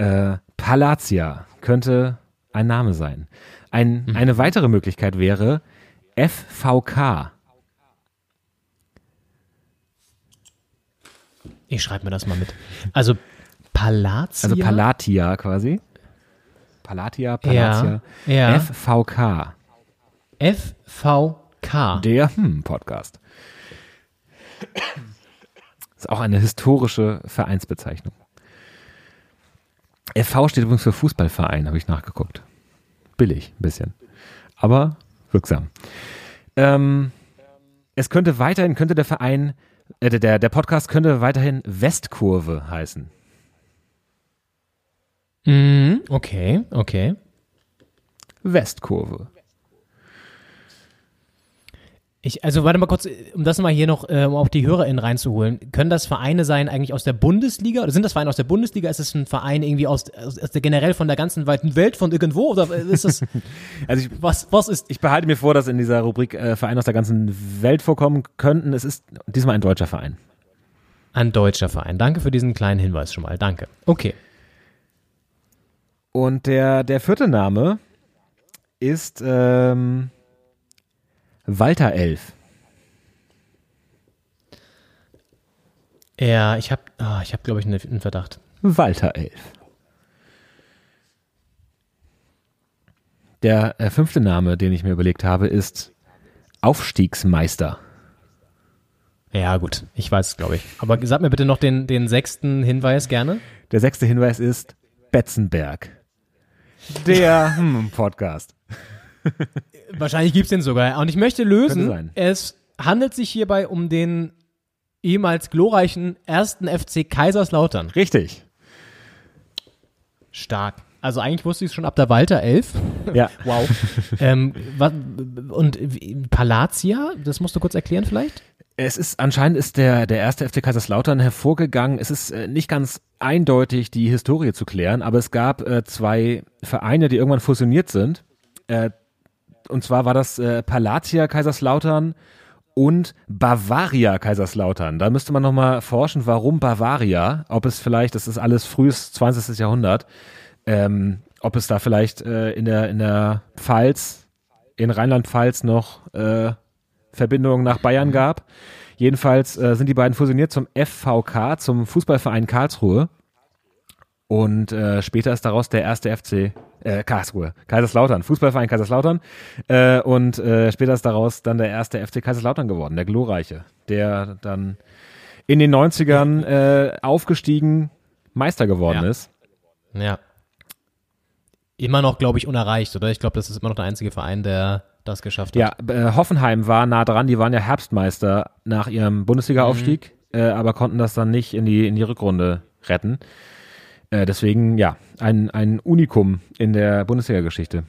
äh, Palatia könnte ein Name sein. Ein, Mhm. Eine weitere Möglichkeit wäre FVK. Ich schreibe mir das mal mit. Also Palatia. Also Palatia quasi. Palatia, Palatia. Ja, ja. FVK. FVK. Der hm, Podcast. Ist auch eine historische Vereinsbezeichnung. FV steht übrigens für Fußballverein, habe ich nachgeguckt. Billig, ein bisschen. Aber wirksam. Ähm, es könnte weiterhin, könnte der Verein, äh, der, der Podcast könnte weiterhin Westkurve heißen. Mhm, okay, okay. Westkurve. Ich, also warte mal kurz, um das mal hier noch, äh, um auch die HörerInnen reinzuholen. Können das Vereine sein eigentlich aus der Bundesliga? Oder sind das Vereine aus der Bundesliga? Ist es ein Verein irgendwie aus, aus, aus der generell von der ganzen weiten Welt, von irgendwo? Oder ist das, [LAUGHS] Also ich, was, was ist? ich behalte mir vor, dass in dieser Rubrik äh, Vereine aus der ganzen Welt vorkommen könnten. Es ist diesmal ein deutscher Verein. Ein deutscher Verein. Danke für diesen kleinen Hinweis schon mal. Danke. Okay. Und der, der vierte Name ist ähm, Walter Elf. Ja, ich habe, ah, ich habe, glaube ich, einen, einen Verdacht. Walter Elf. Der äh, fünfte Name, den ich mir überlegt habe, ist Aufstiegsmeister. Ja, gut. Ich weiß es, glaube ich. Aber sag mir bitte noch den, den sechsten Hinweis gerne. Der sechste Hinweis ist Betzenberg. Der hm, Podcast. Wahrscheinlich gibt's den sogar. Und ich möchte lösen, es handelt sich hierbei um den ehemals glorreichen ersten FC Kaiserslautern. Richtig. Stark. Also eigentlich wusste ich es schon ab der Walter 11. Ja. [LAUGHS] Wow. ähm, was, und Palatia, das musst du kurz erklären vielleicht? Es ist anscheinend ist der der erste FC Kaiserslautern hervorgegangen. Es ist äh, nicht ganz eindeutig die Historie zu klären, aber es gab äh, zwei Vereine, die irgendwann fusioniert sind. Äh, und zwar war das äh, Palatia Kaiserslautern und Bavaria Kaiserslautern. Da müsste man nochmal forschen, warum Bavaria, ob es vielleicht, das ist alles frühes 20. Jahrhundert, ähm, ob es da vielleicht äh, in der in der Pfalz, in Rheinland-Pfalz noch äh, Verbindungen nach Bayern gab. Jedenfalls äh, sind die beiden fusioniert zum FVK, zum Fußballverein Karlsruhe. Und äh, später ist daraus der erste FC äh, Karlsruhe, Kaiserslautern, Fußballverein Kaiserslautern. Äh, und äh, später ist daraus dann der erste FC Kaiserslautern geworden, der glorreiche, der dann in den 90ern äh, aufgestiegen Meister geworden Ja. ist. Ja. Immer noch, glaube ich, unerreicht, oder? Ich glaube, das ist immer noch der einzige Verein, der das geschafft hat. Ja, äh, Hoffenheim war nah dran, die waren ja Herbstmeister nach ihrem Bundesliga-Aufstieg, äh, aber konnten das dann nicht in die, in die Rückrunde retten. Äh, deswegen, ja, ein, ein Unikum in der Bundesliga-Geschichte.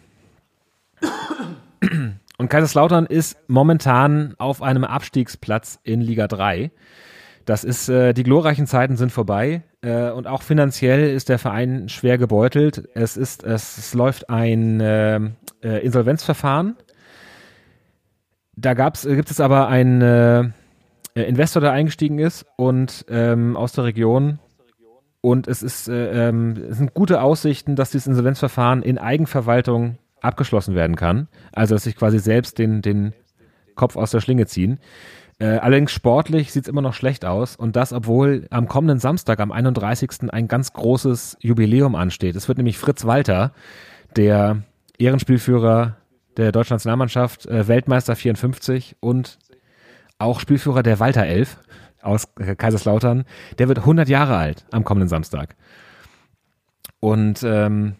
Und Kaiserslautern ist momentan auf einem Abstiegsplatz in Liga 3. Das ist, äh, die glorreichen Zeiten sind vorbei äh, und auch finanziell ist der Verein schwer gebeutelt. Es ist, es, es läuft ein äh, äh, Insolvenzverfahren. Da gab's, äh, gibt es aber einen äh, Investor, der eingestiegen ist und ähm, aus der Region. Und es ist, äh, ähm, es sind gute Aussichten, dass dieses Insolvenzverfahren in Eigenverwaltung abgeschlossen werden kann. Also dass sich quasi selbst den, den Kopf aus der Schlinge ziehen. Äh, allerdings sportlich sieht es immer noch schlecht aus und das, obwohl am kommenden Samstag, am 31. ein ganz großes Jubiläum ansteht. Es wird nämlich Fritz Walter, der Ehrenspielführer der deutschen Nationalmannschaft, äh, Weltmeister 54 und auch Spielführer der Walter 11 aus Kaiserslautern, der wird 100 Jahre alt am kommenden Samstag. Und ähm,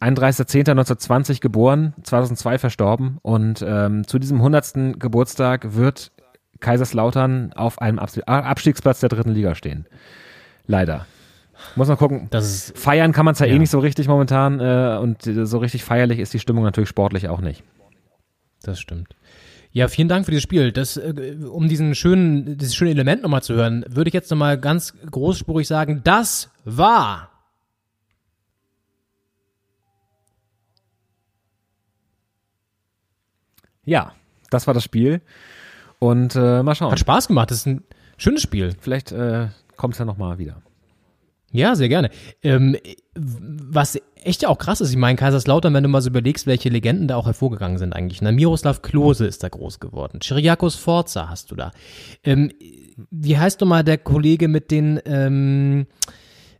31.10.1920 geboren, 2002 verstorben und ähm, zu diesem 100. Geburtstag wird Kaiserslautern auf einem Abs Abstiegsplatz der dritten Liga stehen. Leider. Muss man gucken. Feiern kann man es ja, eh ja. nicht so richtig momentan äh, und äh, so richtig feierlich ist die Stimmung natürlich sportlich auch nicht. Das stimmt. Ja, vielen Dank für dieses Spiel. Das, äh, um diesen schönen, dieses schöne Element nochmal zu hören, würde ich jetzt nochmal ganz großspurig sagen, das war Ja, das war das Spiel. Und äh, mal schauen. Hat Spaß gemacht. Das ist ein schönes Spiel. Vielleicht äh, kommt es ja nochmal wieder. Ja, sehr gerne. Ähm, was echt ja auch krass ist, ich meine, Kaiserslautern, wenn du mal so überlegst, welche Legenden da auch hervorgegangen sind eigentlich. Na, Miroslav Klose ist da groß geworden. Chiriakos Forza hast du da. Ähm, wie heißt nochmal der Kollege mit den, ähm,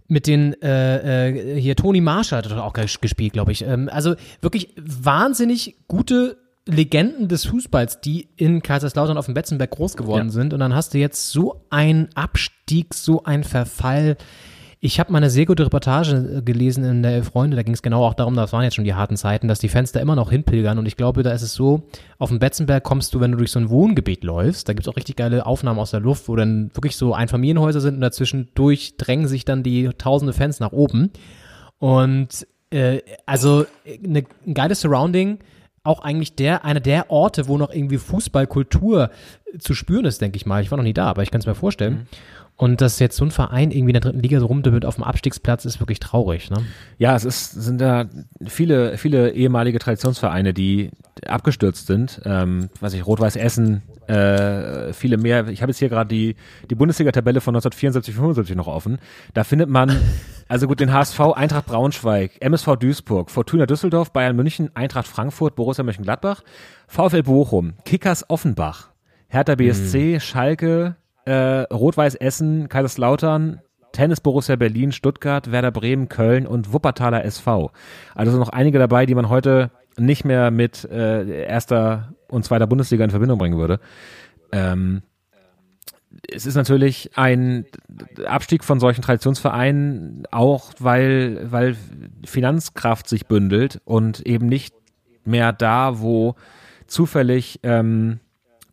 mit den, äh, äh, hier, Toni Marschall hat auch ges- gespielt, glaube ich. Ähm, also wirklich wahnsinnig gute Legenden des Fußballs, die in Kaiserslautern auf dem Betzenberg groß geworden Ja. sind. Und dann hast du jetzt so einen Abstieg, so einen Verfall. Ich habe mal eine sehr gute Reportage äh, gelesen in der Freunde, da ging es genau auch darum, das waren jetzt schon die harten Zeiten, dass die Fans da immer noch hinpilgern und ich glaube, da ist es so, auf dem Betzenberg kommst du, wenn du durch so ein Wohngebiet läufst, da gibt es auch richtig geile Aufnahmen aus der Luft, wo dann wirklich so Einfamilienhäuser sind und dazwischendurch drängen sich dann die tausende Fans nach oben und äh, also äh, ne, ein geiles Surrounding, auch eigentlich der, einer der Orte, wo noch irgendwie Fußballkultur zu spüren ist, denke ich mal. Ich war noch nie da, aber ich kann es mir vorstellen. Und dass jetzt so ein Verein irgendwie in der dritten Liga so rumdümmelt auf dem Abstiegsplatz, ist wirklich traurig, ne? Ja, es ist, sind da viele, viele ehemalige Traditionsvereine, die abgestürzt sind. Ähm, weiß ich, Rot-Weiß Essen, äh, viele mehr. Ich habe jetzt hier gerade die, die Bundesliga-Tabelle von 1974, 75 noch offen. Da findet man, [LAUGHS] also gut, den HSV, Eintracht Braunschweig, MSV Duisburg, Fortuna Düsseldorf, Bayern München, Eintracht Frankfurt, Borussia Mönchengladbach, VfL Bochum, Kickers Offenbach, Hertha BSC, Schalke, äh, Rot-Weiß Essen, Kaiserslautern, Tennis Borussia Berlin, Stuttgart, Werder Bremen, Köln und Wuppertaler SV. Also noch einige dabei, die man heute nicht mehr mit äh, erster und zweiter Bundesliga in Verbindung bringen würde. Ähm, es ist natürlich ein Abstieg von solchen Traditionsvereinen auch, weil, weil Finanzkraft sich bündelt und eben nicht mehr da, wo zufällig ähm,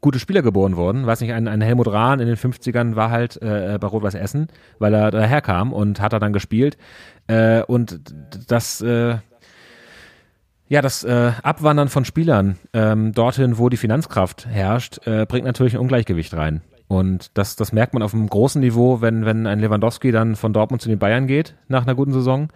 gute Spieler geboren wurden. Weiß nicht, ein, ein Helmut Rahn in den 50ern war halt äh, bei Rot-Weiß Essen, weil er daherkam und hat er dann gespielt. Äh, und das, äh, ja, das äh, Abwandern von Spielern ähm, dorthin, wo die Finanzkraft herrscht, äh, bringt natürlich ein Ungleichgewicht rein. Und das, das merkt man auf einem großen Niveau, wenn, wenn ein Lewandowski dann von Dortmund zu den Bayern geht nach einer guten Saison.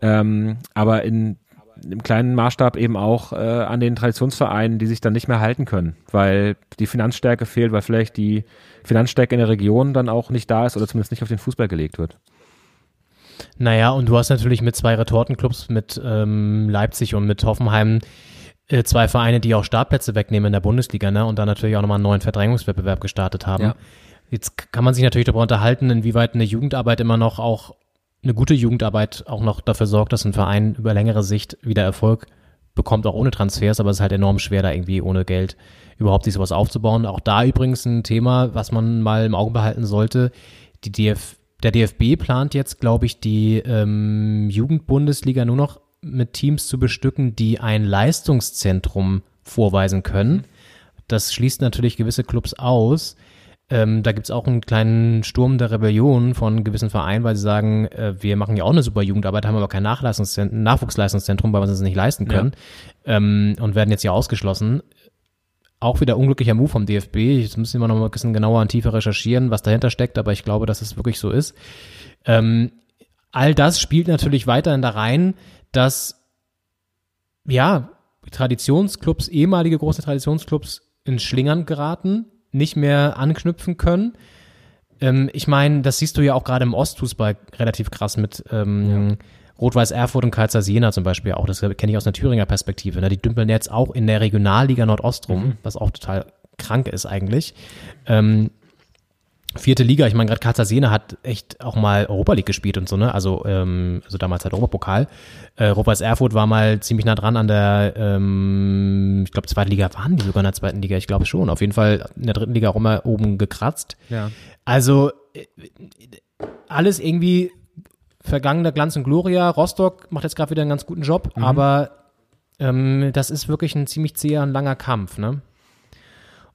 Ähm, aber in, im kleinen Maßstab eben auch äh, an den Traditionsvereinen, die sich dann nicht mehr halten können, weil die Finanzstärke fehlt, weil vielleicht die Finanzstärke in der Region dann auch nicht da ist oder zumindest nicht auf den Fußball gelegt wird. Naja, und du hast natürlich mit zwei Retortenclubs, mit ähm, Leipzig und mit Hoffenheim, äh, zwei Vereine, die auch Startplätze wegnehmen in der Bundesliga, ne? Und dann natürlich auch nochmal einen neuen Verdrängungswettbewerb gestartet haben. Ja. Jetzt kann man sich natürlich darüber unterhalten, inwieweit eine Jugendarbeit immer noch auch, eine gute Jugendarbeit auch noch dafür sorgt, dass ein Verein über längere Sicht wieder Erfolg bekommt, auch ohne Transfers, aber es ist halt enorm schwer, da irgendwie ohne Geld überhaupt sich sowas aufzubauen. Auch da übrigens ein Thema, was man mal im Auge behalten sollte. Die DF, der DFB plant jetzt, glaube ich, die ähm, Jugendbundesliga nur noch mit Teams zu bestücken, die ein Leistungszentrum vorweisen können. Das schließt natürlich gewisse Clubs aus. Ähm, da gibt's auch einen kleinen Sturm der Rebellion von gewissen Vereinen, weil sie sagen, äh, wir machen ja auch eine super Jugendarbeit, haben aber kein Nachwuchsleistungszentrum, weil wir es nicht leisten können ähm, und werden jetzt hier ausgeschlossen. Auch wieder unglücklicher Move vom DFB. Jetzt müssen wir noch mal ein bisschen genauer und tiefer recherchieren, was dahinter steckt, aber ich glaube, dass es wirklich so ist. Ähm, all das spielt natürlich weiterhin da rein, dass ja, Traditionsclubs, ehemalige große Traditionsclubs in Schlingern geraten, nicht mehr anknüpfen können. Ähm, ich meine, das siehst du ja auch gerade im Ostfußball relativ krass mit ähm, Rot-Weiß Erfurt und Karlsruhe Jena zum Beispiel auch. Das kenne ich aus einer Thüringer Perspektive. Ne? Die dümpeln jetzt auch in der Regionalliga Nordost rum, Mhm. was auch total krank ist eigentlich. Ähm, vierte Liga, ich meine, gerade Karlsruhe Jena hat echt auch mal Europa League gespielt und so, ne? Also, ähm, also damals halt Europapokal. Äh, Rot-Weiß Erfurt war mal ziemlich nah dran an der, ähm, ich glaube, zweite Liga waren die sogar in der zweiten Liga, ich glaube schon. Auf jeden Fall in der dritten Liga auch immer oben gekratzt. Ja. Also äh, alles irgendwie vergangener Glanz und Gloria. Rostock macht jetzt gerade wieder einen ganz guten Job, Mhm. aber ähm, das ist wirklich ein ziemlich zäher und langer Kampf, ne?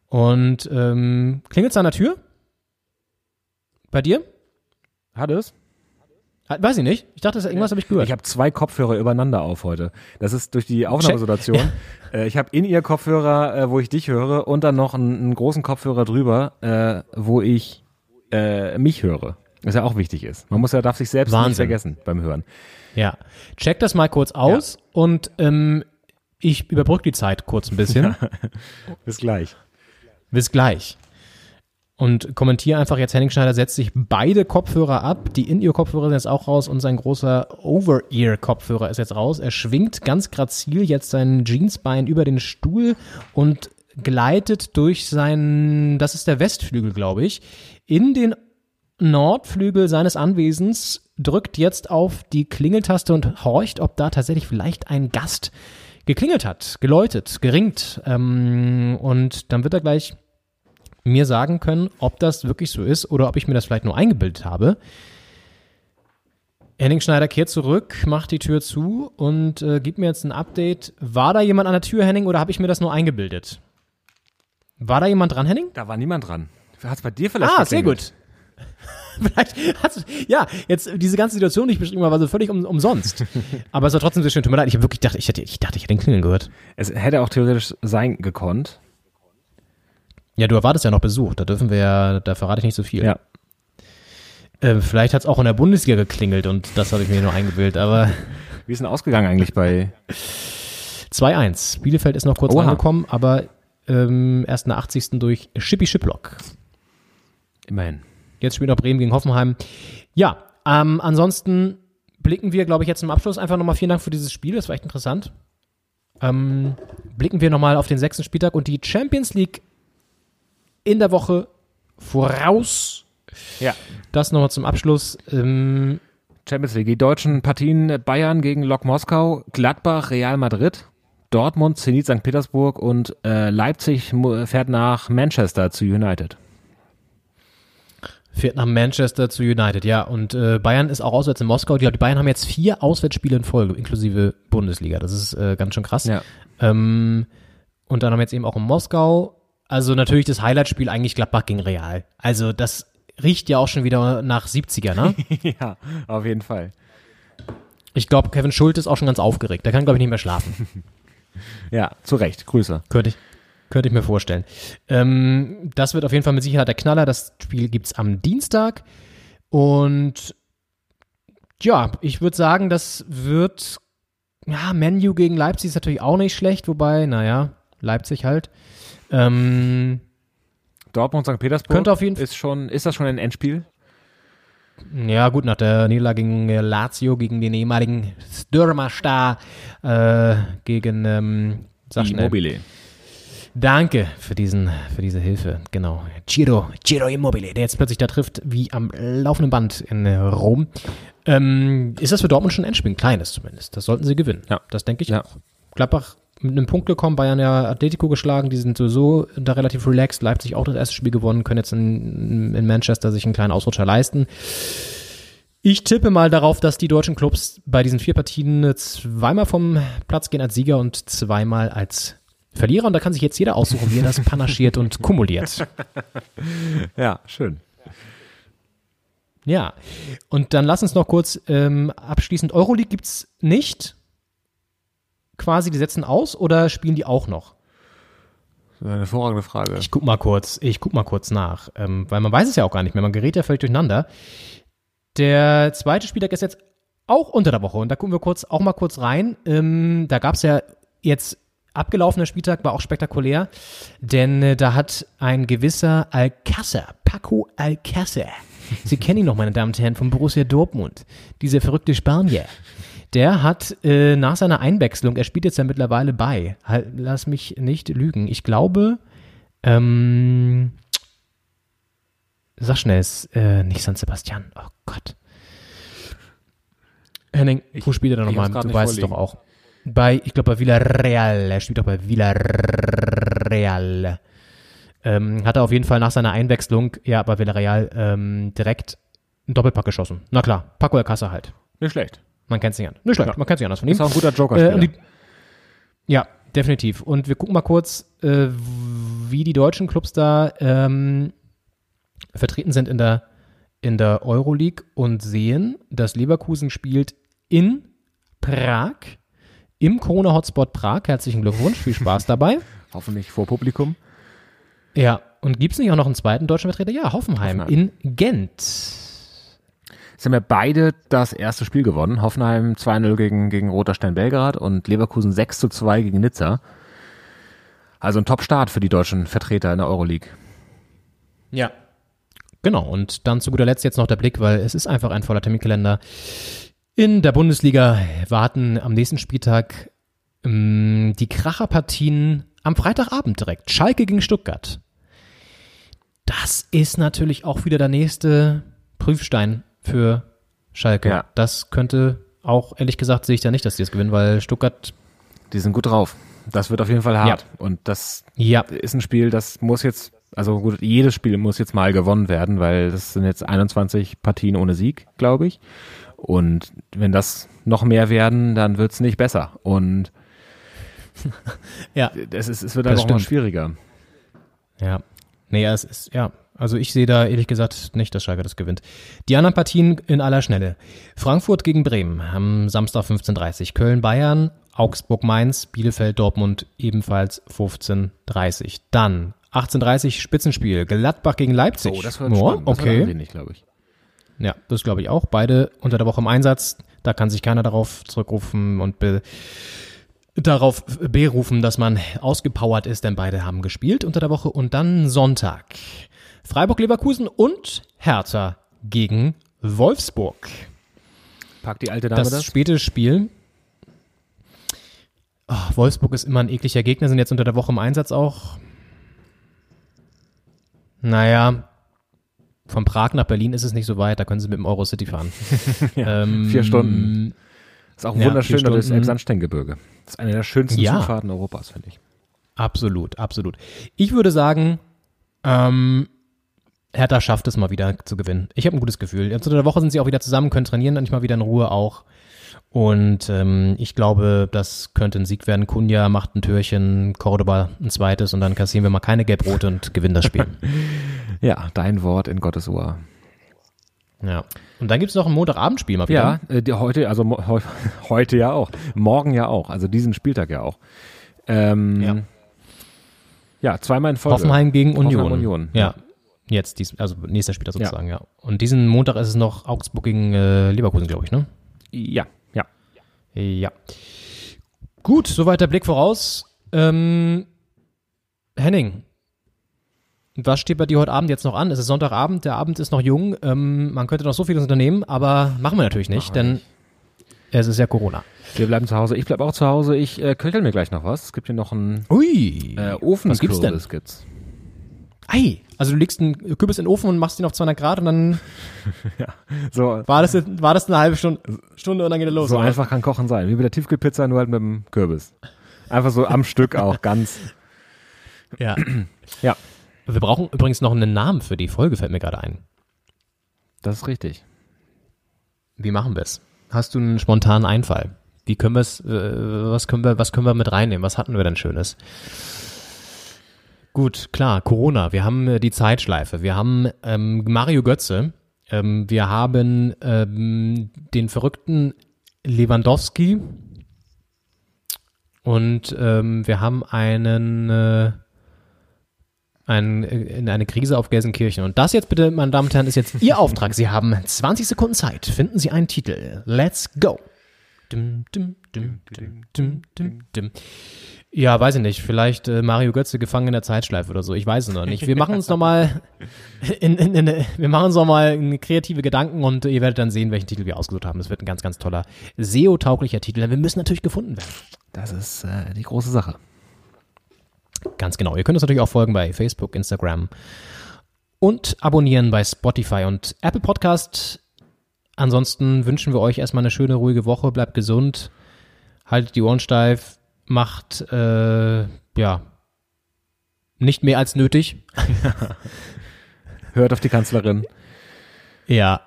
Und ähm, klingelt's an der Tür? Bei dir? Hat es? Hat- Weiß ich nicht. Ich dachte, irgendwas habe ich gehört. Ich habe zwei Kopfhörer übereinander auf heute. Das ist durch die Aufnahmesituation. [LAUGHS] Äh, ich habe in ihr Kopfhörer, äh, wo ich dich höre, und dann noch einen, einen großen Kopfhörer drüber, äh, wo ich äh, mich höre. Was ja auch wichtig ist. Man muss ja darf sich selbst nicht Wahnsinn. vergessen beim Hören. Ja. Check das mal kurz aus und ähm, ich überbrücke die Zeit kurz ein bisschen. [LAUGHS] Bis gleich. Bis gleich. Und kommentiere einfach jetzt, Henning Schneider setzt sich beide Kopfhörer ab. Die In-Ear-Kopfhörer sind jetzt auch raus und sein großer Over-Ear-Kopfhörer ist jetzt raus. Er schwingt ganz grazil jetzt sein Jeansbein über den Stuhl und gleitet durch seinen, das ist der Westflügel, glaube ich, in den Nordflügel seines Anwesens, drückt jetzt auf die Klingeltaste und horcht, ob da tatsächlich vielleicht ein Gast geklingelt hat, geläutet, geringt. Ähm, und dann wird er gleich mir sagen können, ob das wirklich so ist oder ob ich mir das vielleicht nur eingebildet habe. Henning Schneider kehrt zurück, macht die Tür zu und äh, gibt mir jetzt ein Update. War da jemand an der Tür, Henning, oder habe ich mir das nur eingebildet? War da jemand dran, Henning? Da war niemand dran. Hat es bei dir vielleicht Ah, sehr geklingelt? gut. [LAUGHS] vielleicht hast du, ja, jetzt diese ganze Situation, die ich beschrieben habe, war so völlig um, umsonst. [LAUGHS] Aber es war trotzdem sehr schön. Tut mir leid, ich habe wirklich gedacht, ich, hätte, ich dachte, ich hätte den Klingeln gehört. Es hätte auch theoretisch sein gekonnt. Ja, du erwartest ja noch Besuch. Da dürfen wir ja, da verrate ich nicht so viel. Ja. Äh, vielleicht hat es auch in der Bundesliga geklingelt und das habe ich mir nur eingebildet, aber. [LAUGHS] Wie ist denn ausgegangen eigentlich bei 2-1. Bielefeld ist noch kurz Oha. angekommen, aber ähm, erst in der 80. durch Schippi Schiplock. Immerhin. Jetzt spielt noch Bremen gegen Hoffenheim. Ja, ähm, ansonsten blicken wir, glaube ich, jetzt zum Abschluss einfach nochmal vielen Dank für dieses Spiel. Das war echt interessant. Ähm, blicken wir nochmal auf den sechsten Spieltag und die Champions League in der Woche voraus. Ja. Das nochmal zum Abschluss. Ähm, Champions League. Die deutschen Partien Bayern gegen Lok Moskau, Gladbach, Real Madrid, Dortmund, Zenit St. Petersburg und äh, Leipzig fährt nach Manchester zu United. Fährt nach Manchester zu United, ja. Und äh, Bayern ist auch auswärts in Moskau. Ich glaube, die Bayern haben jetzt vier Auswärtsspiele in Folge, inklusive Bundesliga. Das ist äh, ganz schön krass. Ja. Ähm, und dann haben wir jetzt eben auch in Moskau. Also natürlich das Highlightspiel eigentlich Gladbach gegen Real. Also das riecht ja auch schon wieder nach 70er, ne? [LAUGHS] ja, auf jeden Fall. Ich glaube, Kevin Schulte ist auch schon ganz aufgeregt. Der kann, glaube ich, nicht mehr schlafen. [LAUGHS] Ja, zu Recht. Grüße. Könnte ich. Könnte ich mir vorstellen. Ähm, das wird auf jeden Fall mit Sicherheit der Knaller. Das Spiel gibt's am Dienstag. Und ja, ich würde sagen, das wird. Ja, Menu gegen Leipzig ist natürlich auch nicht schlecht, wobei, naja, Leipzig halt. Ähm, Dortmund St. Petersburg Könnte auf jeden ist schon, ist das schon ein Endspiel? Ja, gut, nach der Niederlage gegen äh, Lazio, gegen den ehemaligen Stürmerstar, äh, gegen, ähm, sag. Immobile. Danke für diesen, für diese Hilfe. Genau. Ciro, Ciro Immobile, der jetzt plötzlich da trifft, wie am laufenden Band in äh, Rom. Ähm, ist das für Dortmund schon ein Endspiel? Ein kleines zumindest. Das sollten sie gewinnen. Ja. Das denke ich Ja. auch. Gladbach mit einem Punkt gekommen, Bayern ja Atletico geschlagen, die sind sowieso da relativ relaxed. Leipzig auch das erste Spiel gewonnen, können jetzt in, in Manchester sich einen kleinen Ausrutscher leisten. Ich tippe mal darauf, dass die deutschen Clubs bei diesen vier Partien zweimal vom Platz gehen als Sieger und zweimal als Verlierer. Und da kann sich jetzt jeder aussuchen, wie er das [LAUGHS] panaschiert und kumuliert. Ja, schön. Ja, und dann lass uns noch kurz ähm, abschließend. Euroleague gibt's nicht. Quasi, die setzen aus oder spielen die auch noch? Das ist eine hervorragende Frage. Ich guck mal kurz, ich guck mal kurz nach, ähm, weil man weiß es ja auch gar nicht mehr. Man gerät ja völlig durcheinander. Der zweite Spieltag ist jetzt auch unter der Woche und da gucken wir kurz auch mal kurz rein. Ähm, da gab's ja jetzt abgelaufener Spieltag war auch spektakulär, denn äh, da hat ein gewisser Alcázar, Paco Alcázar, Sie kennen ihn noch, meine Damen und Herren, von Borussia Dortmund, dieser verrückte Spanier. Der hat äh, nach seiner Einwechslung, er spielt jetzt ja mittlerweile bei, halt, lass mich nicht lügen, ich glaube, ähm, sag schnell, ist, äh, nicht San Sebastian, oh Gott. Henning, wo spielt er da ich nochmal? Du weißt es doch auch. Bei, ich glaube bei Villarreal, er spielt doch bei Villarreal. Ähm, hat er auf jeden Fall nach seiner Einwechslung, ja, bei Villarreal ähm, direkt einen Doppelpack geschossen. Na klar, Paco Alcázar halt. Nicht schlecht. Man kennt sich an. Nicht schlecht, Ja. man kennt sich anders von ihm. Ist auch ein guter Äh, Joker-Spieler. die- ja, definitiv. Und wir gucken mal kurz, äh, wie die deutschen Clubs da ähm, vertreten sind in der, in der Euroleague und sehen, dass Leverkusen spielt in Prag, im Corona-Hotspot Prag. Herzlichen Glückwunsch, viel Spaß dabei. [LAUGHS] Hoffentlich vor Publikum. Ja, und gibt es nicht auch noch einen zweiten deutschen Vertreter? Ja, Hoffenheim, Hoffenheim. in Gent. Jetzt haben ja beide das erste Spiel gewonnen. Hoffenheim 2-0 gegen, gegen Roter Stern Belgrad und Leverkusen 6-2 gegen Nizza. Also ein Top-Start für die deutschen Vertreter in der Euroleague. Ja. Genau, und dann zu guter Letzt jetzt noch der Blick, weil es ist einfach ein voller Terminkalender. In der Bundesliga warten am nächsten Spieltag ähm, die Kracherpartien am Freitagabend direkt. Schalke gegen Stuttgart. Das ist natürlich auch wieder der nächste Prüfstein für Schalke. Ja. Das könnte auch, ehrlich gesagt, sehe ich da nicht, dass die das gewinnen, weil Stuttgart Die sind gut drauf. Das wird auf jeden Fall hart. Und das Ja. ist ein Spiel, das muss jetzt, also gut, jedes Spiel muss jetzt mal gewonnen werden, weil das sind jetzt 21 Partien ohne Sieg, glaube ich. Und wenn das noch mehr werden, dann wird's nicht besser. Und [LAUGHS] Ja, es, ist, es wird einfach noch schwieriger. Ja. Nee, es ist, ja. Also ich sehe da ehrlich gesagt nicht, dass Schalke das gewinnt. Die anderen Partien in aller Schnelle. Frankfurt gegen Bremen am Samstag 15.30 Köln, Bayern, Augsburg, Mainz, Bielefeld, Dortmund ebenfalls 15.30 Dann 18.30 Spitzenspiel, Gladbach gegen Leipzig. Oh, das spannend. Das okay. wird nicht, glaube ich. Ja, das glaube ich auch. Beide unter der Woche im Einsatz. Da kann sich keiner darauf zurückrufen und be darauf berufen, dass man ausgepowert ist, denn beide haben gespielt unter der Woche. Und dann Sonntag. Freiburg-Leverkusen und Hertha gegen Wolfsburg. Packt die alte Dame Das, das? späte Spiel. Oh, Wolfsburg ist immer ein ekliger Gegner, sind jetzt unter der Woche im Einsatz auch. Naja, von Prag nach Berlin ist es nicht so weit, da können sie mit dem Eurocity fahren. [LAUGHS] Ja, Ähm, vier Stunden. Ist auch ja, wunderschön, vier das. Elbsandsteingebirge. Das ist eine der schönsten Ja. Zufahrten Europas, finde ich. Absolut, absolut. Ich würde sagen, ähm, Hertha schafft es mal wieder zu gewinnen. Ich habe ein gutes Gefühl. Jetzt unter der Woche sind sie auch wieder zusammen, können trainieren, dann nicht mal wieder in Ruhe auch. Und ähm, ich glaube, das könnte ein Sieg werden. Kunja macht ein Türchen, Cordoba ein zweites und dann kassieren wir mal keine Gelbrote und gewinnen das Spiel. [LAUGHS] Ja, dein Wort in Gottes Ohr. ja. Und dann gibt es noch ein Montagabendspiel mal wieder. Ja, äh, heute, also [LAUGHS] heute ja auch. Morgen ja auch. Also diesen Spieltag ja auch. Ähm, Ja. Ja, zweimal in Folge. Hoffenheim gegen Union. Hoffenheim Union. Ja. Jetzt, dies, also nächster Spieler sozusagen, ja. Und diesen Montag ist es noch Augsburg gegen äh, Leverkusen, glaube ich, ne? Ja, ja. Ja. Gut, soweit der Blick voraus. Ähm, Henning, was steht bei dir heute Abend jetzt noch an? Es ist Sonntagabend, der Abend ist noch jung. Ähm, man könnte noch so vieles unternehmen, aber machen wir natürlich nicht, wir denn nicht. es ist ja Corona. Wir bleiben zu Hause. Ich bleib auch zu Hause. Ich äh, köchel mir gleich noch was. Es gibt hier noch einen Ui, äh, Ofen. was gibt's denn? Gibt's. Ei, also du legst einen Kürbis in den Ofen und machst ihn auf 200 Grad und dann [LAUGHS] So, war das, war das eine halbe Stunde, Stunde und dann geht er los. so oder? einfach kann Kochen sein. Wie bei der Tiefkühlpizza, nur halt mit dem Kürbis. Einfach so am Stück auch, ganz. Ja. [CLEARS THROAT] Ja. Wir brauchen übrigens noch einen Namen für die Folge, fällt mir gerade ein. Das ist richtig. Wie machen wir es? Hast du einen spontanen Einfall? Wie können wir es, äh, was können wir, was können wir mit reinnehmen? Was hatten wir denn Schönes? Gut, klar, Corona. Wir haben äh, die Zeitschleife. Wir haben ähm, Mario Götze. Ähm, wir haben ähm, den verrückten Lewandowski. Und ähm, wir haben einen, äh, ein, äh, eine Krise auf Gelsenkirchen. Und das jetzt bitte, meine Damen und Herren, ist jetzt Ihr [LAUGHS] Auftrag. Sie haben 20 Sekunden Zeit. Finden Sie einen Titel. Let's go. Dum, dum, dum, Ja, weiß ich nicht. Vielleicht äh, Mario Götze gefangen in der Zeitschleife oder so. Ich weiß es noch nicht. Wir machen uns nochmal [LAUGHS] in, in, in, wir machen uns nochmal kreative Gedanken und ihr werdet dann sehen, welchen Titel wir ausgesucht haben. Das wird ein ganz, ganz toller SEO-tauglicher Titel. Denn wir müssen natürlich gefunden werden. Das ist äh, die große Sache. Ganz genau. Ihr könnt uns natürlich auch folgen bei Facebook, Instagram und abonnieren bei Spotify und Apple Podcast. Ansonsten wünschen wir euch erstmal eine schöne, ruhige Woche. Bleibt gesund. Haltet die Ohren steif. Macht, äh, ja, nicht mehr als nötig. [LAUGHS] Hört auf die Kanzlerin. Ja,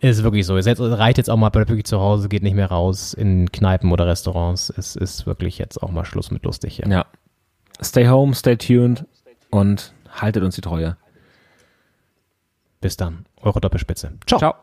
ist wirklich so. Seid, reicht jetzt auch mal wirklich zu Hause, geht nicht mehr raus in Kneipen oder Restaurants. Es ist wirklich jetzt auch mal Schluss mit lustig. Ja. Ja. Stay home, stay tuned und haltet uns die Treue. Bis dann. Eure Doppelspitze. Ciao. Ciao.